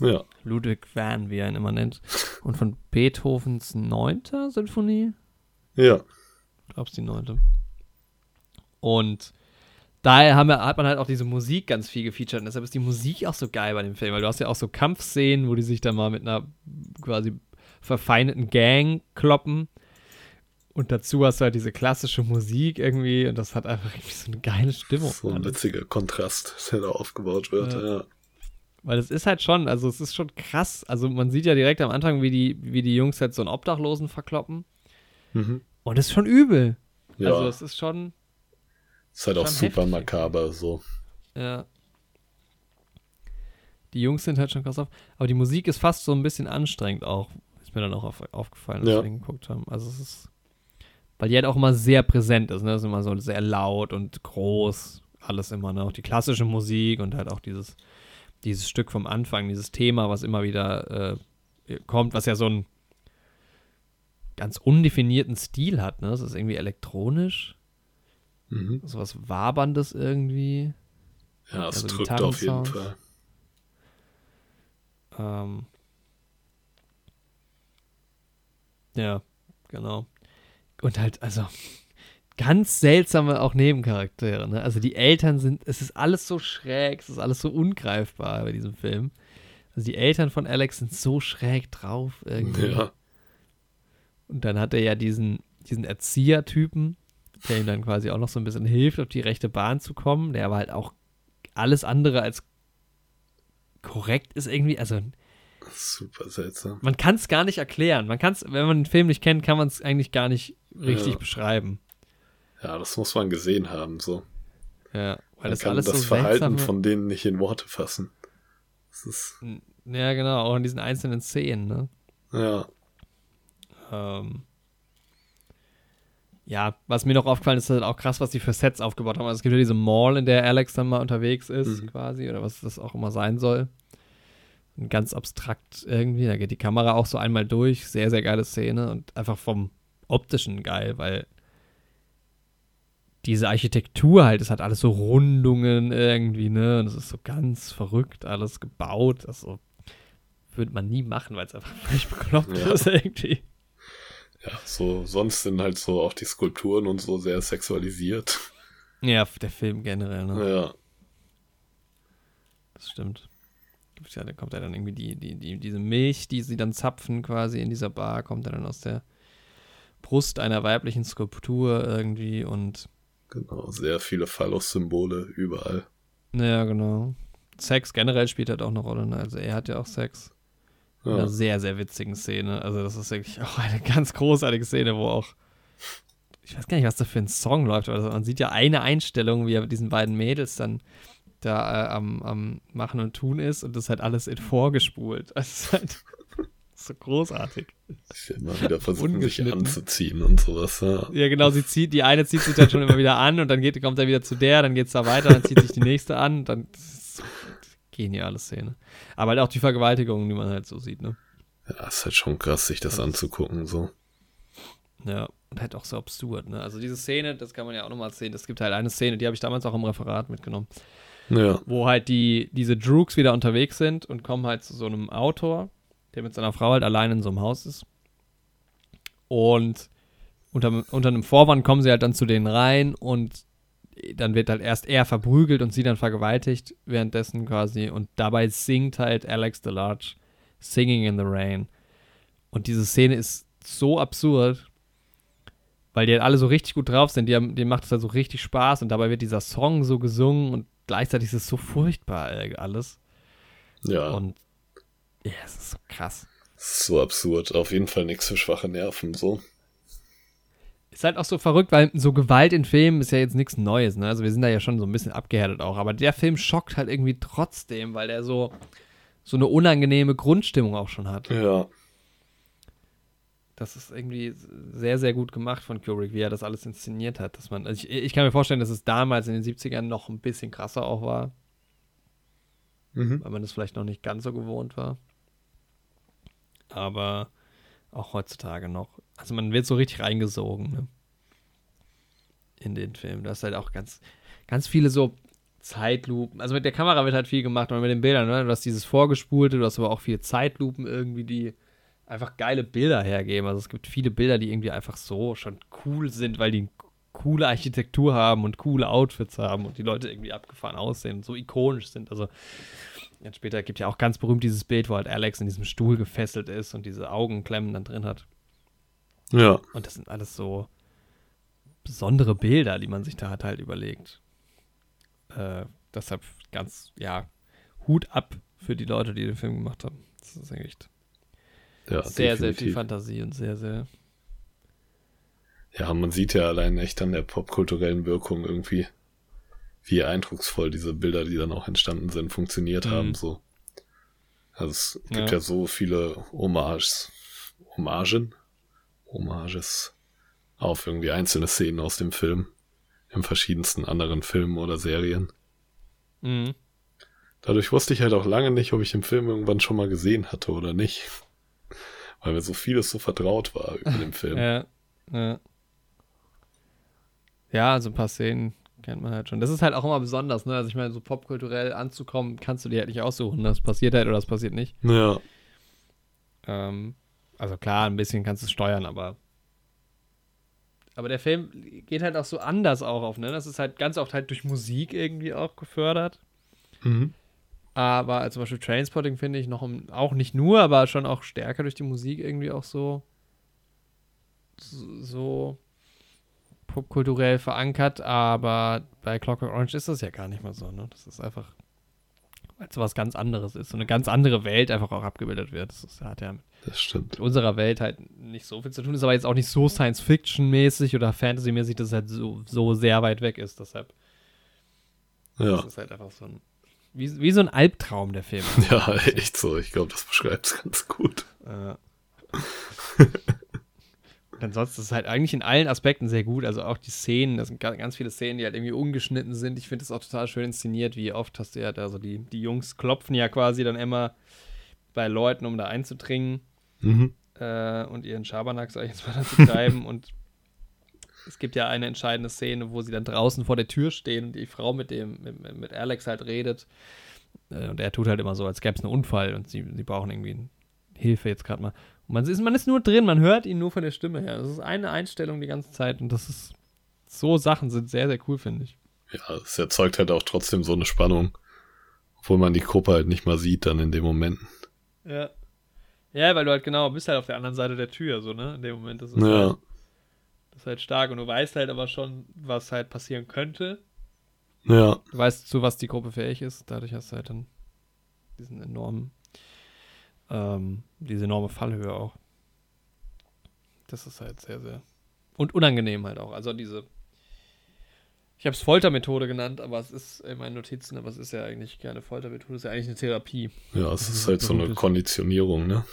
Speaker 2: Ja.
Speaker 1: Ludwig van, wie er ihn immer nennt. Und von Beethovens neunter Sinfonie.
Speaker 2: Ja.
Speaker 1: Ich glaube, es die neunte. Und daher haben wir, hat man halt auch diese Musik ganz viel gefeatured. Und deshalb ist die Musik auch so geil bei dem Film, weil du hast ja auch so Kampfszenen, wo die sich dann mal mit einer quasi verfeindeten Gang kloppen. Und dazu hast du halt diese klassische Musik irgendwie und das hat einfach irgendwie so eine geile Stimmung.
Speaker 2: So ein witziger Kontrast, der da aufgebaut wird.
Speaker 1: Ja.
Speaker 2: Ja.
Speaker 1: Weil es ist halt schon, also es ist schon krass. Also man sieht ja direkt am Anfang, wie die, wie die Jungs halt so einen Obdachlosen verkloppen.
Speaker 2: Mhm.
Speaker 1: Und es ist schon übel.
Speaker 2: Ja.
Speaker 1: Also es ist schon,
Speaker 2: ist halt auch super
Speaker 1: heftig.
Speaker 2: makaber, so.
Speaker 1: ja. Die Jungs sind halt schon krass auf. Aber die Musik ist fast so ein bisschen anstrengend auch. Ist mir dann auch auf, aufgefallen, als
Speaker 2: Ja.
Speaker 1: wir den geguckt haben. Also es ist, weil die halt auch immer sehr präsent ist. Ne? Das ist immer so sehr laut und groß. Alles immer, ne? Auch die klassische Musik und halt auch dieses, dieses Stück vom Anfang, dieses Thema, was immer wieder äh, kommt, was ja so einen ganz undefinierten Stil hat. Ne? Es ist irgendwie elektronisch,
Speaker 2: Mhm.
Speaker 1: so was Waberndes irgendwie.
Speaker 2: Ja, es
Speaker 1: Also
Speaker 2: drückt auf jeden. Fall.
Speaker 1: Ähm, ja, genau. und halt, also ganz seltsame auch Nebencharaktere. Ne? Also die Eltern sind, es ist alles so schräg, es ist alles so ungreifbar bei diesem Film. Also die Eltern von Alex sind so schräg drauf irgendwie.
Speaker 2: Ja.
Speaker 1: Und dann hat er ja diesen, diesen Erzieher-Typen, der ihm dann quasi auch noch so ein bisschen hilft, auf die rechte Bahn zu kommen, der aber halt auch alles andere als korrekt ist irgendwie. Also
Speaker 2: Super seltsam.
Speaker 1: man kann es gar nicht erklären. Man kann es, wenn man den Film nicht kennt, kann man es eigentlich gar nicht richtig
Speaker 2: Ja.
Speaker 1: beschreiben.
Speaker 2: Ja, das muss man gesehen haben, so.
Speaker 1: Ja, weil
Speaker 2: Man
Speaker 1: das
Speaker 2: kann
Speaker 1: alles
Speaker 2: das
Speaker 1: so
Speaker 2: Verhalten von denen nicht in Worte fassen. Das ist,
Speaker 1: Ja, genau, auch in diesen einzelnen Szenen, ne?
Speaker 2: ja,
Speaker 1: Ähm, ja, was mir noch aufgefallen ist, ist halt auch krass, was die für Sets aufgebaut haben. Also es gibt ja diese Mall, in der Alex dann mal unterwegs ist,
Speaker 2: Mhm.
Speaker 1: quasi, oder was das auch immer sein soll. Und ganz abstrakt irgendwie. Da geht die Kamera auch so einmal durch. Sehr, sehr geile Szene und einfach vom optischen geil, weil diese Architektur halt, es hat alles so Rundungen irgendwie, ne? Und es ist so ganz verrückt alles gebaut. Das so würde man nie machen, weil es einfach völlig bekloppt
Speaker 2: Ja.
Speaker 1: ist irgendwie.
Speaker 2: Ja, so, sonst sind halt so auch die Skulpturen und so sehr sexualisiert.
Speaker 1: Ja, der Film generell, ne?
Speaker 2: Ja,
Speaker 1: Das stimmt. Ja, da kommt ja dann irgendwie die, die, die, diese Milch, die sie dann zapfen quasi in dieser Bar, kommt ja dann aus der Brust einer weiblichen Skulptur irgendwie und
Speaker 2: genau, sehr viele Phallus-Symbole überall.
Speaker 1: naja, genau. Sex generell spielt halt auch eine Rolle, ne? Also er hat ja auch Sex. In
Speaker 2: Ja,
Speaker 1: einer sehr, sehr witzigen Szene. Also das ist wirklich auch eine ganz großartige Szene, wo auch ich weiß gar nicht, was da für ein Song läuft, aber man sieht ja eine Einstellung, wie er mit diesen beiden Mädels dann da äh, am, am Machen und Tun ist und das halt alles in vorgespult. Also es ist halt so großartig.
Speaker 2: sie immer wieder versuchen, sich anzuziehen und sowas. Ja,
Speaker 1: Ja, genau, sie zieht, die eine zieht sich dann schon immer wieder an und dann geht, kommt er wieder zu der, dann geht's da weiter, dann zieht sich die nächste an, dann geniale Szene. Aber halt auch die Vergewaltigung, die man halt so sieht, ne?
Speaker 2: ja, ist halt schon krass, sich das anzugucken, so.
Speaker 1: Ja, und halt auch so absurd, ne? Also diese Szene, das kann man ja auch nochmal sehen, es gibt halt eine Szene, die habe ich damals auch im Referat mitgenommen,
Speaker 2: Ja,
Speaker 1: wo halt die, diese Droogs wieder unterwegs sind und kommen halt zu so einem Autor, der mit seiner Frau halt allein in so einem Haus ist. Und unter, unter einem Vorwand kommen sie halt dann zu denen rein und dann wird halt erst er verprügelt und sie dann vergewaltigt währenddessen quasi und dabei singt halt Alex DeLarge Singing in the Rain. Und diese Szene ist so absurd, weil die halt alle so richtig gut drauf sind. Die haben, denen macht es halt so richtig Spaß und dabei wird dieser Song so gesungen und gleichzeitig ist es so furchtbar äh, alles.
Speaker 2: ja,
Speaker 1: Und ja, es ist so krass.
Speaker 2: so absurd. Auf jeden Fall nichts für schwache Nerven, so.
Speaker 1: Ist halt auch so verrückt, weil so Gewalt in Filmen ist ja jetzt nichts Neues, ne? Also wir sind da ja schon so ein bisschen abgehärtet auch. Aber der Film schockt halt irgendwie trotzdem, weil der so, so eine unangenehme Grundstimmung auch schon hat.
Speaker 2: Ja,
Speaker 1: Das ist irgendwie sehr, sehr gut gemacht von Kubrick, wie er das alles inszeniert hat. Dass man, also ich, ich kann mir vorstellen, dass es damals in den 70ern noch ein bisschen krasser auch war,
Speaker 2: mhm.
Speaker 1: weil man das vielleicht noch nicht ganz so gewohnt war. Aber auch heutzutage noch. Also man wird so richtig reingesogen, ne? In den Film. Da ist halt auch ganz, ganz viele so Zeitlupen. Also mit der Kamera wird halt viel gemacht und mit den Bildern, ne? Du hast dieses Vorgespulte, du hast aber auch viele Zeitlupen irgendwie, die einfach geile Bilder hergeben. Also es gibt viele Bilder, die irgendwie einfach so schon cool sind, weil die coole Architektur haben und coole Outfits haben und die Leute irgendwie abgefahren aussehen und so ikonisch sind. Also Jetzt später gibt ja auch ganz berühmt dieses Bild, wo halt Alex in diesem Stuhl gefesselt ist und diese Augenklemmen dann drin hat.
Speaker 2: Ja,
Speaker 1: Und das sind alles so besondere Bilder, die man sich da hat halt überlegt. Äh, deshalb ganz, ja, Hut ab für die Leute, die den Film gemacht haben. Das ist echt
Speaker 2: ja,
Speaker 1: sehr, sehr viel
Speaker 2: definitiv.
Speaker 1: Fantasie und sehr, sehr.
Speaker 2: Ja, man sieht ja allein echt an der popkulturellen Wirkung irgendwie, wie eindrucksvoll diese Bilder, die dann auch entstanden sind, funktioniert
Speaker 1: Mhm.
Speaker 2: haben, so. Also es gibt
Speaker 1: Ja.
Speaker 2: ja, so viele Hommages, Hommagen, Hommages auf irgendwie einzelne Szenen aus dem Film, in verschiedensten anderen Filmen oder Serien.
Speaker 1: Mhm.
Speaker 2: Dadurch wusste ich halt auch lange nicht, ob ich den Film irgendwann schon mal gesehen hatte oder nicht. Weil mir so vieles so vertraut war über den Film.
Speaker 1: Ja, ja. Ja, also ein paar Szenen kennt man halt schon. Das ist halt auch immer besonders, ne? Also ich meine, so popkulturell anzukommen, kannst du dir halt nicht aussuchen. Das passiert halt oder das passiert nicht.
Speaker 2: Ja,
Speaker 1: Ähm, also klar, ein bisschen kannst du es steuern, aber Aber der Film geht halt auch so anders auch auf, ne? Das ist halt ganz oft halt durch Musik irgendwie auch gefördert.
Speaker 2: Mhm.
Speaker 1: Aber also zum Beispiel Trainspotting finde ich noch auch nicht nur, aber schon auch stärker durch die Musik irgendwie auch so so popkulturell verankert. Aber bei Clockwork Orange ist das ja gar nicht mal so, ne? Das ist einfach, es was ganz anderes ist. So eine ganz andere Welt einfach auch abgebildet wird. Das ist, hat ja mit
Speaker 2: stimmt.
Speaker 1: unserer Welt halt nicht so viel zu tun, ist aber jetzt auch nicht so Science-Fiction-mäßig oder Fantasy-mäßig, dass es halt so, so sehr weit weg ist. Deshalb
Speaker 2: Ja.
Speaker 1: das ist halt einfach so ein, wie, wie so ein Albtraum, der Film.
Speaker 2: Ja, echt so. Ich glaube, das beschreibt es ganz gut.
Speaker 1: Äh. Und ansonsten ist es halt eigentlich in allen Aspekten sehr gut. Also auch die Szenen, das sind ga- ganz viele Szenen, die halt irgendwie ungeschnitten sind. Ich finde das auch total schön inszeniert, wie oft hast du ja da so die, die Jungs klopfen ja quasi dann immer bei Leuten, um da einzudringen
Speaker 2: Mhm.
Speaker 1: äh, und ihren Schabernack, sag ich jetzt mal, dazu treiben. und es gibt ja eine entscheidende Szene, wo sie dann draußen vor der Tür stehen und die Frau mit dem, mit, mit Alex halt redet. Äh, und er tut halt immer so, als gäbe es einen Unfall und sie, sie brauchen irgendwie Hilfe jetzt gerade mal. Und man ist, man ist nur drin, man hört ihn nur von der Stimme her. Das ist eine Einstellung die ganze Zeit und das ist, so Sachen sind sehr, sehr cool, finde ich.
Speaker 2: Ja, es erzeugt halt auch trotzdem so eine Spannung. Obwohl man die Gruppe halt nicht mal sieht dann in dem Moment.
Speaker 1: Ja. Ja, weil du halt genau bist halt auf der anderen Seite der Tür, so, ne? In dem Moment. Das ist,
Speaker 2: Ja.
Speaker 1: halt, das ist halt stark und du weißt halt aber schon, was halt passieren könnte.
Speaker 2: Ja.
Speaker 1: Du weißt, zu was die Gruppe fähig ist. Dadurch hast du halt dann diesen enormen, ähm, diese enorme Fallhöhe auch. Das ist halt sehr, sehr. Und unangenehm halt auch. Also diese. Ich habe es Foltermethode genannt, aber es ist in meinen Notizen, aber es ist ja eigentlich keine Foltermethode, es ist ja eigentlich eine Therapie.
Speaker 2: Ja, es ist
Speaker 1: ist
Speaker 2: halt so eine Konditionierung, ne?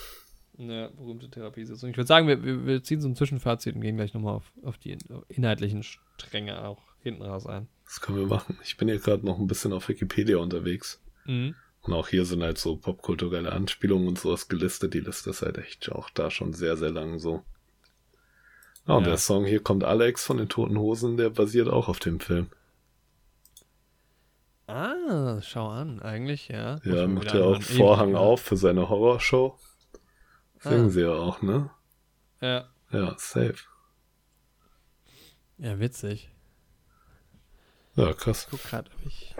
Speaker 1: Eine berühmte Therapiesitzung. Ich würde sagen, wir, wir, wir ziehen so ein Zwischenfazit und gehen gleich nochmal auf, auf die inhaltlichen Stränge auch hinten raus ein.
Speaker 2: Das können wir machen. Ich bin hier gerade noch ein bisschen auf Wikipedia unterwegs.
Speaker 1: Mhm.
Speaker 2: Und auch hier sind halt so popkulturelle Anspielungen und sowas gelistet. Die Liste ist halt echt auch da schon sehr, sehr lang so. Ja, und
Speaker 1: Ja.
Speaker 2: der Song hier kommt Alex von den Toten Hosen, der basiert auch auf dem Film.
Speaker 1: Ah, schau an, eigentlich, ja.
Speaker 2: Ja, macht ja auch. Vorhang
Speaker 1: Ewig,
Speaker 2: auf für seine Horrorshow. Singen
Speaker 1: Ah.
Speaker 2: sie ja auch, ne?
Speaker 1: Ja.
Speaker 2: Ja, safe.
Speaker 1: ja, witzig.
Speaker 2: Ja, krass.
Speaker 1: Guck gerade, ob ich.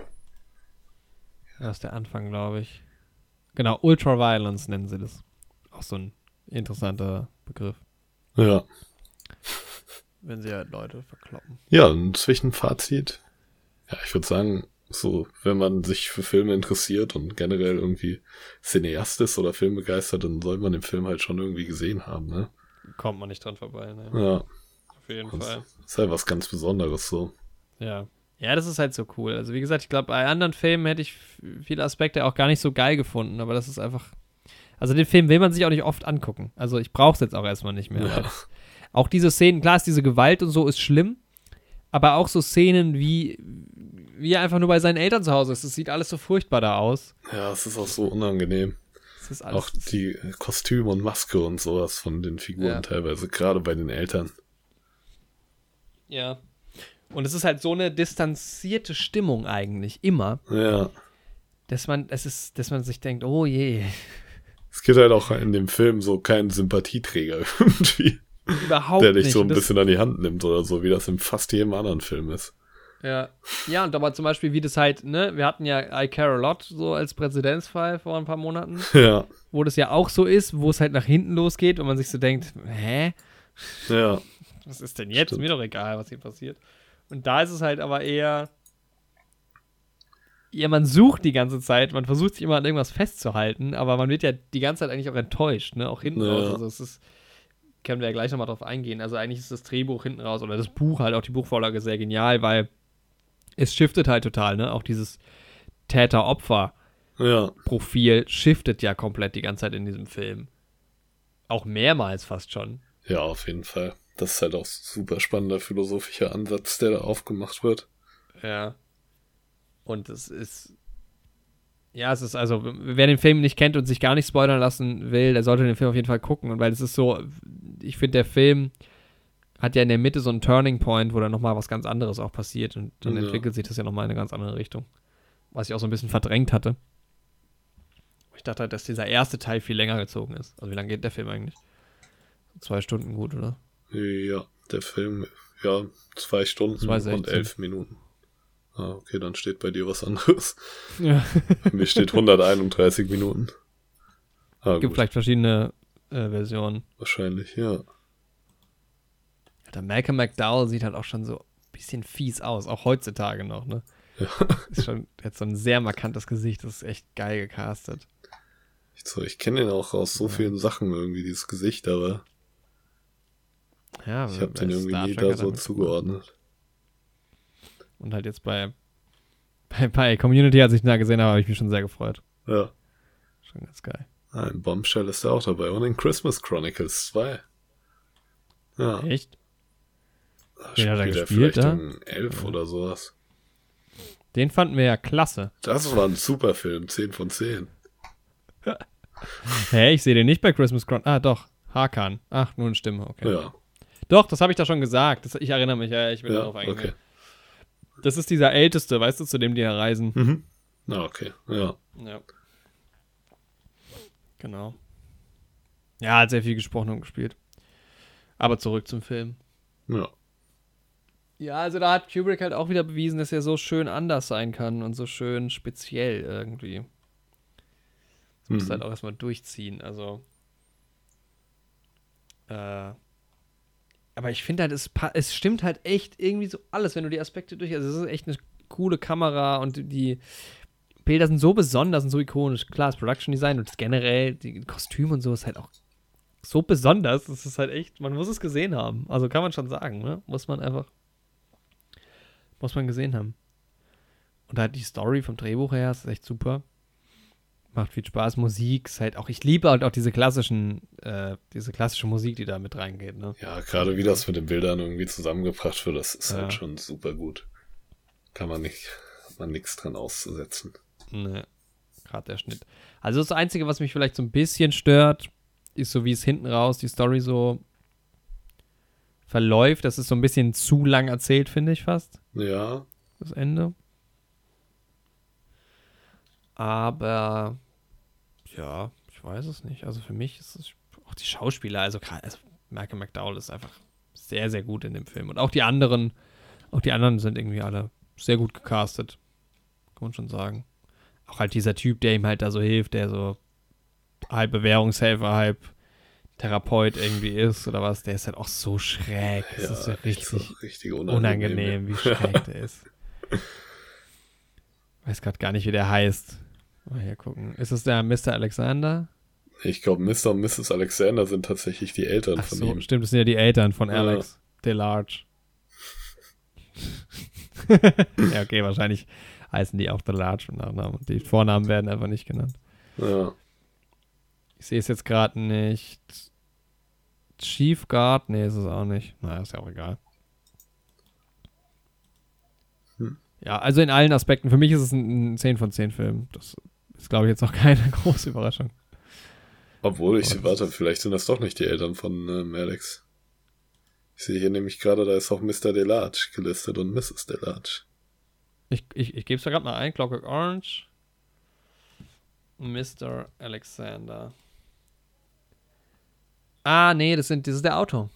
Speaker 1: Das ist der Anfang, glaube ich. Genau, Ultraviolence nennen sie das. Auch so ein interessanter Begriff,
Speaker 2: Ja.
Speaker 1: wenn sie halt Leute verkloppen.
Speaker 2: Ja, ein Zwischenfazit. Ja, ich würde sagen, so, wenn man sich für Filme interessiert und generell irgendwie Cineast ist oder filmbegeistert, dann soll man den Film halt schon irgendwie gesehen haben, ne?
Speaker 1: Kommt man nicht dran vorbei, ne?
Speaker 2: Ja,
Speaker 1: Auf jeden
Speaker 2: das
Speaker 1: Fall.
Speaker 2: ist halt was ganz Besonderes so.
Speaker 1: Ja. Ja, das ist halt so cool. Also wie gesagt, ich glaube, bei anderen Filmen hätte ich viele Aspekte auch gar nicht so geil gefunden, aber das ist einfach. Also den Film will man sich auch nicht oft angucken. Also ich brauche es jetzt auch erstmal nicht mehr.
Speaker 2: Ja.
Speaker 1: Auch diese Szenen, klar ist diese Gewalt und so ist schlimm, aber auch so Szenen wie wie er einfach nur bei seinen Eltern zu Hause ist. Das sieht alles so furchtbar da aus.
Speaker 2: Ja, es ist auch so unangenehm. Auch die Kostüme und Maske und sowas von den Figuren
Speaker 1: Ja.
Speaker 2: teilweise, gerade bei den Eltern.
Speaker 1: ja. Und es ist halt so eine distanzierte Stimmung eigentlich immer,
Speaker 2: Ja.
Speaker 1: dass man es ist, dass man sich denkt, oh je,
Speaker 2: Es gibt halt auch in dem Film so keinen Sympathieträger irgendwie,
Speaker 1: überhaupt
Speaker 2: der dich
Speaker 1: nicht.
Speaker 2: so ein bisschen an die Hand nimmt oder so, wie das in fast jedem anderen Film ist.
Speaker 1: Ja. Ja, und aber zum Beispiel, wie das halt, ne, wir hatten ja I Care a Lot so als Präzedenzfall vor ein paar Monaten,
Speaker 2: Ja,
Speaker 1: wo das ja auch so ist, wo es halt nach hinten losgeht und man sich so denkt, hä?
Speaker 2: ja,
Speaker 1: Was ist denn jetzt?
Speaker 2: Stimmt.
Speaker 1: Mir doch egal, was hier passiert. Und da ist es halt aber eher. Ja, man sucht die ganze Zeit, man versucht sich immer an irgendwas festzuhalten, aber man wird ja die ganze Zeit eigentlich auch enttäuscht, ne? Auch hinten
Speaker 2: Ja.
Speaker 1: raus. Also es ist. Können wir ja gleich nochmal drauf eingehen. Also eigentlich ist das Drehbuch hinten raus oder das Buch halt auch die Buchvorlage sehr genial, weil es shiftet halt total, ne? Auch dieses Täter-Opfer-Profil
Speaker 2: ja.
Speaker 1: shiftet ja komplett die ganze Zeit in diesem Film. Auch mehrmals fast schon.
Speaker 2: Ja, auf jeden Fall. Das ist halt auch ein super spannender philosophischer Ansatz, der da aufgemacht wird.
Speaker 1: Ja. Und es ist. Ja, es ist also, wer den Film nicht kennt und sich gar nicht spoilern lassen will, der sollte den Film auf jeden Fall gucken. Und weil es ist so, ich finde, der Film hat ja in der Mitte so einen Turning Point, wo dann nochmal was ganz anderes auch passiert. Und dann
Speaker 2: Ja.
Speaker 1: entwickelt sich das ja nochmal in eine ganz andere Richtung. Was ich auch so ein bisschen verdrängt hatte. Ich dachte halt, dass dieser erste Teil viel länger gezogen ist. Also, wie lange geht der Film eigentlich? Zwei Stunden gut, oder?
Speaker 2: Ja, der Film, ja, zwei Stunden
Speaker 1: 2,16.
Speaker 2: und elf Minuten. Ah, okay, dann steht bei dir was anderes.
Speaker 1: Ja.
Speaker 2: Bei mir steht 131 Minuten. Ah,
Speaker 1: Gibt
Speaker 2: gut,
Speaker 1: vielleicht verschiedene äh, Versionen.
Speaker 2: wahrscheinlich, ja.
Speaker 1: Der Malcolm McDowell sieht halt auch schon so ein bisschen fies aus, auch heutzutage noch, ne?
Speaker 2: Ja.
Speaker 1: Ist schon jetzt so ein sehr markantes Gesicht, das ist echt geil gecastet.
Speaker 2: Ich, so, ich kenne ihn auch aus so
Speaker 1: Ja.
Speaker 2: vielen Sachen irgendwie, dieses Gesicht, aber
Speaker 1: Ja,
Speaker 2: ich habe den irgendwie
Speaker 1: Star
Speaker 2: nie da so
Speaker 1: mitgemacht.
Speaker 2: zugeordnet.
Speaker 1: Und halt jetzt bei, bei, bei Community, als ich ihn da gesehen habe, habe ich mich schon sehr gefreut.
Speaker 2: Ja.
Speaker 1: Schon ganz geil.
Speaker 2: Ah, in Bombshell ist er auch dabei und in Christmas Chronicles 2. Ja,
Speaker 1: Echt?
Speaker 2: da
Speaker 1: Wen hat er
Speaker 2: spielt er
Speaker 1: gespielt
Speaker 2: vielleicht
Speaker 1: da?
Speaker 2: in elf oder sowas.
Speaker 1: Den fanden wir ja klasse.
Speaker 2: Das war ein super Film, 10 von 10.
Speaker 1: Hä, ich sehe den nicht bei Christmas Chron. Ah, doch. Hakan. Ach, nur eine Stimme, okay.
Speaker 2: Ja,
Speaker 1: Doch, das habe ich da schon gesagt. Das, ich erinnere mich, ja, ich bin
Speaker 2: ja,
Speaker 1: darauf eingegangen.
Speaker 2: okay.
Speaker 1: Das ist dieser Älteste, weißt du, zu dem die da reisen.
Speaker 2: Mhm. Na, okay, ja.
Speaker 1: Ja. Genau. Ja, hat sehr viel gesprochen und gespielt. Aber zurück zum Film.
Speaker 2: Ja,
Speaker 1: Ja, also da hat Kubrick halt auch wieder bewiesen, dass er so schön anders sein kann und so schön speziell irgendwie. Das
Speaker 2: Mhm.
Speaker 1: halt auch erstmal durchziehen. Also. Äh. Aber ich finde halt, es, es stimmt halt echt irgendwie so alles, wenn du die Aspekte durch. Also, es ist echt eine coole Kamera und die Bilder sind so besonders und so ikonisch. Klar, das Production Design und das generell, die Kostüme und so ist halt auch so besonders. Das ist halt echt, man muss es gesehen haben. Also kann man schon sagen, ne? Muss man einfach. Muss man gesehen haben. Und halt die Story vom Drehbuch her ist echt super. Macht viel Spaß. Musik ist halt auch, ich liebe halt auch diese klassischen, äh, diese klassische Musik, die da mit reingeht, ne?
Speaker 2: ja gerade wie das mit den Bildern irgendwie zusammengebracht wird, das ist
Speaker 1: Ja.
Speaker 2: halt schon super gut. Kann man nicht, hat man nichts dran auszusetzen.
Speaker 1: Ne, gerade der Schnitt. Also das Einzige, was mich vielleicht so ein bisschen stört, ist so, wie es hinten raus die Story so verläuft. Das ist so ein bisschen zu lang erzählt, finde ich fast,
Speaker 2: Ja,
Speaker 1: das Ende. Aber ja, ich weiß es nicht. Also für mich ist es auch die Schauspieler, also gerade also Malcolm McDowell ist einfach sehr, sehr gut in dem Film. Und auch die anderen, auch die anderen sind irgendwie alle sehr gut gecastet. Kann man schon sagen. Auch halt dieser Typ, der ihm halt da so hilft, der so halb Bewährungshelfer, halb Therapeut irgendwie ist oder was, der ist halt auch so schräg. Das
Speaker 2: ja
Speaker 1: ist so
Speaker 2: echt
Speaker 1: richtig
Speaker 2: so richtig unangenehm.
Speaker 1: unangenehm, wie schräg der ist. Weiß gerade gar nicht, wie der heißt. Mal hier gucken. Ist es der Mr. Alexander?
Speaker 2: Ich glaube, Mr. und Mrs. Alexander sind tatsächlich die Eltern
Speaker 1: Ach
Speaker 2: von
Speaker 1: so,
Speaker 2: ihm.
Speaker 1: stimmt, das sind ja die Eltern von
Speaker 2: Ja.
Speaker 1: Alex DeLarge. ja, okay, wahrscheinlich heißen die auch DeLarge im Nachnamen. Die Vornamen werden einfach nicht genannt.
Speaker 2: Ja,
Speaker 1: Ich sehe es jetzt gerade nicht. Chief Guard? Nee, ist es auch nicht. Naja, ist ja auch egal.
Speaker 2: Hm.
Speaker 1: Ja, also in allen Aspekten. Für mich ist es ein, ein 10 von 10 Film. Das ist, glaube ich, jetzt auch keine große Überraschung.
Speaker 2: obwohl ich,
Speaker 1: das
Speaker 2: warte, vielleicht sind das doch nicht die Eltern von ähm, Alex. Ich sehe hier nämlich gerade, da ist auch Mr. Delarge gelistet und Mrs. Delarge.
Speaker 1: Ich, ich, ich gebe es da gerade mal ein. Clockwork Orange. Mr. Alexander. Ah, nee, das, sind, das ist der Auto.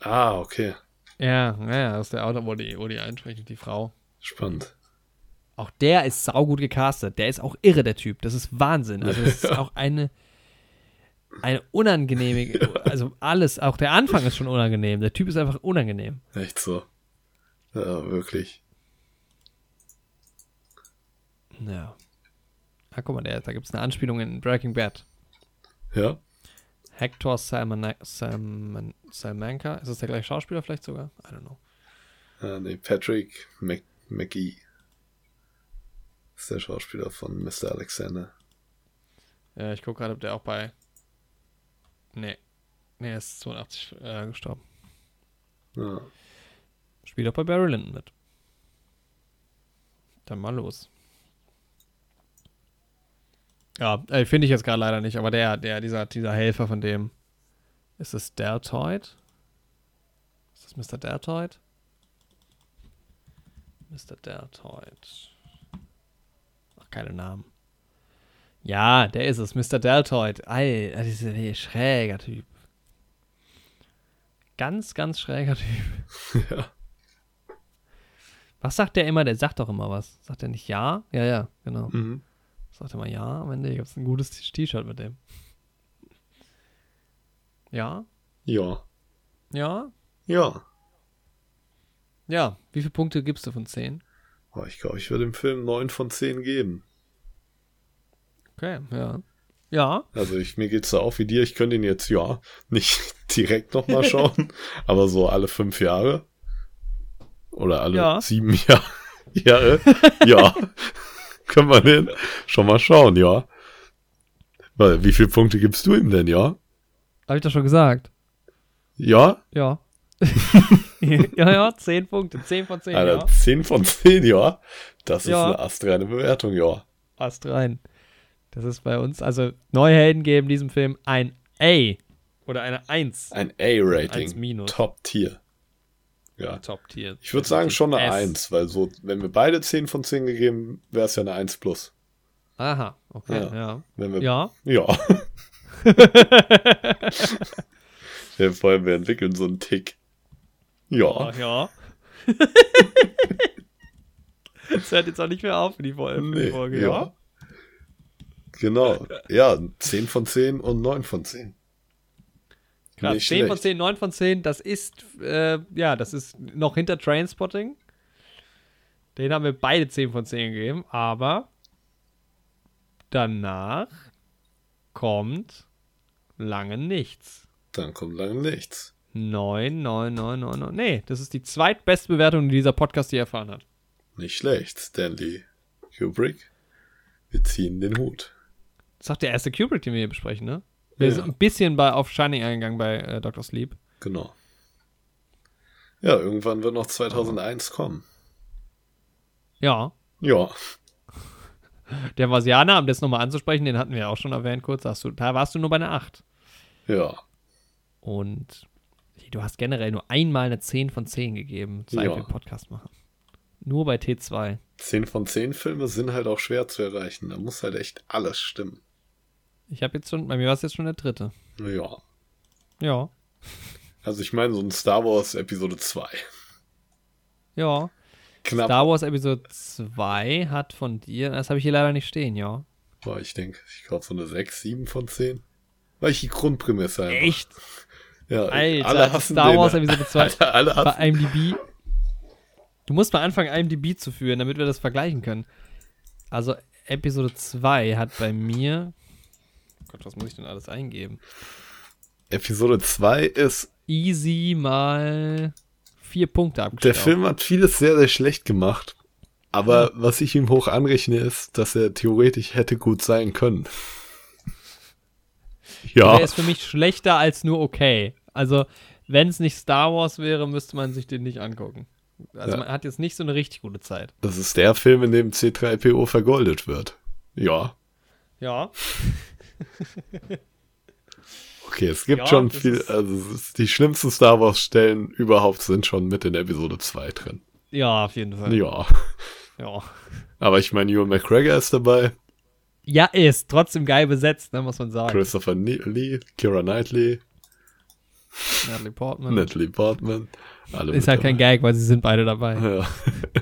Speaker 2: Ah, okay.
Speaker 1: Ja, ja, ja, das ist der Auto, wo die, wo die einspricht, die Frau.
Speaker 2: Spannend.
Speaker 1: Auch der ist saugut gecastet. Der ist auch irre, der Typ. Das ist Wahnsinn. Also, das ist auch eine, eine unangenehme, also alles, auch der Anfang ist schon unangenehm. Der Typ ist einfach unangenehm.
Speaker 2: Echt so. Ja, wirklich.
Speaker 1: Ja. Ah, guck mal, der, da gibt es eine Anspielung in Breaking Bad.
Speaker 2: Ja?
Speaker 1: Hector Salman Salman Salmanca. Ist das der gleiche Schauspieler vielleicht sogar? I don't know.
Speaker 2: Ah, nee, Patrick Mc McGee. Ist der Schauspieler von Mr. Alexander.
Speaker 1: Ja, ich gucke gerade, ob der auch bei. Nee. Nee, er ist 82 äh, gestorben.
Speaker 2: Ja.
Speaker 1: Spielt auch bei Barry Lyndon mit. Dann mal los. Ja, äh, finde ich jetzt gerade leider nicht, aber der, der, dieser, dieser Helfer von dem. Ist es Deltoid? Ist das Mr. Deltoid? Mr. Deltoid. Ach, keine Namen. Ja, der ist es, Mr. Deltoid. Ey, das ist ein schräger Typ. Ganz, ganz schräger Typ.
Speaker 2: ja.
Speaker 1: Was sagt der immer? Der sagt doch immer was. Sagt er nicht ja? Ja, ja, genau.
Speaker 2: Mhm.
Speaker 1: Sagt er mal ja, am Ende gibt es ein gutes T-Shirt mit dem. Ja?
Speaker 2: Ja.
Speaker 1: Ja?
Speaker 2: Ja.
Speaker 1: Ja. Wie viele Punkte gibst du von 10?
Speaker 2: Oh, ich glaube, ich würde dem Film 9 von 10 geben.
Speaker 1: Okay, ja. Ja.
Speaker 2: Also ich, mir geht's da auch wie dir. Ich könnte ihn jetzt, ja, nicht direkt nochmal schauen, aber so alle fünf Jahre. Oder alle
Speaker 1: Ja.
Speaker 2: sieben Jahr Jahre. Ja. Können wir den schon mal schauen, ja. Weil, wie viele Punkte gibst du ihm denn, ja?
Speaker 1: Hab ich doch schon gesagt.
Speaker 2: Ja?
Speaker 1: Ja. ja, ja, 10 Punkte. 10 von 10,
Speaker 2: Alter,
Speaker 1: ja.
Speaker 2: 10 von 10, ja. Das ist
Speaker 1: Ja.
Speaker 2: eine astreine Bewertung, ja.
Speaker 1: Ast rein. Das ist bei uns, also Neuhelden geben diesem Film ein A oder eine 1.
Speaker 2: Ein A-Rating. Top Tier. Ja.
Speaker 1: Top-Tier.
Speaker 2: Ich würde sagen schon eine
Speaker 1: S.
Speaker 2: 1, weil so, wenn wir beide 10 von 10 gegeben, wäre es ja eine 1 plus.
Speaker 1: Aha, okay,
Speaker 2: Ja.
Speaker 1: ja.
Speaker 2: Wenn wir,
Speaker 1: Ja.
Speaker 2: Ja. ja. Vor allem, wir entwickeln so einen Tick. Ja.
Speaker 1: Ach, ja. Das hört jetzt auch nicht mehr auf für die Folge.
Speaker 2: Nee,
Speaker 1: Folge
Speaker 2: ja.
Speaker 1: ja.
Speaker 2: Genau. Ja, 10 von 10 und 9 von 10.
Speaker 1: Krass.
Speaker 2: Nicht
Speaker 1: 10 von
Speaker 2: schlecht.
Speaker 1: 10, 9 von 10, das ist, äh, ja, das ist noch hinter Trainspotting. Den haben wir beide 10 von 10 gegeben, aber danach kommt lange nichts.
Speaker 2: Dann kommt lange nichts.
Speaker 1: 9, 9, 9, 9, 9. Nee, das ist die zweitbeste Bewertung, die dieser Podcast je erfahren hat.
Speaker 2: Nicht schlecht, Stanley Kubrick. Wir ziehen den Hut.
Speaker 1: Das ist auch der erste Kubrick, den wir hier besprechen, ne? Wir
Speaker 2: Ja.
Speaker 1: sind ein bisschen bei, auf Shining eingegangen bei äh, Dr. Sleep.
Speaker 2: Genau. Ja, irgendwann wird noch 2001 kommen.
Speaker 1: Ja,
Speaker 2: Ja,
Speaker 1: der Vasianer, um das nochmal anzusprechen, den hatten wir ja auch schon erwähnt kurz, du, da warst du nur bei einer 8.
Speaker 2: ja.
Speaker 1: Und du hast generell nur einmal eine 10 von 10 gegeben, seit
Speaker 2: Ja.
Speaker 1: wir Podcast machen. Nur bei T2.
Speaker 2: 10 von 10 Filme sind halt auch schwer zu erreichen. Da muss halt echt alles stimmen.
Speaker 1: Ich habe jetzt schon, bei mir war es jetzt schon der dritte.
Speaker 2: Ja.
Speaker 1: Ja,
Speaker 2: Also ich meine, so ein Star Wars Episode 2.
Speaker 1: ja.
Speaker 2: Knapp.
Speaker 1: Star Wars Episode 2 hat von dir, das habe ich hier leider nicht stehen, ja.
Speaker 2: Boah, ich denke, ich glaube so eine 6, 7 von 10. Weil ich die Grundprämisse einfach.
Speaker 1: Echt?
Speaker 2: Ja,
Speaker 1: Alter,
Speaker 2: alle hassen
Speaker 1: Star
Speaker 2: den.
Speaker 1: Wars Episode 2
Speaker 2: Alter, alle hassen
Speaker 1: bei IMDb. Du musst mal anfangen, IMDb zu führen, damit wir das vergleichen können. Also, Episode 2 hat bei mir. Gott, was muss ich denn alles eingeben?
Speaker 2: Episode 2 ist,
Speaker 1: Easy mal vier Punkte
Speaker 2: der
Speaker 1: abgestellt.
Speaker 2: Film hat vieles sehr, sehr schlecht gemacht. Aber was ich ihm hoch anrechne, ist, dass er theoretisch hätte gut sein können. Ja,
Speaker 1: Der ist für mich schlechter als nur okay. Also, wenn es nicht Star Wars wäre, müsste man sich den nicht angucken. Also,
Speaker 2: Ja.
Speaker 1: man hat jetzt nicht so eine richtig gute Zeit.
Speaker 2: das ist der Film, in dem C3PO vergoldet wird. Ja,
Speaker 1: Ja.
Speaker 2: okay, es gibt
Speaker 1: Ja,
Speaker 2: schon viel, also die schlimmsten Star Wars Stellen überhaupt sind schon mit in Episode 2 drin.
Speaker 1: Ja, auf jeden Fall.
Speaker 2: Ja,
Speaker 1: Ja.
Speaker 2: aber ich meine, Ewan McGregor ist dabei,
Speaker 1: Ja, ist trotzdem geil besetzt, ne, muss man sagen.
Speaker 2: Christopher Lee, Kira Knightley,
Speaker 1: Natalie Portman.
Speaker 2: Natalie Portman, alle
Speaker 1: Ist halt kein
Speaker 2: dabei.
Speaker 1: Gag, weil sie sind beide dabei.
Speaker 2: Ja.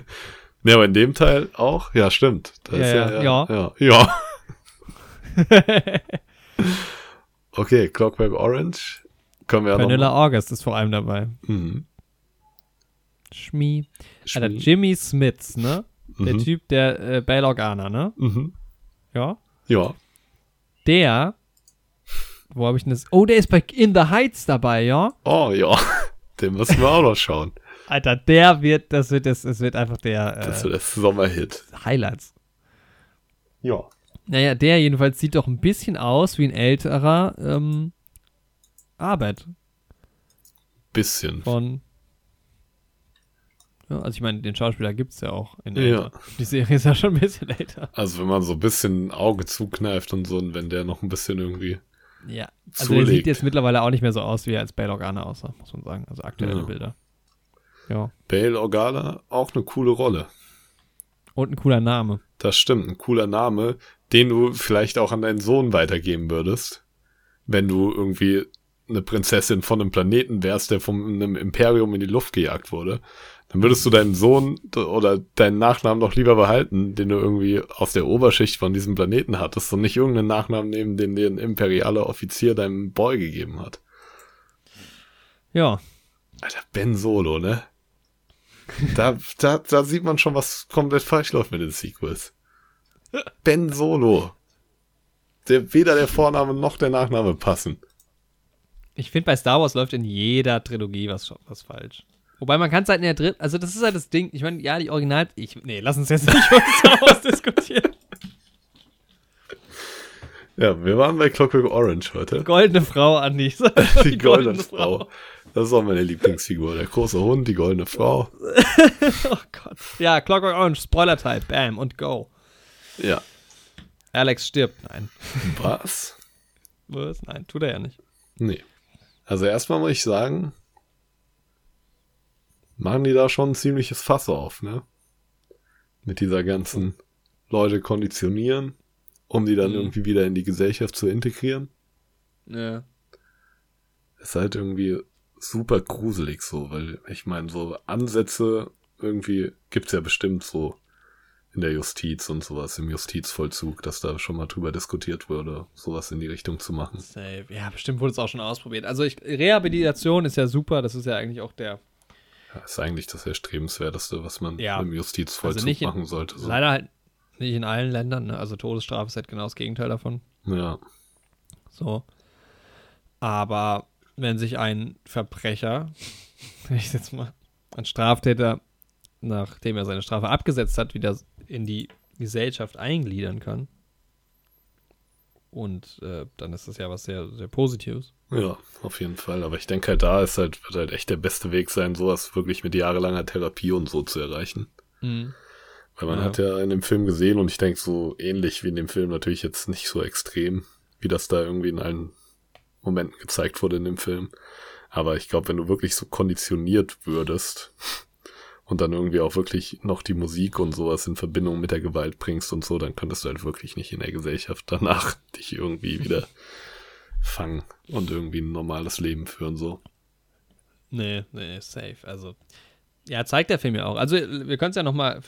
Speaker 2: ne, aber in dem Teil auch? Ja, stimmt.
Speaker 1: Ja, ja,
Speaker 2: ja, ja. ja. Okay, Clockwork Orange. Können wir ja
Speaker 1: Vanilla. August ist vor allem dabei.
Speaker 2: Mhm.
Speaker 1: Schmi. Alter,
Speaker 2: Schmi-
Speaker 1: Jimmy Smits, ne? Der
Speaker 2: Mhm.
Speaker 1: Typ, der äh, Bail Organa, ne?
Speaker 2: Mhm.
Speaker 1: Ja.
Speaker 2: Ja.
Speaker 1: Der. Wo habe ich denn das? Oh, der ist bei In the Heights dabei, ja?
Speaker 2: Oh, ja. Den müssen wir auch noch schauen.
Speaker 1: Alter, der wird, das wird, das, das wird einfach der
Speaker 2: Das
Speaker 1: äh,
Speaker 2: wird das Sommerhit.
Speaker 1: Highlights.
Speaker 2: Ja.
Speaker 1: Naja, der jedenfalls sieht doch ein bisschen aus wie ein älterer ähm, Arbeit
Speaker 2: Bisschen.
Speaker 1: von. Ja, also ich meine, den Schauspieler gibt es ja auch in
Speaker 2: Ja.
Speaker 1: älter. Die Serie ist ja schon ein bisschen älter.
Speaker 2: Also wenn man so ein bisschen ein Auge zukneift und so, und wenn der noch ein bisschen irgendwie
Speaker 1: Ja. Also der sieht
Speaker 2: zulegt.
Speaker 1: jetzt mittlerweile auch nicht mehr so aus, wie er als Bail Organa aussah, muss man sagen. Also aktuelle
Speaker 2: Ja.
Speaker 1: Bilder. Ja.
Speaker 2: Bale Organa, auch eine coole Rolle.
Speaker 1: Und ein cooler Name.
Speaker 2: Das stimmt, ein cooler Name, den du vielleicht auch an deinen Sohn weitergeben würdest, wenn du irgendwie eine Prinzessin von einem Planeten wärst, der von einem Imperium in die Luft gejagt wurde, dann würdest du deinen Sohn oder deinen Nachnamen doch lieber behalten, den du irgendwie aus der Oberschicht von diesem Planeten hattest und nicht irgendeinen Nachnamen nehmen, den dir ein imperialer Offizier deinem Boy gegeben hat.
Speaker 1: Ja.
Speaker 2: Alter, Ben Solo, ne? Da, da, da sieht man schon, was komplett falsch läuft mit den Sequels. Ben Solo. Der, weder der Vorname noch der Nachname passen.
Speaker 1: Ich finde, bei Star Wars läuft in jeder Trilogie was, was falsch. Wobei man kann es halt in der dritten, also das ist halt das Ding, ich meine, ja, die Original, ich, nee, lass uns jetzt nicht über Star Wars diskutieren.
Speaker 2: Ja, wir waren bei Clockwork Orange heute.
Speaker 1: Goldene Frau, Andi.
Speaker 2: Die, die goldene, goldene Frau. Frau. Das ist auch meine Lieblingsfigur. Der große Hund, die goldene Frau.
Speaker 1: oh Gott. Ja, Clockwork Orange, Spoiler-Type, bam und go.
Speaker 2: Ja.
Speaker 1: Alex stirbt, nein.
Speaker 2: Was?
Speaker 1: Was? Nein, tut er ja nicht.
Speaker 2: Nee. Also erstmal muss ich sagen, machen die da schon ein ziemliches Fass auf, ne? Mit dieser ganzen Leute konditionieren, um die dann mhm. irgendwie wieder in die Gesellschaft zu integrieren.
Speaker 1: Ja.
Speaker 2: Ist halt irgendwie super gruselig so, weil ich meine, so Ansätze irgendwie gibt's ja bestimmt so in der Justiz und sowas, im Justizvollzug, dass da schon mal drüber diskutiert wurde, sowas in die Richtung zu machen.
Speaker 1: Safe. Ja, bestimmt wurde es auch schon ausprobiert. Also ich, Rehabilitation ist ja super, das ist ja eigentlich auch der
Speaker 2: ja, ist eigentlich das Erstrebenswerteste, was man ja. im Justizvollzug also machen sollte.
Speaker 1: So. Leider halt nicht in allen Ländern, ne? Also Todesstrafe ist halt genau das Gegenteil davon.
Speaker 2: Ja.
Speaker 1: So. Aber wenn sich ein Verbrecher, ich jetzt mal, ein Straftäter, nachdem er seine Strafe abgesetzt hat, wieder in die Gesellschaft eingliedern kann. Und äh, dann ist das ja was sehr, sehr Positives.
Speaker 2: Ja, auf jeden Fall. Aber ich denke halt, da ist halt, wird halt echt der beste Weg sein, sowas wirklich mit jahrelanger Therapie und so zu erreichen.
Speaker 1: Mhm.
Speaker 2: Weil man ja. hat ja in dem Film gesehen und ich denke so ähnlich wie in dem Film natürlich jetzt nicht so extrem, wie das da irgendwie in allen Momenten gezeigt wurde in dem Film. Aber ich glaube, wenn du wirklich so konditioniert würdest und dann irgendwie auch wirklich noch die Musik und sowas in Verbindung mit der Gewalt bringst und so, dann könntest du halt wirklich nicht in der Gesellschaft danach dich irgendwie wieder fangen und irgendwie ein normales Leben führen, so.
Speaker 1: Nee, nee, safe. Also, ja, zeigt der Film ja auch. Also, wir können es ja nochmal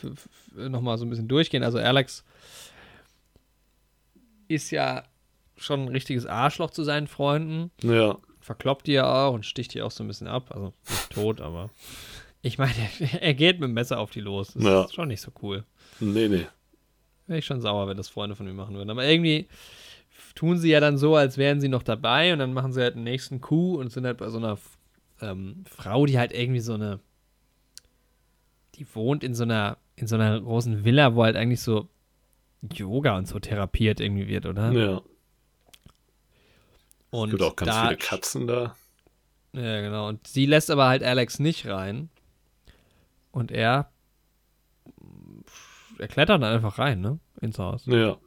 Speaker 1: noch mal so ein bisschen durchgehen. Also, Alex ist ja schon ein richtiges Arschloch zu seinen Freunden.
Speaker 2: Ja.
Speaker 1: Verkloppt die ja auch und sticht die auch so ein bisschen ab. Also, nicht tot, aber. Ich meine, er geht mit dem Messer auf die los. Das ja. ist schon nicht so cool.
Speaker 2: Nee, nee.
Speaker 1: Wäre ich schon sauer, wenn das Freunde von mir machen würden. Aber irgendwie tun sie ja dann so, als wären sie noch dabei und dann machen sie halt den nächsten Coup und sind halt bei so einer ähm, Frau, die halt irgendwie so eine, die wohnt in so einer, in so einer großen Villa, wo halt eigentlich so Yoga und so therapiert irgendwie wird, oder?
Speaker 2: Ja.
Speaker 1: Und
Speaker 2: es gibt auch ganz da, viele Katzen da.
Speaker 1: Ja, genau. Und sie lässt aber halt Alex nicht rein. Und er, er klettert dann einfach rein, ne? Ins Haus.
Speaker 2: Ja.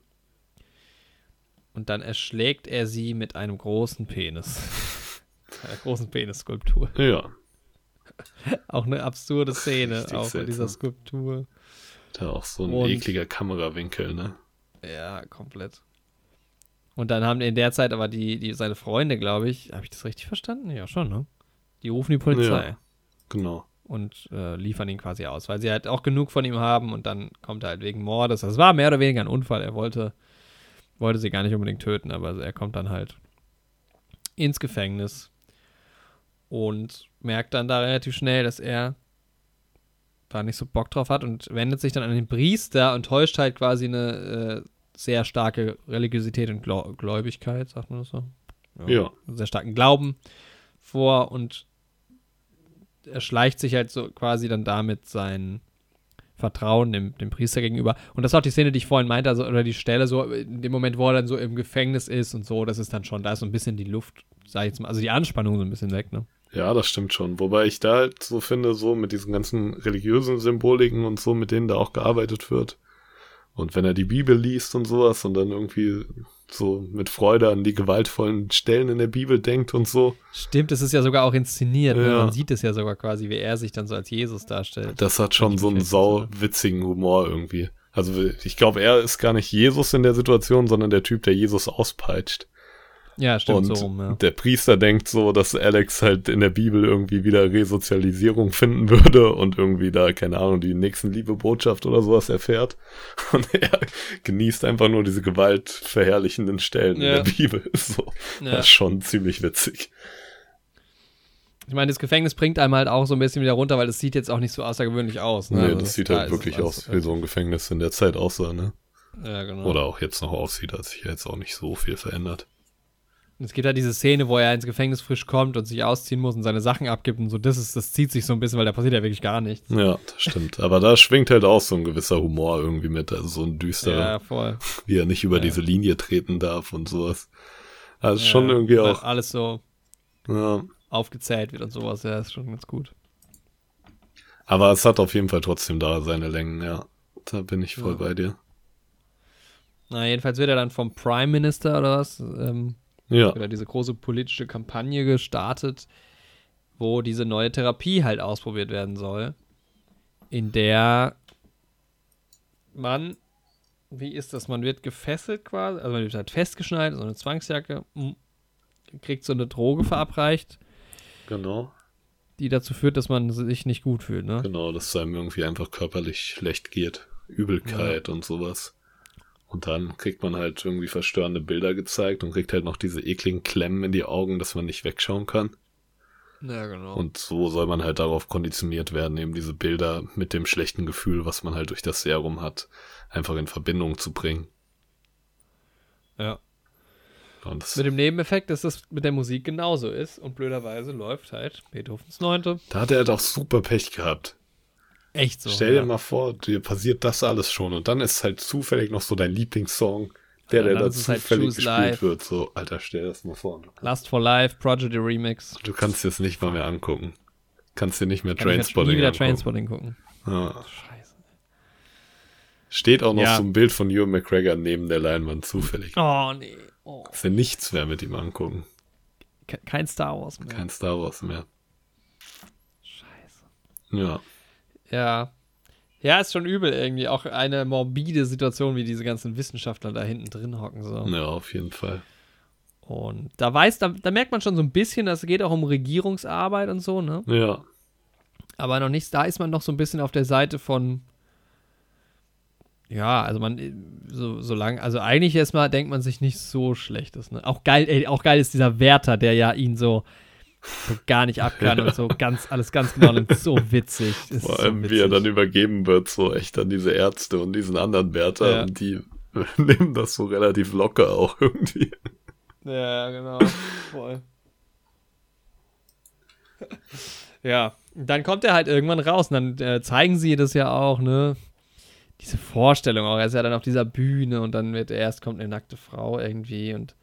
Speaker 1: Und dann erschlägt er sie mit einem großen Penis. einer großen Penisskulptur.
Speaker 2: Ja.
Speaker 1: auch eine absurde Szene, Richtig auch seltsam. in dieser Skulptur.
Speaker 2: Da auch so ein Und, ekliger Kamerawinkel, ne?
Speaker 1: Ja, komplett. Und dann haben in der Zeit aber die, die seine Freunde, glaube ich, habe ich das richtig verstanden? Ja, schon, ne? Die rufen die Polizei. Ja,
Speaker 2: genau.
Speaker 1: Und äh, liefern ihn quasi aus, weil sie halt auch genug von ihm haben und dann kommt er halt wegen Mordes. Das war mehr oder weniger ein Unfall. Er wollte wollte sie gar nicht unbedingt töten, aber er kommt dann halt ins Gefängnis und merkt dann da relativ schnell, dass er da nicht so Bock drauf hat und wendet sich dann an den Priester und täuscht halt quasi eine äh, sehr starke Religiosität und Gläubigkeit, sagt man das so?
Speaker 2: Ja. ja.
Speaker 1: Einen sehr starken Glauben vor und er schleicht sich halt so quasi dann damit sein Vertrauen dem, dem Priester gegenüber. Und das ist auch die Szene, die ich vorhin meinte, also, oder die Stelle so, in dem Moment, wo er dann so im Gefängnis ist und so, das ist dann schon, da ist so ein bisschen die Luft, sag ich jetzt mal, also die Anspannung so ein bisschen weg, ne?
Speaker 2: Ja, das stimmt schon. Wobei ich da halt so finde, so mit diesen ganzen religiösen Symboliken und so, mit denen da auch gearbeitet wird. Und wenn er die Bibel liest und sowas und dann irgendwie so mit Freude an die gewaltvollen Stellen in der Bibel denkt und so.
Speaker 1: Stimmt, es ist ja sogar auch inszeniert. Ne? Ja. Ne? Man sieht es ja sogar quasi, wie er sich dann so als Jesus darstellt.
Speaker 2: Das hat schon so einen sauwitzigen Humor irgendwie. Also ich glaube, er ist gar nicht Jesus in der Situation, sondern der Typ, der Jesus auspeitscht.
Speaker 1: Ja, stimmt
Speaker 2: und
Speaker 1: so rum, ja.
Speaker 2: der Priester denkt so, dass Alex halt in der Bibel irgendwie wieder Resozialisierung finden würde und irgendwie da, keine Ahnung, die nächsten Liebebotschaft oder sowas erfährt. Und er genießt einfach nur diese gewaltverherrlichenden Stellen
Speaker 1: Ja.
Speaker 2: in der Bibel. So,
Speaker 1: Ja.
Speaker 2: Das ist schon ziemlich witzig.
Speaker 1: Ich meine, das Gefängnis bringt einem halt auch so ein bisschen wieder runter, weil es sieht jetzt auch nicht so außergewöhnlich aus. Ne?
Speaker 2: Nee,
Speaker 1: Also
Speaker 2: das sieht halt wirklich aus wie so ein Gefängnis in der Zeit aussah, ne?
Speaker 1: Ja, genau.
Speaker 2: Oder auch jetzt noch aussieht, hat sich ja jetzt auch nicht so viel verändert.
Speaker 1: Es gibt halt diese Szene, wo er ins Gefängnis frisch kommt und sich ausziehen muss und seine Sachen abgibt und so. Das ist, das zieht sich so ein bisschen, weil da passiert ja wirklich gar nichts.
Speaker 2: Ja, das stimmt. Aber da schwingt halt auch so ein gewisser Humor irgendwie mit, also so ein düsterer,
Speaker 1: Ja, voll.
Speaker 2: wie er nicht über
Speaker 1: Ja.
Speaker 2: diese Linie treten darf und sowas. Also
Speaker 1: Ja,
Speaker 2: schon irgendwie auch,
Speaker 1: Alles so
Speaker 2: ja.
Speaker 1: aufgezählt wird und sowas. Ja, ist schon ganz gut.
Speaker 2: Aber es hat auf jeden Fall trotzdem da seine Längen, ja. Da bin ich voll
Speaker 1: Ja.
Speaker 2: bei dir.
Speaker 1: Na, jedenfalls wird er dann vom Prime Minister oder was, ähm,
Speaker 2: Ja,
Speaker 1: da diese große politische Kampagne gestartet, wo diese neue Therapie halt ausprobiert werden soll, in der man, wie ist das, man wird gefesselt quasi, also man wird halt festgeschnallt, so eine Zwangsjacke, kriegt so eine Droge verabreicht,
Speaker 2: genau.
Speaker 1: die dazu führt, dass man sich nicht gut fühlt, ne?
Speaker 2: Genau, dass es einem irgendwie einfach körperlich schlecht geht. Übelkeit und sowas. Und dann kriegt man halt irgendwie verstörende Bilder gezeigt und kriegt halt noch diese ekligen Klemmen in die Augen, dass man nicht wegschauen kann.
Speaker 1: Ja, genau.
Speaker 2: Und so soll man halt darauf konditioniert werden, eben diese Bilder mit dem schlechten Gefühl, was man halt durch das Serum hat, einfach in Verbindung zu bringen.
Speaker 1: ja.
Speaker 2: Und
Speaker 1: Mit dem Nebeneffekt, dass das mit der Musik genauso ist und blöderweise läuft halt Beethovens Neunte.
Speaker 2: da hat er halt auch super Pech gehabt.
Speaker 1: Echt so.
Speaker 2: Stell dir
Speaker 1: ja.
Speaker 2: mal vor, dir passiert das alles schon und dann ist halt zufällig noch so dein Lieblingssong, der, der da
Speaker 1: halt
Speaker 2: zufällig
Speaker 1: Choose
Speaker 2: gespielt
Speaker 1: Life.
Speaker 2: wird. So, Alter, stell das mal vor.
Speaker 1: Last for Life, Prodigy Remix.
Speaker 2: Du kannst dir es nicht mal mehr angucken. Kannst dir nicht mehr
Speaker 1: Kann
Speaker 2: Trainspotting
Speaker 1: nie wieder
Speaker 2: angucken.
Speaker 1: Trainspotting gucken.
Speaker 2: Ja.
Speaker 1: Scheiße.
Speaker 2: Steht auch noch
Speaker 1: Ja.
Speaker 2: so ein Bild von Ewan McGregor neben der Leinwand zufällig.
Speaker 1: Oh, nee. Oh.
Speaker 2: Kannst dir nichts mehr mit ihm angucken.
Speaker 1: Ke- Kein Star Wars mehr.
Speaker 2: Kein Star Wars mehr.
Speaker 1: Scheiße.
Speaker 2: Ja.
Speaker 1: Ja. Ja, ist schon übel irgendwie. Auch eine morbide Situation, wie diese ganzen Wissenschaftler da hinten drin hocken. So.
Speaker 2: Ja, auf jeden Fall.
Speaker 1: Und da weiß, da, da merkt man schon so ein bisschen, dass es geht auch um Regierungsarbeit und so, ne?
Speaker 2: Ja.
Speaker 1: Aber noch nichts, da ist man noch so ein bisschen auf der Seite von. Ja, also man, so, so lang, also eigentlich erstmal denkt man sich nicht so schlechtes, ne? Auch geil, ey, auch geil ist dieser Wärter, der ja ihn so gar nicht ab kann und so ganz, alles ganz genau nimmt. So witzig. Ist
Speaker 2: Vor
Speaker 1: so
Speaker 2: allem, wie er
Speaker 1: witzig.
Speaker 2: dann übergeben wird, so echt an diese Ärzte und diesen anderen Wärter.
Speaker 1: Ja.
Speaker 2: Und die nehmen das so relativ locker auch irgendwie.
Speaker 1: Ja, genau. Voll. ja, dann kommt er halt irgendwann raus und dann äh, zeigen sie das ja auch, ne? Diese Vorstellung auch. Er ist ja dann auf dieser Bühne und dann wird erst kommt eine nackte Frau irgendwie und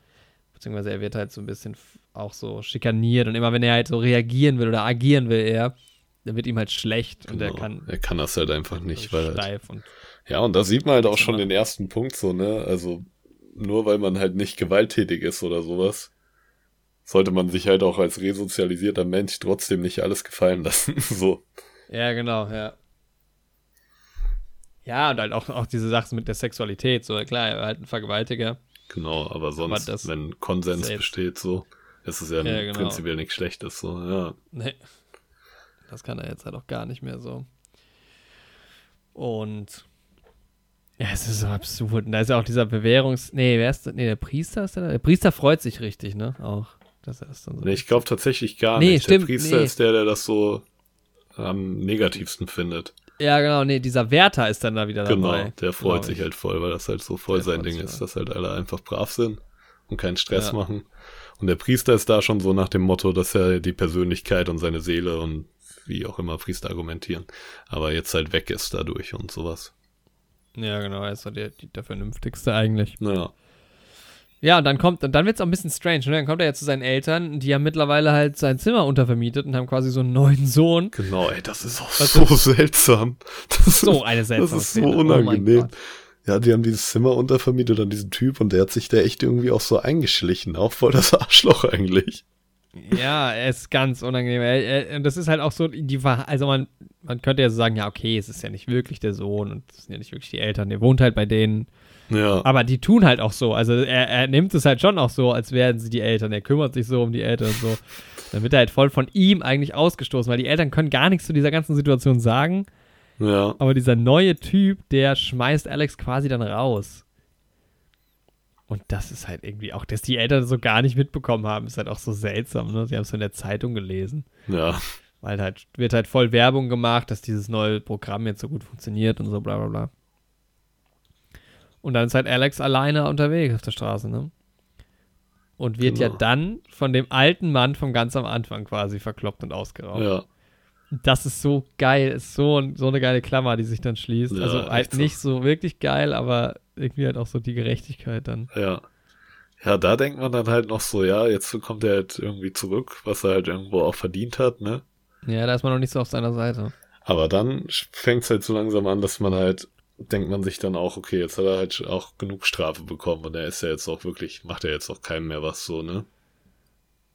Speaker 1: beziehungsweise er wird halt so ein bisschen auch so schikaniert und immer wenn er halt so reagieren will oder agieren will er, dann wird ihm halt schlecht und er
Speaker 2: Genau.
Speaker 1: kann
Speaker 2: er kann das halt einfach nicht, weil halt,
Speaker 1: steif und
Speaker 2: Ja, und da sieht man halt auch schon den ersten Punkt so, ne? Also nur weil man halt nicht gewalttätig ist oder sowas, sollte man sich halt auch als resozialisierter Mensch trotzdem nicht alles gefallen lassen. so.
Speaker 1: Ja, genau, ja. Ja, und halt auch, auch diese Sachen mit der Sexualität, so klar, er war halt ein Vergewaltiger.
Speaker 2: Genau, aber sonst,
Speaker 1: das-
Speaker 2: wenn Konsens
Speaker 1: ist jetzt-
Speaker 2: besteht, so, ist es ja,
Speaker 1: Ja, genau.
Speaker 2: prinzipiell nichts Schlechtes, so, ja.
Speaker 1: Nee. Das kann er jetzt halt auch gar nicht mehr so. Und ja, es ist so absurd. Und da ist ja auch dieser Bewährungs... Nee, wer ist das? Nee, der Priester ist der da? Der Priester freut sich richtig, ne? Auch, dass er das dann so...
Speaker 2: Nee, ich glaube tatsächlich gar
Speaker 1: Nee,
Speaker 2: nicht.
Speaker 1: stimmt,
Speaker 2: der Priester
Speaker 1: nee.
Speaker 2: ist der, der das so am negativsten findet.
Speaker 1: Ja, genau, nee, dieser Wärter ist dann da wieder
Speaker 2: Genau,
Speaker 1: dabei.
Speaker 2: der freut
Speaker 1: glaub
Speaker 2: sich
Speaker 1: ich.
Speaker 2: halt voll, weil das halt so voll
Speaker 1: Der
Speaker 2: sein
Speaker 1: freut
Speaker 2: Ding ist, dass halt alle einfach brav sind und keinen Stress
Speaker 1: Ja.
Speaker 2: machen. Und der Priester ist da schon so nach dem Motto, dass er die Persönlichkeit und seine Seele und wie auch immer Priester argumentieren, aber jetzt halt weg ist dadurch und sowas.
Speaker 1: Ja, genau, er ist so der, der Vernünftigste eigentlich.
Speaker 2: Naja,
Speaker 1: Ja, und dann kommt, und dann wird es auch ein bisschen strange, ne? Dann kommt er ja zu seinen Eltern, die haben mittlerweile halt sein Zimmer untervermietet und haben quasi so einen neuen Sohn.
Speaker 2: genau, ey, das ist auch
Speaker 1: Was
Speaker 2: so seltsam. Das ist,
Speaker 1: So eine
Speaker 2: das
Speaker 1: seltsame
Speaker 2: ist so
Speaker 1: Szene. Oh
Speaker 2: unangenehm.
Speaker 1: Gott.
Speaker 2: ja, die haben dieses Zimmer untervermietet an diesen Typ und der hat sich da echt irgendwie auch so eingeschlichen. Auch voll das Arschloch eigentlich.
Speaker 1: Ja, er ist ganz unangenehm. Und das ist halt auch so, die, also man, man könnte ja so sagen, ja, okay, es ist ja nicht wirklich der Sohn und es sind ja nicht wirklich die Eltern, der wohnt halt bei denen.
Speaker 2: Ja.
Speaker 1: Aber die tun halt auch so. Also er, er nimmt es halt schon auch so, als wären sie die Eltern. Er kümmert sich so um die Eltern und so. Dann wird er halt voll von ihm eigentlich ausgestoßen, weil die Eltern können gar nichts zu dieser ganzen Situation sagen.
Speaker 2: Ja.
Speaker 1: Aber dieser neue Typ, der schmeißt Alex quasi dann raus. Und das ist halt irgendwie auch, dass die Eltern so gar nicht mitbekommen haben, ist halt auch so seltsam, ne? Sie haben es in der Zeitung gelesen.
Speaker 2: Ja.
Speaker 1: Weil halt, wird halt voll Werbung gemacht, dass dieses neue Programm jetzt so gut funktioniert und so bla bla bla. Und dann ist halt Alex alleine unterwegs auf der Straße, ne? Und wird
Speaker 2: Genau.
Speaker 1: ja dann von dem alten Mann vom ganz am Anfang quasi verkloppt und ausgeraubt.
Speaker 2: Ja.
Speaker 1: Das ist so geil, ist so, so eine geile Klammer, die sich dann schließt.
Speaker 2: Ja,
Speaker 1: also halt
Speaker 2: echt so.
Speaker 1: nicht so wirklich geil, aber irgendwie halt auch so die Gerechtigkeit dann.
Speaker 2: Ja. Ja, da denkt man dann halt noch so, ja, jetzt kommt er halt irgendwie zurück, was er halt irgendwo auch verdient hat, ne?
Speaker 1: Ja, da ist man noch nicht so auf seiner Seite.
Speaker 2: Aber dann fängt es halt so langsam an, dass man halt, denkt man sich dann auch, okay, jetzt hat er halt auch genug Strafe bekommen und er ist ja jetzt auch wirklich, macht er jetzt auch keinem mehr was so, ne?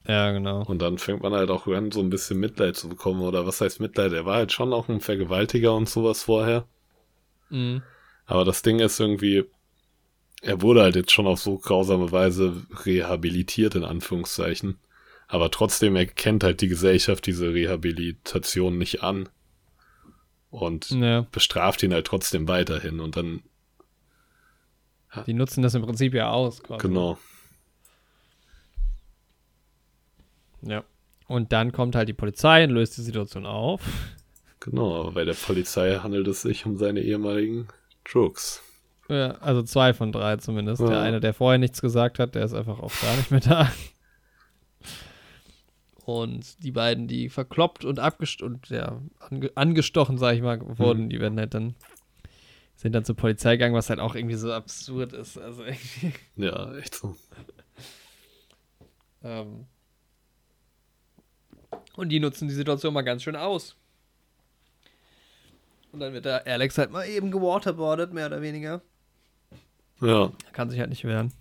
Speaker 1: Ja, genau.
Speaker 2: Und dann fängt man halt auch an, so ein bisschen Mitleid zu bekommen. Oder was heißt Mitleid? Er war halt schon auch ein Vergewaltiger und sowas vorher.
Speaker 1: Mhm.
Speaker 2: Aber das Ding ist irgendwie, er wurde halt jetzt schon auf so grausame Weise rehabilitiert, in Anführungszeichen. Aber trotzdem erkennt halt die Gesellschaft diese Rehabilitation nicht an. Und
Speaker 1: Ja,
Speaker 2: bestraft ihn halt trotzdem weiterhin. Und dann,
Speaker 1: die nutzen das im Prinzip ja aus. Quasi.
Speaker 2: genau,
Speaker 1: Ja. Und dann kommt halt die Polizei und löst die Situation auf.
Speaker 2: genau, aber bei der Polizei handelt es sich um seine ehemaligen Drugs.
Speaker 1: Ja, also zwei von drei zumindest.
Speaker 2: Ja.
Speaker 1: Der eine, der vorher nichts gesagt hat, der ist einfach auch gar nicht mehr da. Und die beiden, die verkloppt und abgest und ja, ange angestochen, sag ich mal, wurden, die werden halt dann sind dann zur Polizei gegangen, was halt auch irgendwie so absurd ist. Also irgendwie.
Speaker 2: Ja, echt so.
Speaker 1: Ähm, und die nutzen die Situation mal ganz schön aus. Und dann wird der Alex halt mal eben gewaterboardet, mehr oder weniger.
Speaker 2: Ja,
Speaker 1: Er kann sich halt nicht wehren.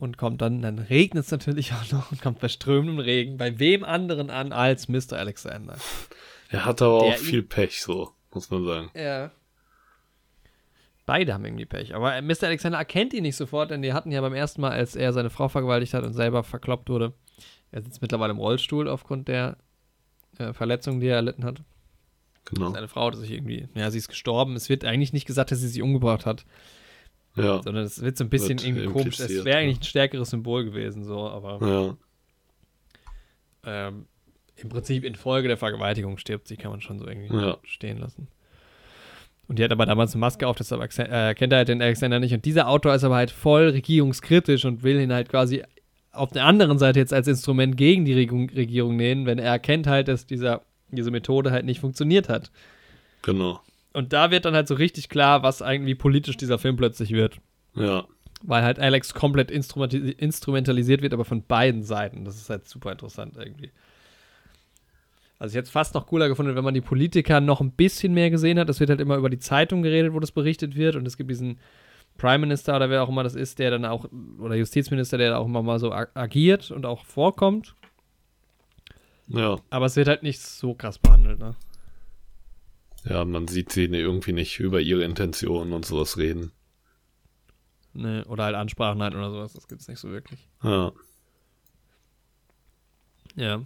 Speaker 1: Und kommt dann, dann regnet es natürlich auch noch und kommt bei strömendem Regen bei wem anderen an als Mr. Alexander.
Speaker 2: er hat aber
Speaker 1: Der
Speaker 2: auch viel Pech, so, muss man sagen.
Speaker 1: Ja. Beide haben irgendwie Pech. Aber Mr. Alexander erkennt ihn nicht sofort, denn die hatten ja beim ersten Mal, als er seine Frau vergewaltigt hat und selber verkloppt wurde. Er sitzt mittlerweile im Rollstuhl aufgrund der äh, Verletzungen, die er erlitten hat.
Speaker 2: Genau.
Speaker 1: Seine Frau hat sich irgendwie, ja, sie ist gestorben. Es wird eigentlich nicht gesagt, dass sie sich umgebracht hat,
Speaker 2: Ja,
Speaker 1: sondern es wird so ein bisschen irgendwie komisch. Es wäre eigentlich ein stärkeres Symbol gewesen, so, aber
Speaker 2: ja,
Speaker 1: ähm, im Prinzip infolge der Vergewaltigung stirbt sie, kann man schon so irgendwie
Speaker 2: Ja.
Speaker 1: stehen lassen. Und die hat aber damals eine Maske auf, deshalb erken- äh, kennt er halt den Alexander nicht. Und dieser Autor ist aber halt voll regierungskritisch und will ihn halt quasi auf der anderen Seite jetzt als Instrument gegen die Regierung, Regierung nehmen, wenn er erkennt halt, dass dieser, diese Methode halt nicht funktioniert hat.
Speaker 2: genau.
Speaker 1: Und da wird dann halt so richtig klar, was eigentlich politisch dieser Film plötzlich wird.
Speaker 2: Ja,
Speaker 1: Weil halt Alex komplett instrumentalisiert wird, aber von beiden Seiten. Das ist halt super interessant irgendwie. Also ich hätte es fast noch cooler gefunden, wenn man die Politiker noch ein bisschen mehr gesehen hat. Das wird halt immer über die Zeitung geredet, wo das berichtet wird. Und es gibt diesen Prime Minister oder wer auch immer das ist, der dann auch, oder Justizminister, der da auch immer mal so ag- agiert und auch vorkommt.
Speaker 2: ja.
Speaker 1: Aber es wird halt nicht so krass behandelt, ne?
Speaker 2: Ja, man sieht sie irgendwie nicht über ihre Intentionen und sowas reden.
Speaker 1: ne? Oder halt Ansprachen halt oder sowas. Das gibt es nicht so wirklich.
Speaker 2: Ja,
Speaker 1: Ja.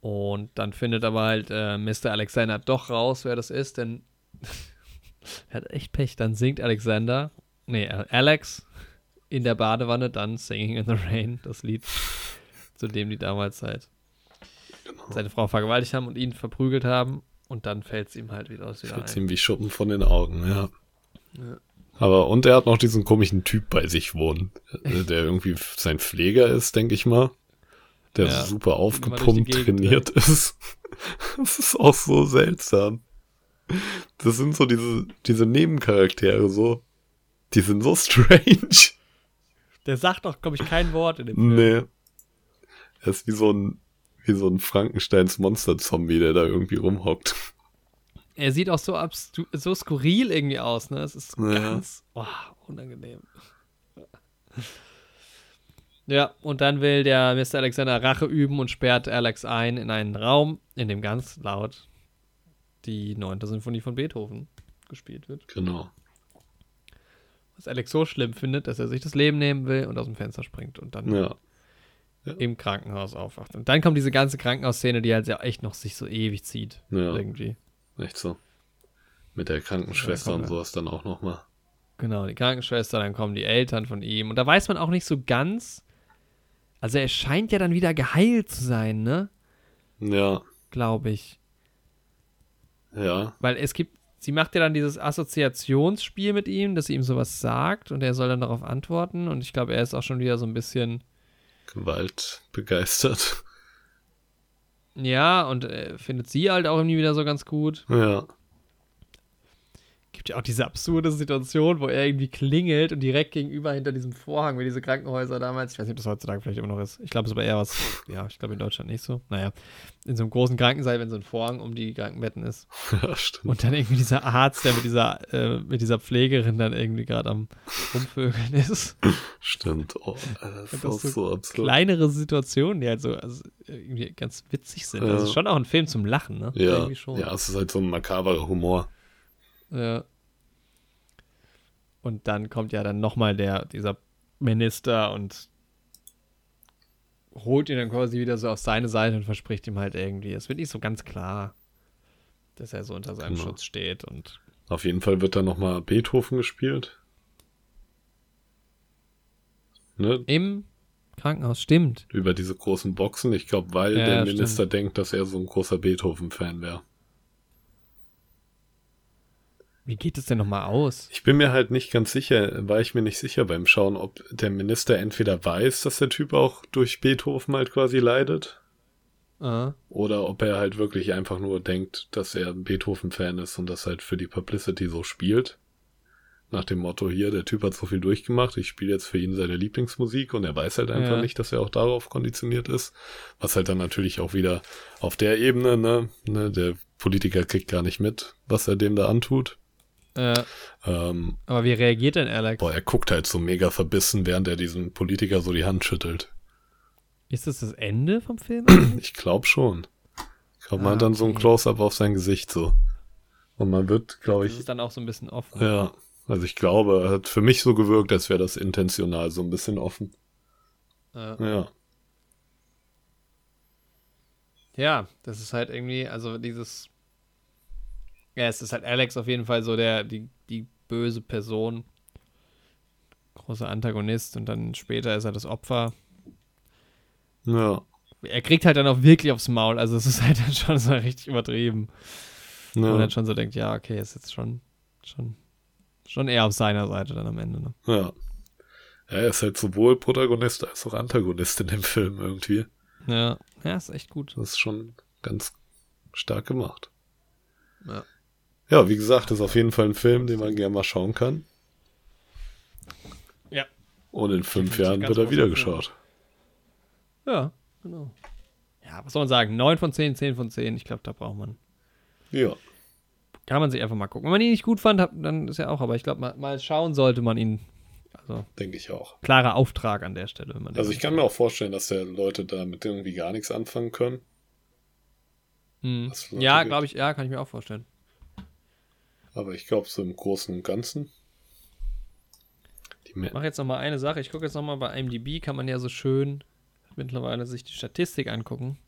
Speaker 1: Und dann findet aber halt äh, Mr. Alexander doch raus, wer das ist, denn er hat echt Pech. Dann singt Alexander, nee, Alex in der Badewanne dann Singing in the Rain, das Lied, zu dem die damals halt seine Frau vergewaltigt haben und ihn verprügelt haben. Und dann fällt es ihm halt wieder aus
Speaker 2: fällt
Speaker 1: ein.
Speaker 2: ihm wie Schuppen von den Augen, ja.
Speaker 1: Ja.
Speaker 2: Aber, und er hat noch diesen komischen Typ bei sich wohnen, äh, der irgendwie sein Pfleger ist, denke ich mal. Der
Speaker 1: Ja,
Speaker 2: super aufgepumpt
Speaker 1: Gegend,
Speaker 2: trainiert ist. Das ist auch so seltsam. Das sind so diese, diese Nebencharaktere so. Die sind so strange.
Speaker 1: Der sagt doch, glaube ich, kein Wort in dem Film.
Speaker 2: Nee. Er ist wie so ein, wie so ein Frankensteins Monster-Zombie, der da irgendwie rumhockt.
Speaker 1: Er sieht auch so, so skurril irgendwie aus, ne? Es ist
Speaker 2: Ja.
Speaker 1: ganz oh, unangenehm. Ja, und dann will der Mr. Alexander Rache üben und sperrt Alex ein in einen Raum, in dem ganz laut die 9. Sinfonie von Beethoven gespielt wird.
Speaker 2: Genau.
Speaker 1: Was Alex so schlimm findet, dass er sich das Leben nehmen will und aus dem Fenster springt und dann
Speaker 2: Ja.
Speaker 1: Im Krankenhaus aufwacht. Und dann kommt diese ganze Krankenhausszene, die halt ja echt noch sich so ewig zieht.
Speaker 2: Ja.
Speaker 1: Irgendwie.
Speaker 2: Echt so. Mit der Krankenschwester
Speaker 1: Ja,
Speaker 2: und
Speaker 1: ja.
Speaker 2: sowas dann auch nochmal.
Speaker 1: Genau, die Krankenschwester, dann kommen die Eltern von ihm. Und da weiß man auch nicht so ganz. Also er scheint ja dann wieder geheilt zu sein, ne?
Speaker 2: Ja,
Speaker 1: Glaube ich.
Speaker 2: ja,
Speaker 1: Weil es gibt, sie macht ja dann dieses Assoziationsspiel mit ihm, dass sie ihm sowas sagt und er soll dann darauf antworten. Und ich glaube, er ist auch schon wieder so ein bisschen,
Speaker 2: Gewalt begeistert.
Speaker 1: ja, und äh, findet sie halt auch irgendwie wieder so ganz gut.
Speaker 2: Ja,
Speaker 1: Gibt ja auch diese absurde Situation, wo er irgendwie klingelt und direkt gegenüber hinter diesem Vorhang, wie diese Krankenhäuser damals, ich weiß nicht, ob das heutzutage vielleicht immer noch ist. Ich glaube, es ist aber eher was, ja, ich glaube in Deutschland nicht so. Naja, in so einem großen Krankensaal, wenn so ein Vorhang um die Krankenbetten ist.
Speaker 2: ja, stimmt.
Speaker 1: Und dann irgendwie dieser Arzt, der mit dieser, äh, mit dieser Pflegerin dann irgendwie gerade am Rumvögeln ist.
Speaker 2: Stimmt. Oh, das ist auch
Speaker 1: so
Speaker 2: so absurd.
Speaker 1: Kleinere Situationen, die halt so also irgendwie ganz witzig sind.
Speaker 2: Ja.
Speaker 1: Das ist schon auch ein Film zum Lachen, ne?
Speaker 2: Ja, ja, es ist halt so ein makaberer Humor.
Speaker 1: Ja. Und dann kommt ja dann nochmal der, dieser Minister und holt ihn dann quasi wieder so auf seine Seite und verspricht ihm halt irgendwie, es wird nicht so ganz klar, dass er so unter seinem
Speaker 2: Genau.
Speaker 1: Schutz steht und
Speaker 2: Auf jeden Fall wird da nochmal Beethoven gespielt. Ne?
Speaker 1: im Krankenhaus, stimmt.
Speaker 2: Über diese großen Boxen. Ich glaube, weil
Speaker 1: Ja,
Speaker 2: der
Speaker 1: stimmt.
Speaker 2: Minister denkt, dass er so ein großer Beethoven-Fan wäre.
Speaker 1: Wie geht es denn nochmal aus?
Speaker 2: Ich bin mir halt nicht ganz sicher, war ich mir nicht sicher beim Schauen, ob der Minister entweder weiß, dass der Typ auch durch Beethoven halt quasi leidet,
Speaker 1: Ah,
Speaker 2: oder ob er halt wirklich einfach nur denkt, dass er ein Beethoven-Fan ist und das halt für die Publicity so spielt. Nach dem Motto, hier, der Typ hat so viel durchgemacht, ich spiele jetzt für ihn seine Lieblingsmusik und er weiß halt einfach
Speaker 1: Ja.
Speaker 2: nicht, dass er auch darauf konditioniert ist. Was halt dann natürlich auch wieder auf der Ebene, ne, ne, der Politiker kriegt gar nicht mit, was er dem da antut.
Speaker 1: Äh,
Speaker 2: Ähm,
Speaker 1: aber wie reagiert denn Alex?
Speaker 2: boah, er guckt halt so mega verbissen, während er diesem Politiker so die Hand schüttelt.
Speaker 1: Ist das das Ende vom Film?
Speaker 2: Ich glaube schon. Ich glaube, man
Speaker 1: Ah,
Speaker 2: hat dann so ein
Speaker 1: okay.
Speaker 2: Close-Up auf sein Gesicht so. Und man wird, glaube
Speaker 1: das
Speaker 2: ich,
Speaker 1: ist dann auch so ein bisschen offen.
Speaker 2: ja, also ich glaube, er hat für mich so gewirkt, als wäre das intentional so ein bisschen offen.
Speaker 1: Äh,
Speaker 2: Ja,
Speaker 1: Ja, das ist halt irgendwie, also dieses. Ja, es ist halt Alex auf jeden Fall so der, die, die böse Person. Großer Antagonist und dann später ist er das Opfer.
Speaker 2: ja,
Speaker 1: Er kriegt halt dann auch wirklich aufs Maul, also es ist halt dann schon so richtig übertrieben. Und
Speaker 2: ja,
Speaker 1: dann schon so denkt, ja, okay, ist jetzt schon, schon, schon eher auf seiner Seite dann am Ende. Ne?
Speaker 2: ja. Ja, Er ist halt sowohl Protagonist als auch Antagonist in dem Film irgendwie.
Speaker 1: Ja, ja, ist echt gut.
Speaker 2: Das ist schon ganz stark gemacht.
Speaker 1: Ja.
Speaker 2: Ja, wie gesagt, ist auf jeden Fall ein Film, den man gerne mal schauen kann.
Speaker 1: Ja.
Speaker 2: Und in fünf Jahren wird er wieder geschaut.
Speaker 1: Ja, genau. Ja, was soll man sagen? 9 von 10, 10 von 10. Ich glaube, da braucht man.
Speaker 2: Ja.
Speaker 1: Kann man sich einfach mal gucken. Wenn man ihn nicht gut fand, dann ist ja auch, aber ich glaube, mal, mal schauen sollte man ihn. Also,
Speaker 2: Denke ich auch.
Speaker 1: klarer Auftrag an der Stelle. Wenn man
Speaker 2: Also ich kann mir auch vorstellen, dass der Leute damit irgendwie gar nichts anfangen können.
Speaker 1: Hm. Ja, glaube ich, ja, kann ich mir auch vorstellen.
Speaker 2: Aber ich glaube, so im Großen und Ganzen.
Speaker 1: Ich mache jetzt noch mal eine Sache. Ich gucke jetzt noch mal bei IMDb, kann man ja so schön mittlerweile sich die Statistik angucken.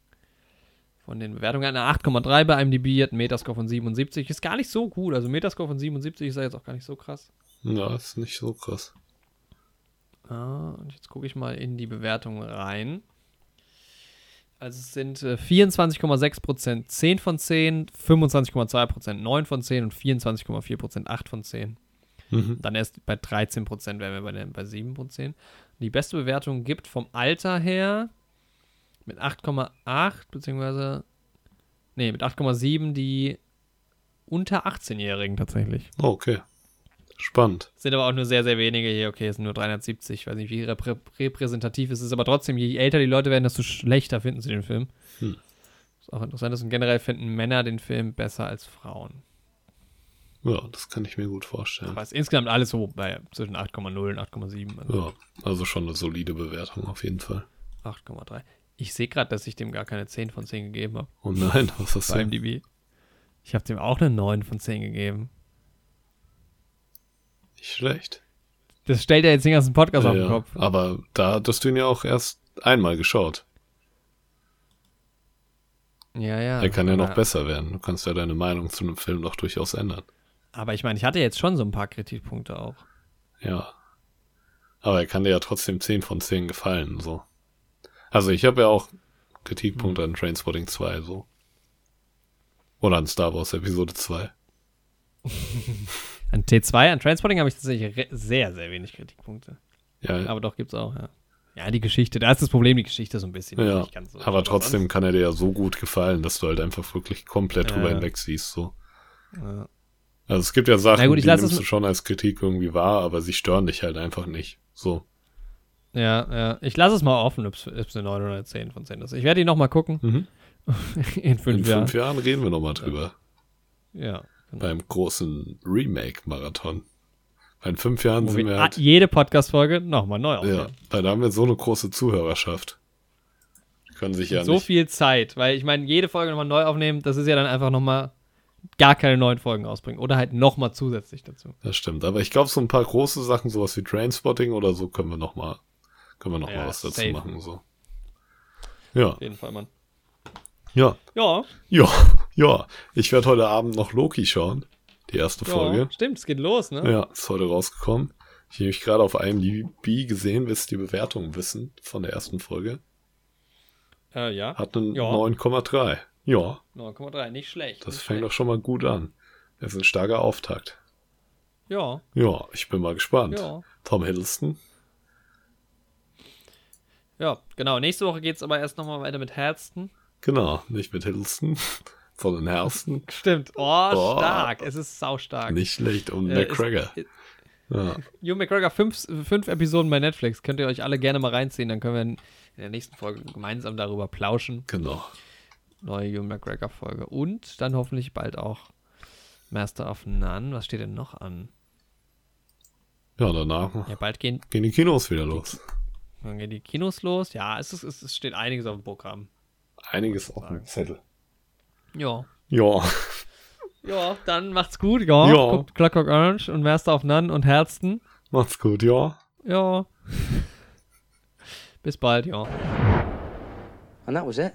Speaker 1: Von den Bewertungen. Eine 8,3 bei IMDb, hat einen Metascore von 77. Ist gar nicht so gut. Also Metascore von 77 ist ja jetzt auch gar nicht so krass.
Speaker 2: ja, ist nicht so krass.
Speaker 1: Ah, und jetzt gucke ich mal in die Bewertung rein. Also es sind äh, 24,6% 10 von 10, 25,2% 9 von 10 und 24,4% 8 von 10.
Speaker 2: Mhm.
Speaker 1: Dann erst bei 13% wären wir bei, der, bei 7 von 10. Und die beste Bewertung gibt vom Alter her mit 8,8 beziehungsweise nee, mit 8,7 die unter 18-Jährigen tatsächlich.
Speaker 2: Okay. Spannend.
Speaker 1: Sind aber auch nur sehr, sehr wenige hier. Okay, es sind nur 370. Ich weiß nicht, wie reprä repräsentativ es ist, aber trotzdem, je älter die Leute werden, desto schlechter finden sie den Film.
Speaker 2: Hm.
Speaker 1: Ist auch interessant. ist. Und generell finden Männer den Film besser als Frauen.
Speaker 2: Ja, das kann ich mir gut vorstellen.
Speaker 1: Aber es ist insgesamt alles so bei zwischen 8,0 und 8,7. Also
Speaker 2: Ja, also schon eine solide Bewertung auf jeden Fall.
Speaker 1: 8,3. Ich sehe gerade, dass ich dem gar keine 10 von 10 gegeben habe.
Speaker 2: Oh nein, was hast
Speaker 1: Bei
Speaker 2: du?
Speaker 1: IMDb. Ich habe dem auch eine 9 von 10 gegeben.
Speaker 2: Nicht schlecht.
Speaker 1: Das stellt er jetzt den ganzen Podcast
Speaker 2: Ja,
Speaker 1: auf den
Speaker 2: ja.
Speaker 1: Kopf.
Speaker 2: Aber da hattest du ihn ja auch erst einmal geschaut.
Speaker 1: Ja, ja.
Speaker 2: Er kann ja noch besser werden. Du kannst ja deine Meinung zu einem Film doch durchaus ändern.
Speaker 1: Aber ich meine, ich hatte jetzt schon so ein paar Kritikpunkte auch.
Speaker 2: Ja. Aber er kann dir ja trotzdem 10 von 10 gefallen, so. Also ich habe ja auch Kritikpunkte an Trainspotting 2, so. Oder an Star Wars Episode 2.
Speaker 1: An T2, an Transporting habe ich tatsächlich sehr, sehr wenig Kritikpunkte.
Speaker 2: Ja,
Speaker 1: Aber doch, gibt's auch, ja. Ja, die Geschichte, da ist das Problem, die Geschichte so ein bisschen.
Speaker 2: ja.
Speaker 1: nicht ganz so.
Speaker 2: aber trotzdem kann er dir ja so gut gefallen, dass du halt einfach wirklich komplett
Speaker 1: Ja,
Speaker 2: drüber hinweg siehst, so.
Speaker 1: Ja.
Speaker 2: Also es gibt ja Sachen,
Speaker 1: gut,
Speaker 2: die nimmst
Speaker 1: es
Speaker 2: du schon als Kritik irgendwie wahr, aber sie stören dich halt einfach nicht. So.
Speaker 1: Ja, ja. Ich lasse es mal offen, ob es 9 oder 10 von 10 ist. Ich werde die nochmal gucken.
Speaker 2: Mhm.
Speaker 1: In fünf
Speaker 2: In
Speaker 1: Jahren.
Speaker 2: fünf Jahren reden wir nochmal drüber.
Speaker 1: Ja. Genau.
Speaker 2: Beim großen Remake-Marathon. In fünf Jahren
Speaker 1: Wo
Speaker 2: sind
Speaker 1: wir
Speaker 2: halt,
Speaker 1: jede Podcast-Folge nochmal neu
Speaker 2: ja,
Speaker 1: aufnehmen.
Speaker 2: weil da haben wir so eine große Zuhörerschaft. Die können sich ja
Speaker 1: so
Speaker 2: nicht,
Speaker 1: viel Zeit, weil ich meine, jede Folge nochmal neu aufnehmen, das ist ja dann einfach nochmal gar keine neuen Folgen ausbringen. Oder halt nochmal zusätzlich dazu.
Speaker 2: das stimmt. Aber ich glaube, so ein paar große Sachen, sowas wie Trainspotting oder so, können wir nochmal, können wir noch
Speaker 1: Ja,
Speaker 2: mal was dazu
Speaker 1: safe.
Speaker 2: machen, so. Ja,
Speaker 1: Auf jeden Fall, Mann.
Speaker 2: Ja,
Speaker 1: Ja,
Speaker 2: ja, ja. Ich werde heute Abend noch Loki schauen. Die erste Folge.
Speaker 1: ja stimmt, es geht los, ne?
Speaker 2: Ja, ist heute rausgekommen. Ich habe mich gerade auf IMDb gesehen, willst die Bewertung wissen von der ersten Folge.
Speaker 1: Äh, ja.
Speaker 2: Hat einen
Speaker 1: Ja.
Speaker 2: 9,3. Ja,
Speaker 1: 9,3, nicht schlecht.
Speaker 2: das
Speaker 1: nicht
Speaker 2: fängt
Speaker 1: schlecht.
Speaker 2: doch schon mal gut an. Das ist ein starker Auftakt.
Speaker 1: Ja,
Speaker 2: Ja, ich bin mal gespannt.
Speaker 1: ja.
Speaker 2: Tom Hiddleston.
Speaker 1: Ja, genau. Nächste Woche geht es aber erst nochmal weiter mit Herzten.
Speaker 2: Genau, nicht mit Hiddleston, sondern Hersten.
Speaker 1: Stimmt. Oh,
Speaker 2: Oh.
Speaker 1: stark. Es ist saustark.
Speaker 2: Nicht schlecht um
Speaker 1: Äh,
Speaker 2: McGregor.
Speaker 1: ist-
Speaker 2: Ja,
Speaker 1: Hugh McGregor, fünf, fünf Episoden bei Netflix. Könnt ihr euch alle gerne mal reinziehen. Dann können wir in, der nächsten Folge gemeinsam darüber plauschen.
Speaker 2: genau.
Speaker 1: Neue Hugh McGregor-Folge. Und dann hoffentlich bald auch Master of None. Was steht denn noch an?
Speaker 2: Ja, danach
Speaker 1: Ja, bald gehen,
Speaker 2: gehen die Kinos wieder los.
Speaker 1: dann gehen die Kinos los. Ja, es, ist, es steht einiges auf dem Programm.
Speaker 2: Einiges auf dem Zettel.
Speaker 1: Ja.
Speaker 2: Ja,
Speaker 1: Ja, dann macht's gut. Ja.
Speaker 2: Ja.
Speaker 1: Guckt Clockwork Orange und Master of None und Herzten.
Speaker 2: macht's gut, ja.
Speaker 1: Ja. Bis bald, ja.
Speaker 3: And that was it.